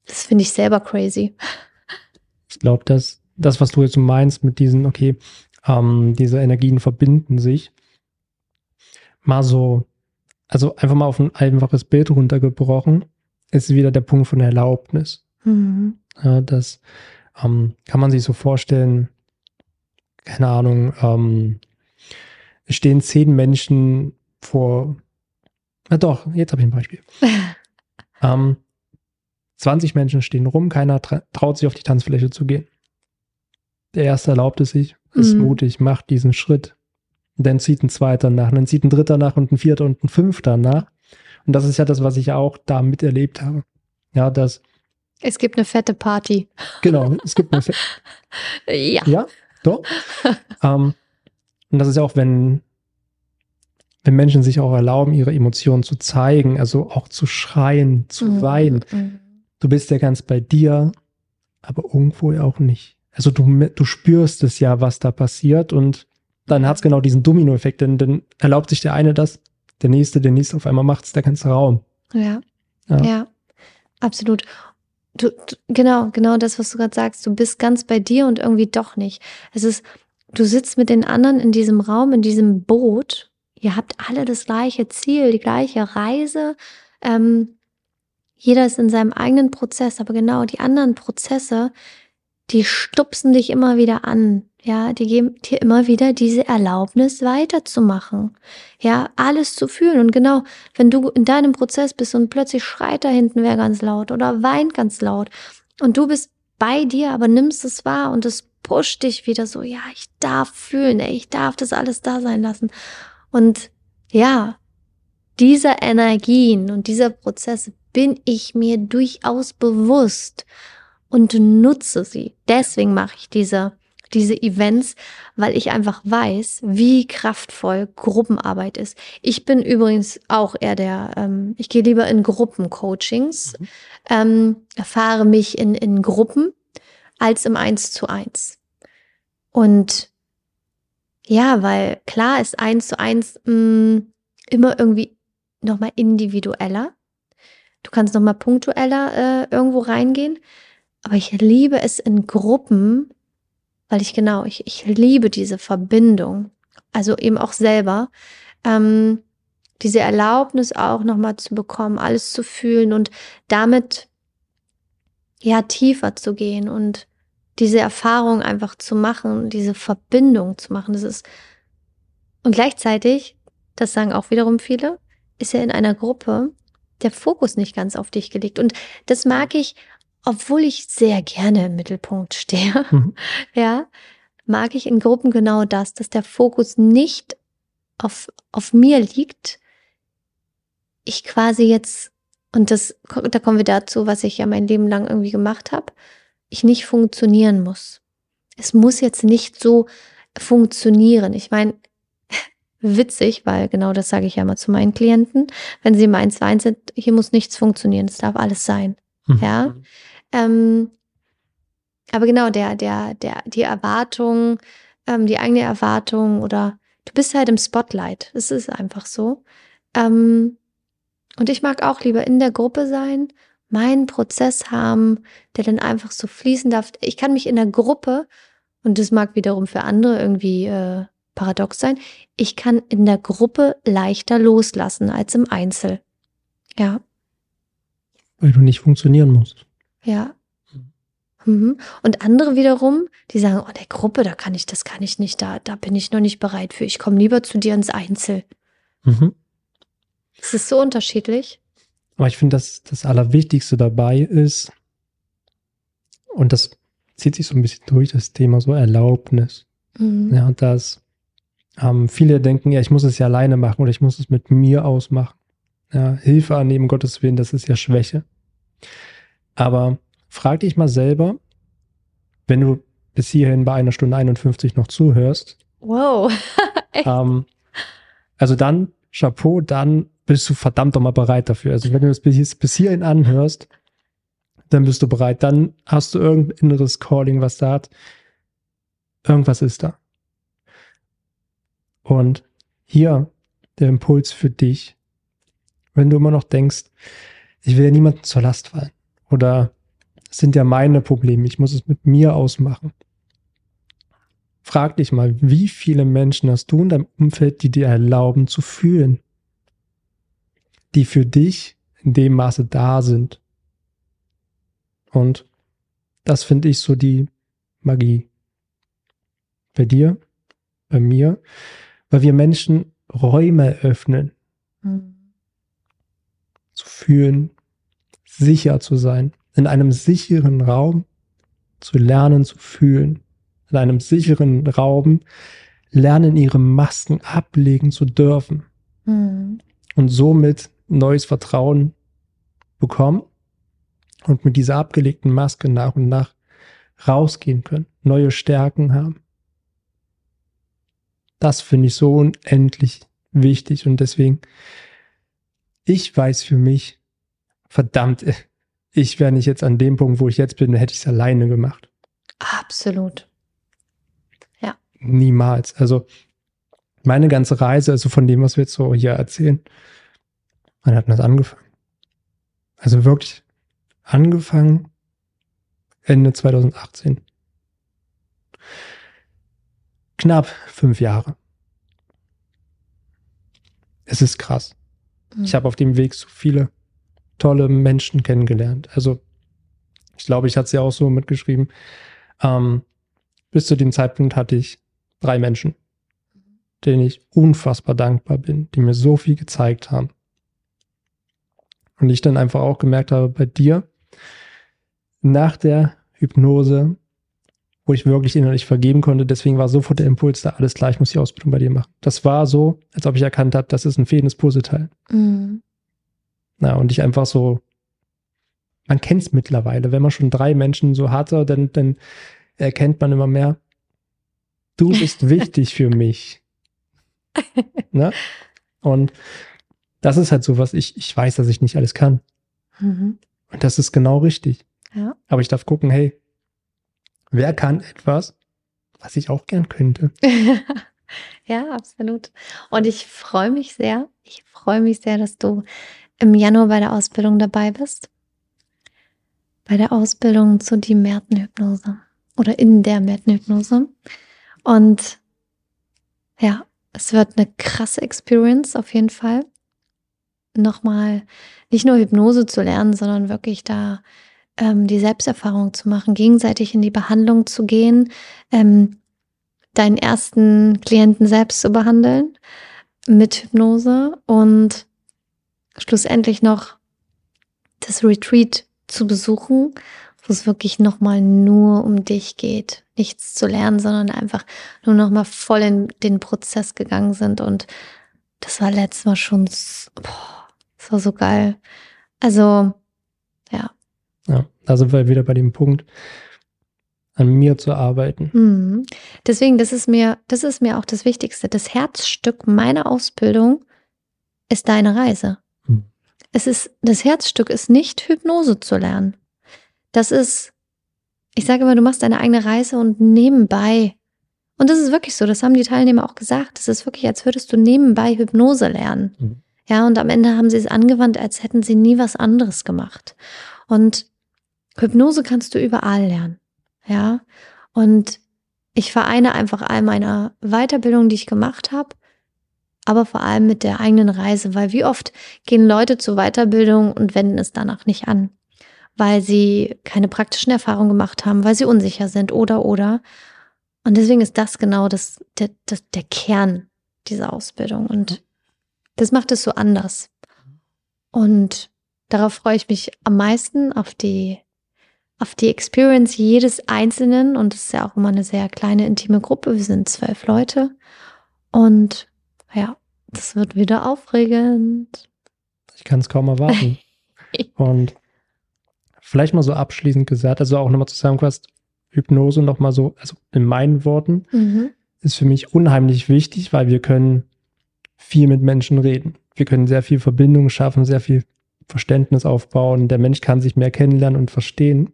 Das finde ich selber crazy.
Ich glaube, dass das, was du jetzt meinst mit diesen, okay, ähm, diese Energien verbinden sich, mal so, also einfach mal auf ein einfaches Bild runtergebrochen, ist wieder der Punkt von Erlaubnis.
Mhm.
Ja, das ähm, kann man sich so vorstellen, keine Ahnung, ähm, es stehen zehn Menschen vor, na doch, jetzt habe ich ein Beispiel. ähm, 20 Menschen stehen rum, keiner tra traut sich auf die Tanzfläche zu gehen. Der erste erlaubt es sich, ist
Mhm.
mutig, macht diesen Schritt. Dann zieht ein zweiter nach, und dann zieht ein dritter nach und ein vierter und ein fünfter nach. Und das ist ja das, was ich auch da miterlebt habe. Ja, dass,
Es gibt eine fette Party.
genau, es gibt eine,
Ja.
Ja, doch. ähm, und das ist ja auch, wenn wenn Menschen sich auch erlauben, ihre Emotionen zu zeigen, also auch zu schreien, zu
Mhm.
weinen.
Mhm.
Du bist ja ganz bei dir, aber irgendwo ja auch nicht. Also du, du spürst es ja, was da passiert und dann hat es genau diesen Dominoeffekt, denn dann erlaubt sich der eine das, der nächste, der nächste, auf einmal macht es der ganze Raum.
Ja.
Ja.
ja. absolut. Du, du, genau, genau das, was du gerade sagst. Du bist ganz bei dir und irgendwie doch nicht. Es ist, du sitzt mit den anderen in diesem Raum, in diesem Boot. Ihr habt alle das gleiche Ziel, die gleiche Reise. Ähm, jeder ist in seinem eigenen Prozess, aber genau die anderen Prozesse, die stupsen dich immer wieder an. Ja, die geben dir immer wieder diese Erlaubnis weiterzumachen. Ja, alles zu fühlen. Und genau, wenn du in deinem Prozess bist und plötzlich schreit da hinten wer ganz laut oder weint ganz laut und du bist bei dir, aber nimmst es wahr und es pusht dich wieder so, ja, ich darf fühlen, ey, ich darf das alles da sein lassen. Und ja, dieser Energien und dieser Prozesse bin ich mir durchaus bewusst und nutze sie. Deswegen mache ich diese, diese Events, weil ich einfach weiß, wie kraftvoll Gruppenarbeit ist. Ich bin übrigens auch eher der, ähm, ich gehe lieber in Gruppencoachings,
Mhm.
ähm, erfahre mich in, in Gruppen als im Eins zu eins. Und ja, weil klar ist eins zu eins mh, immer irgendwie nochmal individueller. Du kannst nochmal punktueller äh, irgendwo reingehen. Aber ich liebe es in Gruppen, weil ich genau, ich, ich liebe diese Verbindung. Also eben auch selber. Ähm, diese Erlaubnis auch nochmal zu bekommen, alles zu fühlen und damit ja tiefer zu gehen und diese Erfahrung einfach zu machen, diese Verbindung zu machen. Das ist und gleichzeitig, das sagen auch wiederum viele, ist ja in einer Gruppe der Fokus nicht ganz auf dich gelegt. Und das mag ich, obwohl ich sehr gerne im Mittelpunkt stehe,
Mhm.
ja, mag ich in Gruppen genau das, dass der Fokus nicht auf, auf mir liegt. Ich quasi jetzt, und das, da kommen wir dazu, was ich ja mein Leben lang irgendwie gemacht habe, ich nicht funktionieren muss. Es muss jetzt nicht so funktionieren. Ich meine, witzig, weil genau das sage ich ja immer zu meinen Klienten, wenn sie im 1 1 sind, hier muss nichts funktionieren, es darf alles sein.
Mhm.
Ja. Ähm, aber genau, der, der, der, die Erwartung, ähm, die eigene Erwartung oder du bist halt im Spotlight. Es ist einfach so. Ähm, und ich mag auch lieber in der Gruppe sein, meinen Prozess haben, der dann einfach so fließen darf. Ich kann mich in der Gruppe, und das mag wiederum für andere irgendwie äh, paradox sein, ich kann in der Gruppe leichter loslassen als im Einzel. Ja.
Weil du nicht funktionieren musst.
Ja. Mhm. Und andere wiederum, die sagen, oh, der Gruppe, da kann ich, das kann ich nicht, da, da bin ich noch nicht bereit für. Ich komme lieber zu dir ins Einzel.
Mhm.
Es ist so unterschiedlich.
Aber ich finde, dass das Allerwichtigste dabei ist, und das zieht sich so ein bisschen durch, das Thema so Erlaubnis.
Mhm.
Ja, und das ähm, viele denken, ja, ich muss es ja alleine machen oder ich muss es mit mir ausmachen. Ja, Hilfe annehmen, Gottes Willen, das ist ja Schwäche. Aber frag dich mal selber, wenn du bis hierhin bei einer Stunde 51 noch zuhörst,
Wow.
Ähm, also dann, Chapeau, dann bist du verdammt nochmal bereit dafür. Also wenn du das bis, bis hierhin anhörst, dann bist du bereit. Dann hast du irgendein inneres Calling, was sagt, irgendwas ist da. Und hier der Impuls für dich, wenn du immer noch denkst, ich will ja niemandem zur Last fallen oder es sind ja meine Probleme, ich muss es mit mir ausmachen. Frag dich mal, wie viele Menschen hast du in deinem Umfeld, die dir erlauben zu fühlen, die für dich in dem Maße da sind. Und das finde ich so die Magie. Bei dir, bei mir, weil wir Menschen Räume öffnen,
Mhm.
zu fühlen, sicher zu sein, in einem sicheren Raum zu lernen, zu fühlen, in einem sicheren Raum lernen, ihre Masken ablegen zu dürfen
Mhm.
und somit neues Vertrauen bekommen und mit dieser abgelegten Maske nach und nach rausgehen können, neue Stärken haben. Das finde ich so unendlich wichtig und deswegen, ich weiß für mich, verdammt, ich wäre nicht jetzt an dem Punkt, wo ich jetzt bin, hätte ich es alleine gemacht.
Absolut.
Niemals. Also meine ganze Reise, also von dem, was wir jetzt so hier erzählen, wann hat das angefangen? Also wirklich angefangen Ende 2018. Knapp fünf Jahre. Es ist krass.
Mhm.
Ich habe auf dem Weg so viele tolle Menschen kennengelernt. Also ich glaube, ich hatte es ja auch so mitgeschrieben. Ähm, bis zu dem Zeitpunkt hatte ich drei Menschen, denen ich unfassbar dankbar bin, die mir so viel gezeigt haben. Und ich dann einfach auch gemerkt habe, bei dir, nach der Hypnose, wo ich wirklich innerlich vergeben konnte, deswegen war sofort der Impuls da, alles gleich, muss die Ausbildung bei dir machen. Das war so, als ob ich erkannt habe, das ist ein fehlendes Puzzleteil.
Mhm.
Na, und ich einfach so, man kennt es mittlerweile, wenn man schon drei Menschen so hatte, dann, dann erkennt man immer mehr, du bist wichtig für mich. ne? Und das ist halt so was, ich, ich weiß, dass ich nicht alles kann.
Mhm.
Und das ist genau richtig.
Ja.
Aber ich darf gucken, hey, wer kann etwas, was ich auch gern könnte?
ja, absolut. Und ich freue mich sehr, ich freue mich sehr, dass du im Januar bei der Ausbildung dabei bist. Bei der Ausbildung zu die Märtenhypnose oder in der Märtenhypnose. Und ja, es wird eine krasse Experience auf jeden Fall. Nochmal nicht nur Hypnose zu lernen, sondern wirklich da ähm, die Selbsterfahrung zu machen, gegenseitig in die Behandlung zu gehen, ähm, deinen ersten Klienten selbst zu behandeln mit Hypnose und schlussendlich noch das Retreat zu besuchen, wo es wirklich nochmal nur um dich geht. Nichts zu lernen, sondern einfach nur nochmal voll in den Prozess gegangen sind. Und das war letztes Mal schon, so, boah, das war so geil. Also, ja.
Ja, da sind wir wieder bei dem Punkt, an mir zu arbeiten.
Mhm. Deswegen, das ist mir, das ist mir auch das Wichtigste. Das Herzstück meiner Ausbildung ist deine Reise. Es ist, das Herzstück ist nicht Hypnose zu lernen. Das ist, ich sage immer, du machst deine eigene Reise und nebenbei, und das ist wirklich so, das haben die Teilnehmer auch gesagt, das ist wirklich, als würdest du nebenbei Hypnose lernen.
Mhm.
Ja, und am Ende haben sie es angewandt, als hätten sie nie was anderes gemacht. Und Hypnose kannst du überall lernen. Ja, und ich vereine einfach all meine Weiterbildung, die ich gemacht habe, aber vor allem mit der eigenen Reise, weil wie oft gehen Leute zur Weiterbildung und wenden es danach nicht an, weil sie keine praktischen Erfahrungen gemacht haben, weil sie unsicher sind oder oder. Und deswegen ist das genau das, der, das, der Kern dieser Ausbildung. Und das macht es so anders. Und darauf freue ich mich am meisten auf die, auf die Experience jedes Einzelnen. Und es ist ja auch immer eine sehr kleine, intime Gruppe. Wir sind zwölf Leute. Und ja, das wird wieder aufregend.
Ich kann es kaum erwarten. Und vielleicht mal so abschließend gesagt, also auch nochmal zusammengefasst, Hypnose nochmal so, also in meinen Worten,
Mhm.
ist für mich unheimlich wichtig, weil wir können viel mit Menschen reden. Wir können sehr viel Verbindung schaffen, sehr viel Verständnis aufbauen. Der Mensch kann sich mehr kennenlernen und verstehen.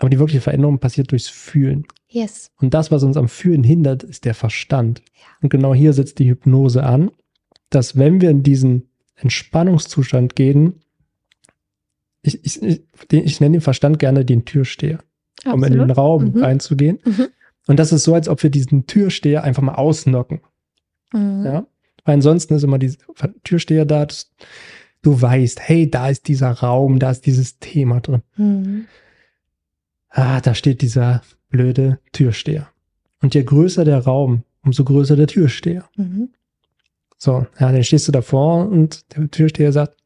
Aber die wirkliche Veränderung passiert durchs Fühlen.
Yes.
Und das, was uns am Fühlen hindert, ist der Verstand.
Ja.
Und genau hier setzt die Hypnose an, dass wenn wir in diesen Entspannungszustand gehen, ich, ich, ich, ich nenne den Verstand gerne den Türsteher, um in den
Absolut.
Raum
Mhm.
reinzugehen.
Mhm.
Und das ist so, als ob wir diesen Türsteher einfach mal ausnocken.
Mhm.
Ja? Weil ansonsten ist immer dieser Türsteher da, du weißt, hey, da ist dieser Raum, da ist dieses Thema drin. Ah, da steht dieser blöde Türsteher. Und je größer der Raum, umso größer der Türsteher.
Mhm.
So, ja, dann stehst du davor und der Türsteher sagt,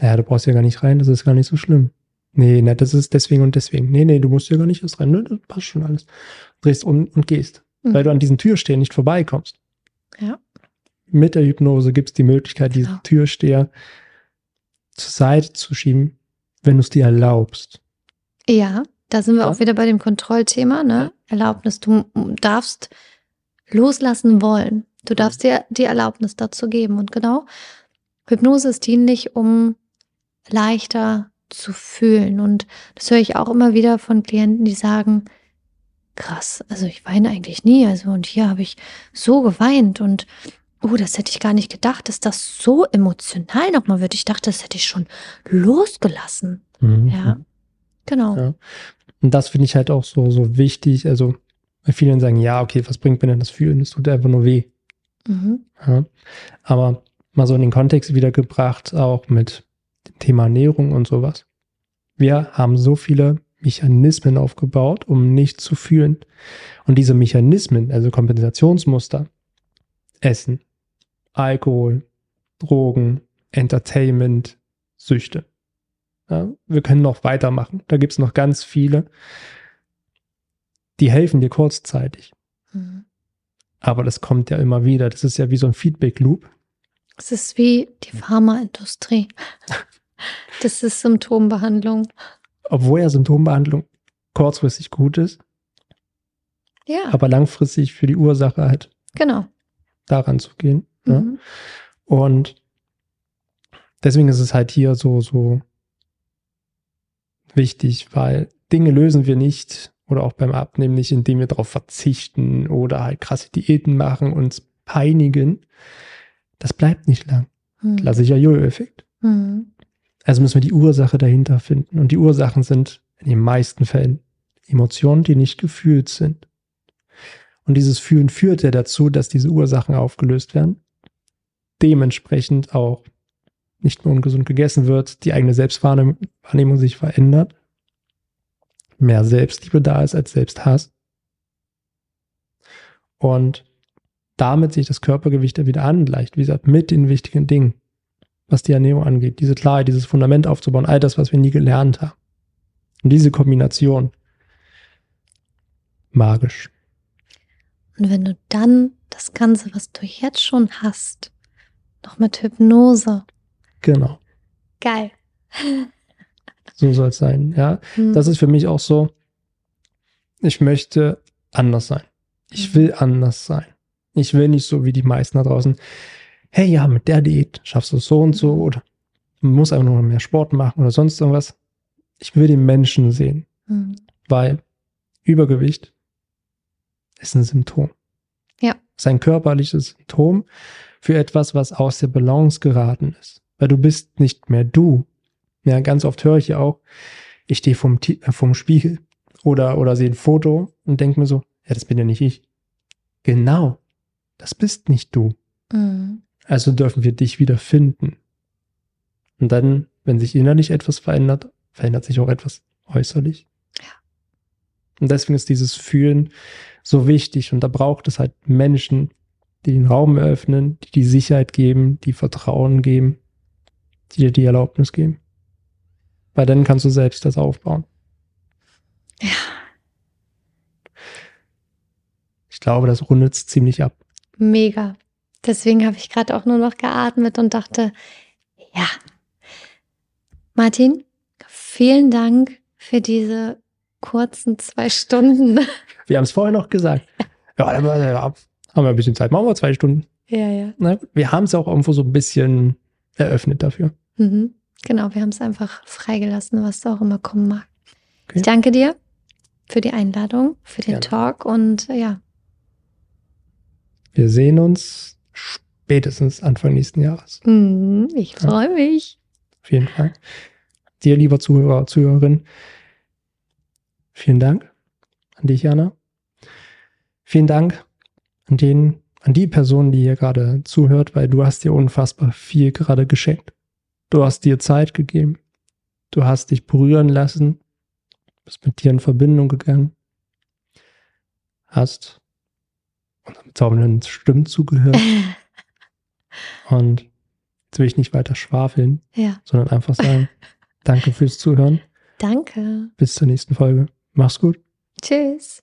ja, du brauchst ja gar nicht rein, das ist gar nicht so schlimm. Nee, na, das ist deswegen und deswegen. Nee, nee, du musst ja gar nicht erst rein, ne, das passt schon alles. Drehst um und gehst,
Mhm.
weil du an diesen Türsteher nicht vorbeikommst.
Ja.
Mit der Hypnose gibt es die Möglichkeit, diesen
Genau.
Türsteher zur Seite zu schieben, wenn du es dir erlaubst.
Ja, da sind wir
Ja.
auch wieder bei dem Kontrollthema, ne? Erlaubnis. Du darfst loslassen wollen. Du darfst dir die Erlaubnis dazu geben. Und genau, Hypnose ist dienlich, um leichter zu fühlen. Und das höre ich auch immer wieder von Klienten, die sagen, krass, also ich weine eigentlich nie. Also und hier habe ich so geweint und oh, das hätte ich gar nicht gedacht, dass das so emotional nochmal wird. Ich dachte, das hätte ich schon losgelassen. Mhm. Ja, genau. Ja.
Und das finde ich halt auch so, so wichtig. Also, weil viele sagen, ja, okay, was bringt mir denn das Fühlen? Es tut einfach nur weh. Mhm. Ja. Aber mal so in den Kontext wiedergebracht, auch mit dem Thema Ernährung und sowas. Wir haben so viele Mechanismen aufgebaut, um nicht zu fühlen. Und diese Mechanismen, also Kompensationsmuster, Essen, Alkohol, Drogen, Entertainment, Süchte. Ja, wir können noch weitermachen. Da gibt es noch ganz viele. Die helfen dir kurzzeitig. Mhm. Aber das kommt ja immer wieder. Das ist ja wie so ein Feedback-Loop.
Es ist wie die Pharmaindustrie. das ist Symptombehandlung
obwohl ja Symptombehandlung kurzfristig gut ist. Ja. Aber langfristig für die Ursache halt.
Genau.
Daran zu gehen. Mhm. Ja. Und deswegen ist es halt hier so, so wichtig, weil Dinge lösen wir nicht oder auch beim Abnehmen nicht, indem wir darauf verzichten oder halt krasse Diäten machen, uns peinigen. Das bleibt nicht lang. Mhm. Klassischer Jojo-Effekt. Mhm. Also müssen wir die Ursache dahinter finden. Und die Ursachen sind in den meisten Fällen Emotionen, die nicht gefühlt sind. Und dieses Fühlen führt ja dazu, dass diese Ursachen aufgelöst werden. Dementsprechend auch nicht mehr ungesund gegessen wird, die eigene Selbstwahrnehmung sich verändert, mehr Selbstliebe da ist als Selbsthass. Und damit sich das Körpergewicht wieder angleicht, wie gesagt, mit den wichtigen Dingen was die Ernährung angeht, diese Klarheit, dieses Fundament aufzubauen, all das, was wir nie gelernt haben. Und diese Kombination, magisch.
Und wenn du dann das Ganze, was du jetzt schon hast, noch mit Hypnose.
Genau.
Geil.
So soll es sein, ja. Hm. Das ist für mich auch so, ich möchte anders sein. Ich hm. will anders sein. Ich will nicht so wie die meisten da draußen hey, ja, mit der Diät schaffst du so und so mhm. oder man muss einfach nur mehr Sport machen oder sonst irgendwas. Ich will den Menschen sehen, mhm. weil Übergewicht ist ein Symptom.
Ja.
Sein körperliches Symptom für etwas, was aus der Balance geraten ist. Weil du bist nicht mehr du. Ja, ganz oft höre ich ja auch, ich stehe vom, äh, vom Spiegel oder, oder sehe ein Foto und denke mir so, ja, das bin ja nicht ich. Genau, das bist nicht du. Mhm. Also dürfen wir dich wieder finden. Und dann, wenn sich innerlich etwas verändert, verändert sich auch etwas äußerlich. Ja. Und deswegen ist dieses Fühlen so wichtig. Und da braucht es halt Menschen, die den Raum eröffnen, die die Sicherheit geben, die Vertrauen geben, dir die Erlaubnis geben. Weil dann kannst du selbst das aufbauen.
Ja.
Ich glaube, das rundet es ziemlich ab.
Mega. Deswegen habe ich gerade auch nur noch geatmet und dachte, ja, Martin, vielen Dank für diese kurzen zwei Stunden.
Wir haben es vorher noch gesagt. Ja, haben wir ein bisschen Zeit. Machen wir zwei Stunden.
Ja, ja.
Na, wir haben es auch irgendwo so ein bisschen eröffnet dafür.
Mhm. Genau, wir haben es einfach freigelassen, was da auch immer kommen mag. Okay. Ich danke dir für die Einladung, für den Gerne. Talk und ja.
Wir sehen uns spätestens Anfang nächsten Jahres.
Mhm, ich freue ja. mich.
Auf jeden Fall. Dir, lieber Zuhörer, Zuhörerin, vielen Dank an dich, Jana. Vielen Dank an den, an die Person, die hier gerade zuhört, weil du hast dir unfassbar viel gerade geschenkt. Du hast dir Zeit gegeben. Du hast dich berühren lassen. Bist mit dir in Verbindung gegangen. Hast unseren bezaubernden Stimmen zugehört. Und jetzt will ich nicht weiter schwafeln,
ja.
sondern einfach sagen, danke fürs Zuhören.
Danke.
Bis zur nächsten Folge. Mach's gut.
Tschüss.